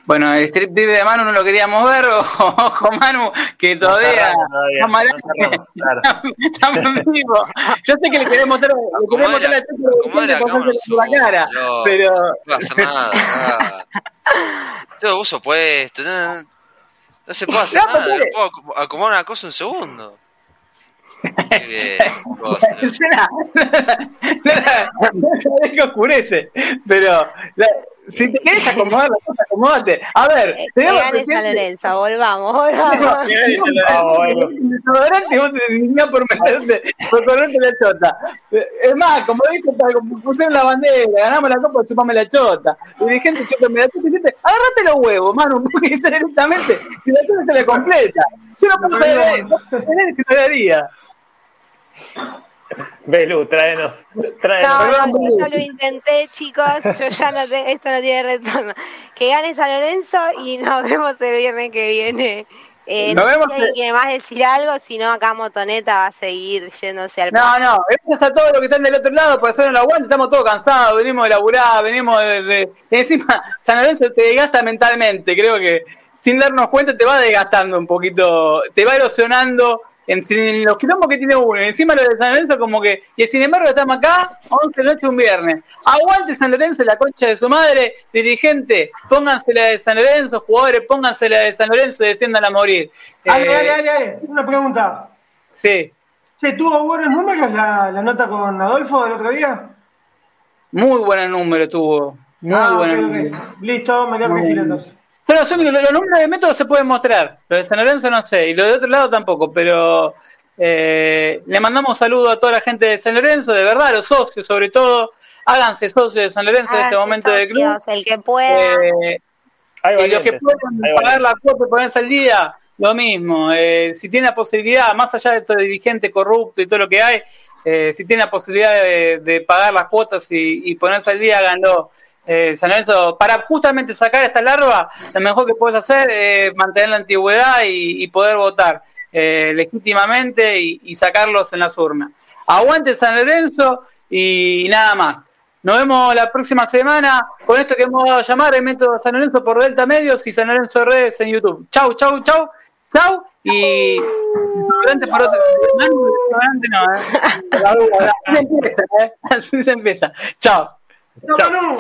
Bueno, el strip de Manu no lo queríamos ver, *laughs* ojo Manu, que todavía estamos vivos. Yo sé que le queremos mostrar, le queremos mostrar la cara, pero... No va a hacer nada, nada. Todo uso puesto, no, no se puede hacer nada, no puedo acomodar una cosa un segundo. Qué bien, *laughs* cosa. no, *laughs* que oscurece, pero si te quieres acomodar las cosas, acomódate. A ver, te gane San Lorenzo, volvamos, volvamos. El *laughs* desodorante vos te indignás por meterte, por correrte la chota. Es más, como dije, pusieron la bandera, ganamos la copa, chupame la chota. Y dirigente, chupame la chota, y dijiste, agarrate los huevos, mano, *laughs* porque directamente, si la chota se le completa. Yo no puedo saber, no puedo saber si lo haría. Belu, tráenos. tráenos. No, yo ya lo intenté, chicos. Yo ya no te, esto no tiene retorno. Que gane San Lorenzo y nos vemos el viernes que viene. Eh, no vemos si quiere más decir algo, si no, acá Motoneta va a seguir yéndose al. No, no, gracias a todos los que están del otro lado por hacer el aguante. Estamos todos cansados, venimos de laburar, venimos de, de. Encima, *laughs* San Lorenzo te desgasta mentalmente. Creo que sin darnos cuenta te va desgastando un poquito, te va erosionando en, los quilombos que tiene uno, encima lo de San Lorenzo como que, y sin embargo estamos acá, 11 noche un viernes. Aguante San Lorenzo, la concha de su madre, dirigente, pónganse la de San Lorenzo, jugadores, pónganse la de San Lorenzo y defiendan a morir. Ay, eh, ay, ay, una pregunta. Sí. ¿Se tuvo buenos números la, la nota con Adolfo del otro día? Muy buen número tuvo. Muy ah, buen Listo, me quedo tranquilo entonces. Son los únicos, los números de método se pueden mostrar. Lo de San Lorenzo no sé, y lo de otro lado tampoco, pero eh, le mandamos saludo a toda la gente de San Lorenzo, de verdad, a los socios sobre todo. Háganse socios de San Lorenzo en este momento de club. El que pueda. Eh, y los que puedan pagar la cuota y ponerse al día, lo mismo. Eh, si tiene la posibilidad, más allá de estos dirigente corrupto y todo lo que hay, eh, si tiene la posibilidad de, pagar las cuotas y, y ponerse al día, háganlo eh, San Lorenzo, para justamente sacar esta larva, lo mejor que puedes hacer es mantener la antigüedad y, poder votar eh, legítimamente y, sacarlos en las urnas. Aguante San Lorenzo y nada más. Nos vemos la próxima semana con esto que hemos dado a llamar el método San Lorenzo por Delta Medios y San Lorenzo Redes en YouTube. Chau, chau, chau, chau y por otro. No, eh. Así se empieza, ¿eh? Así se empieza. Chao. No, no.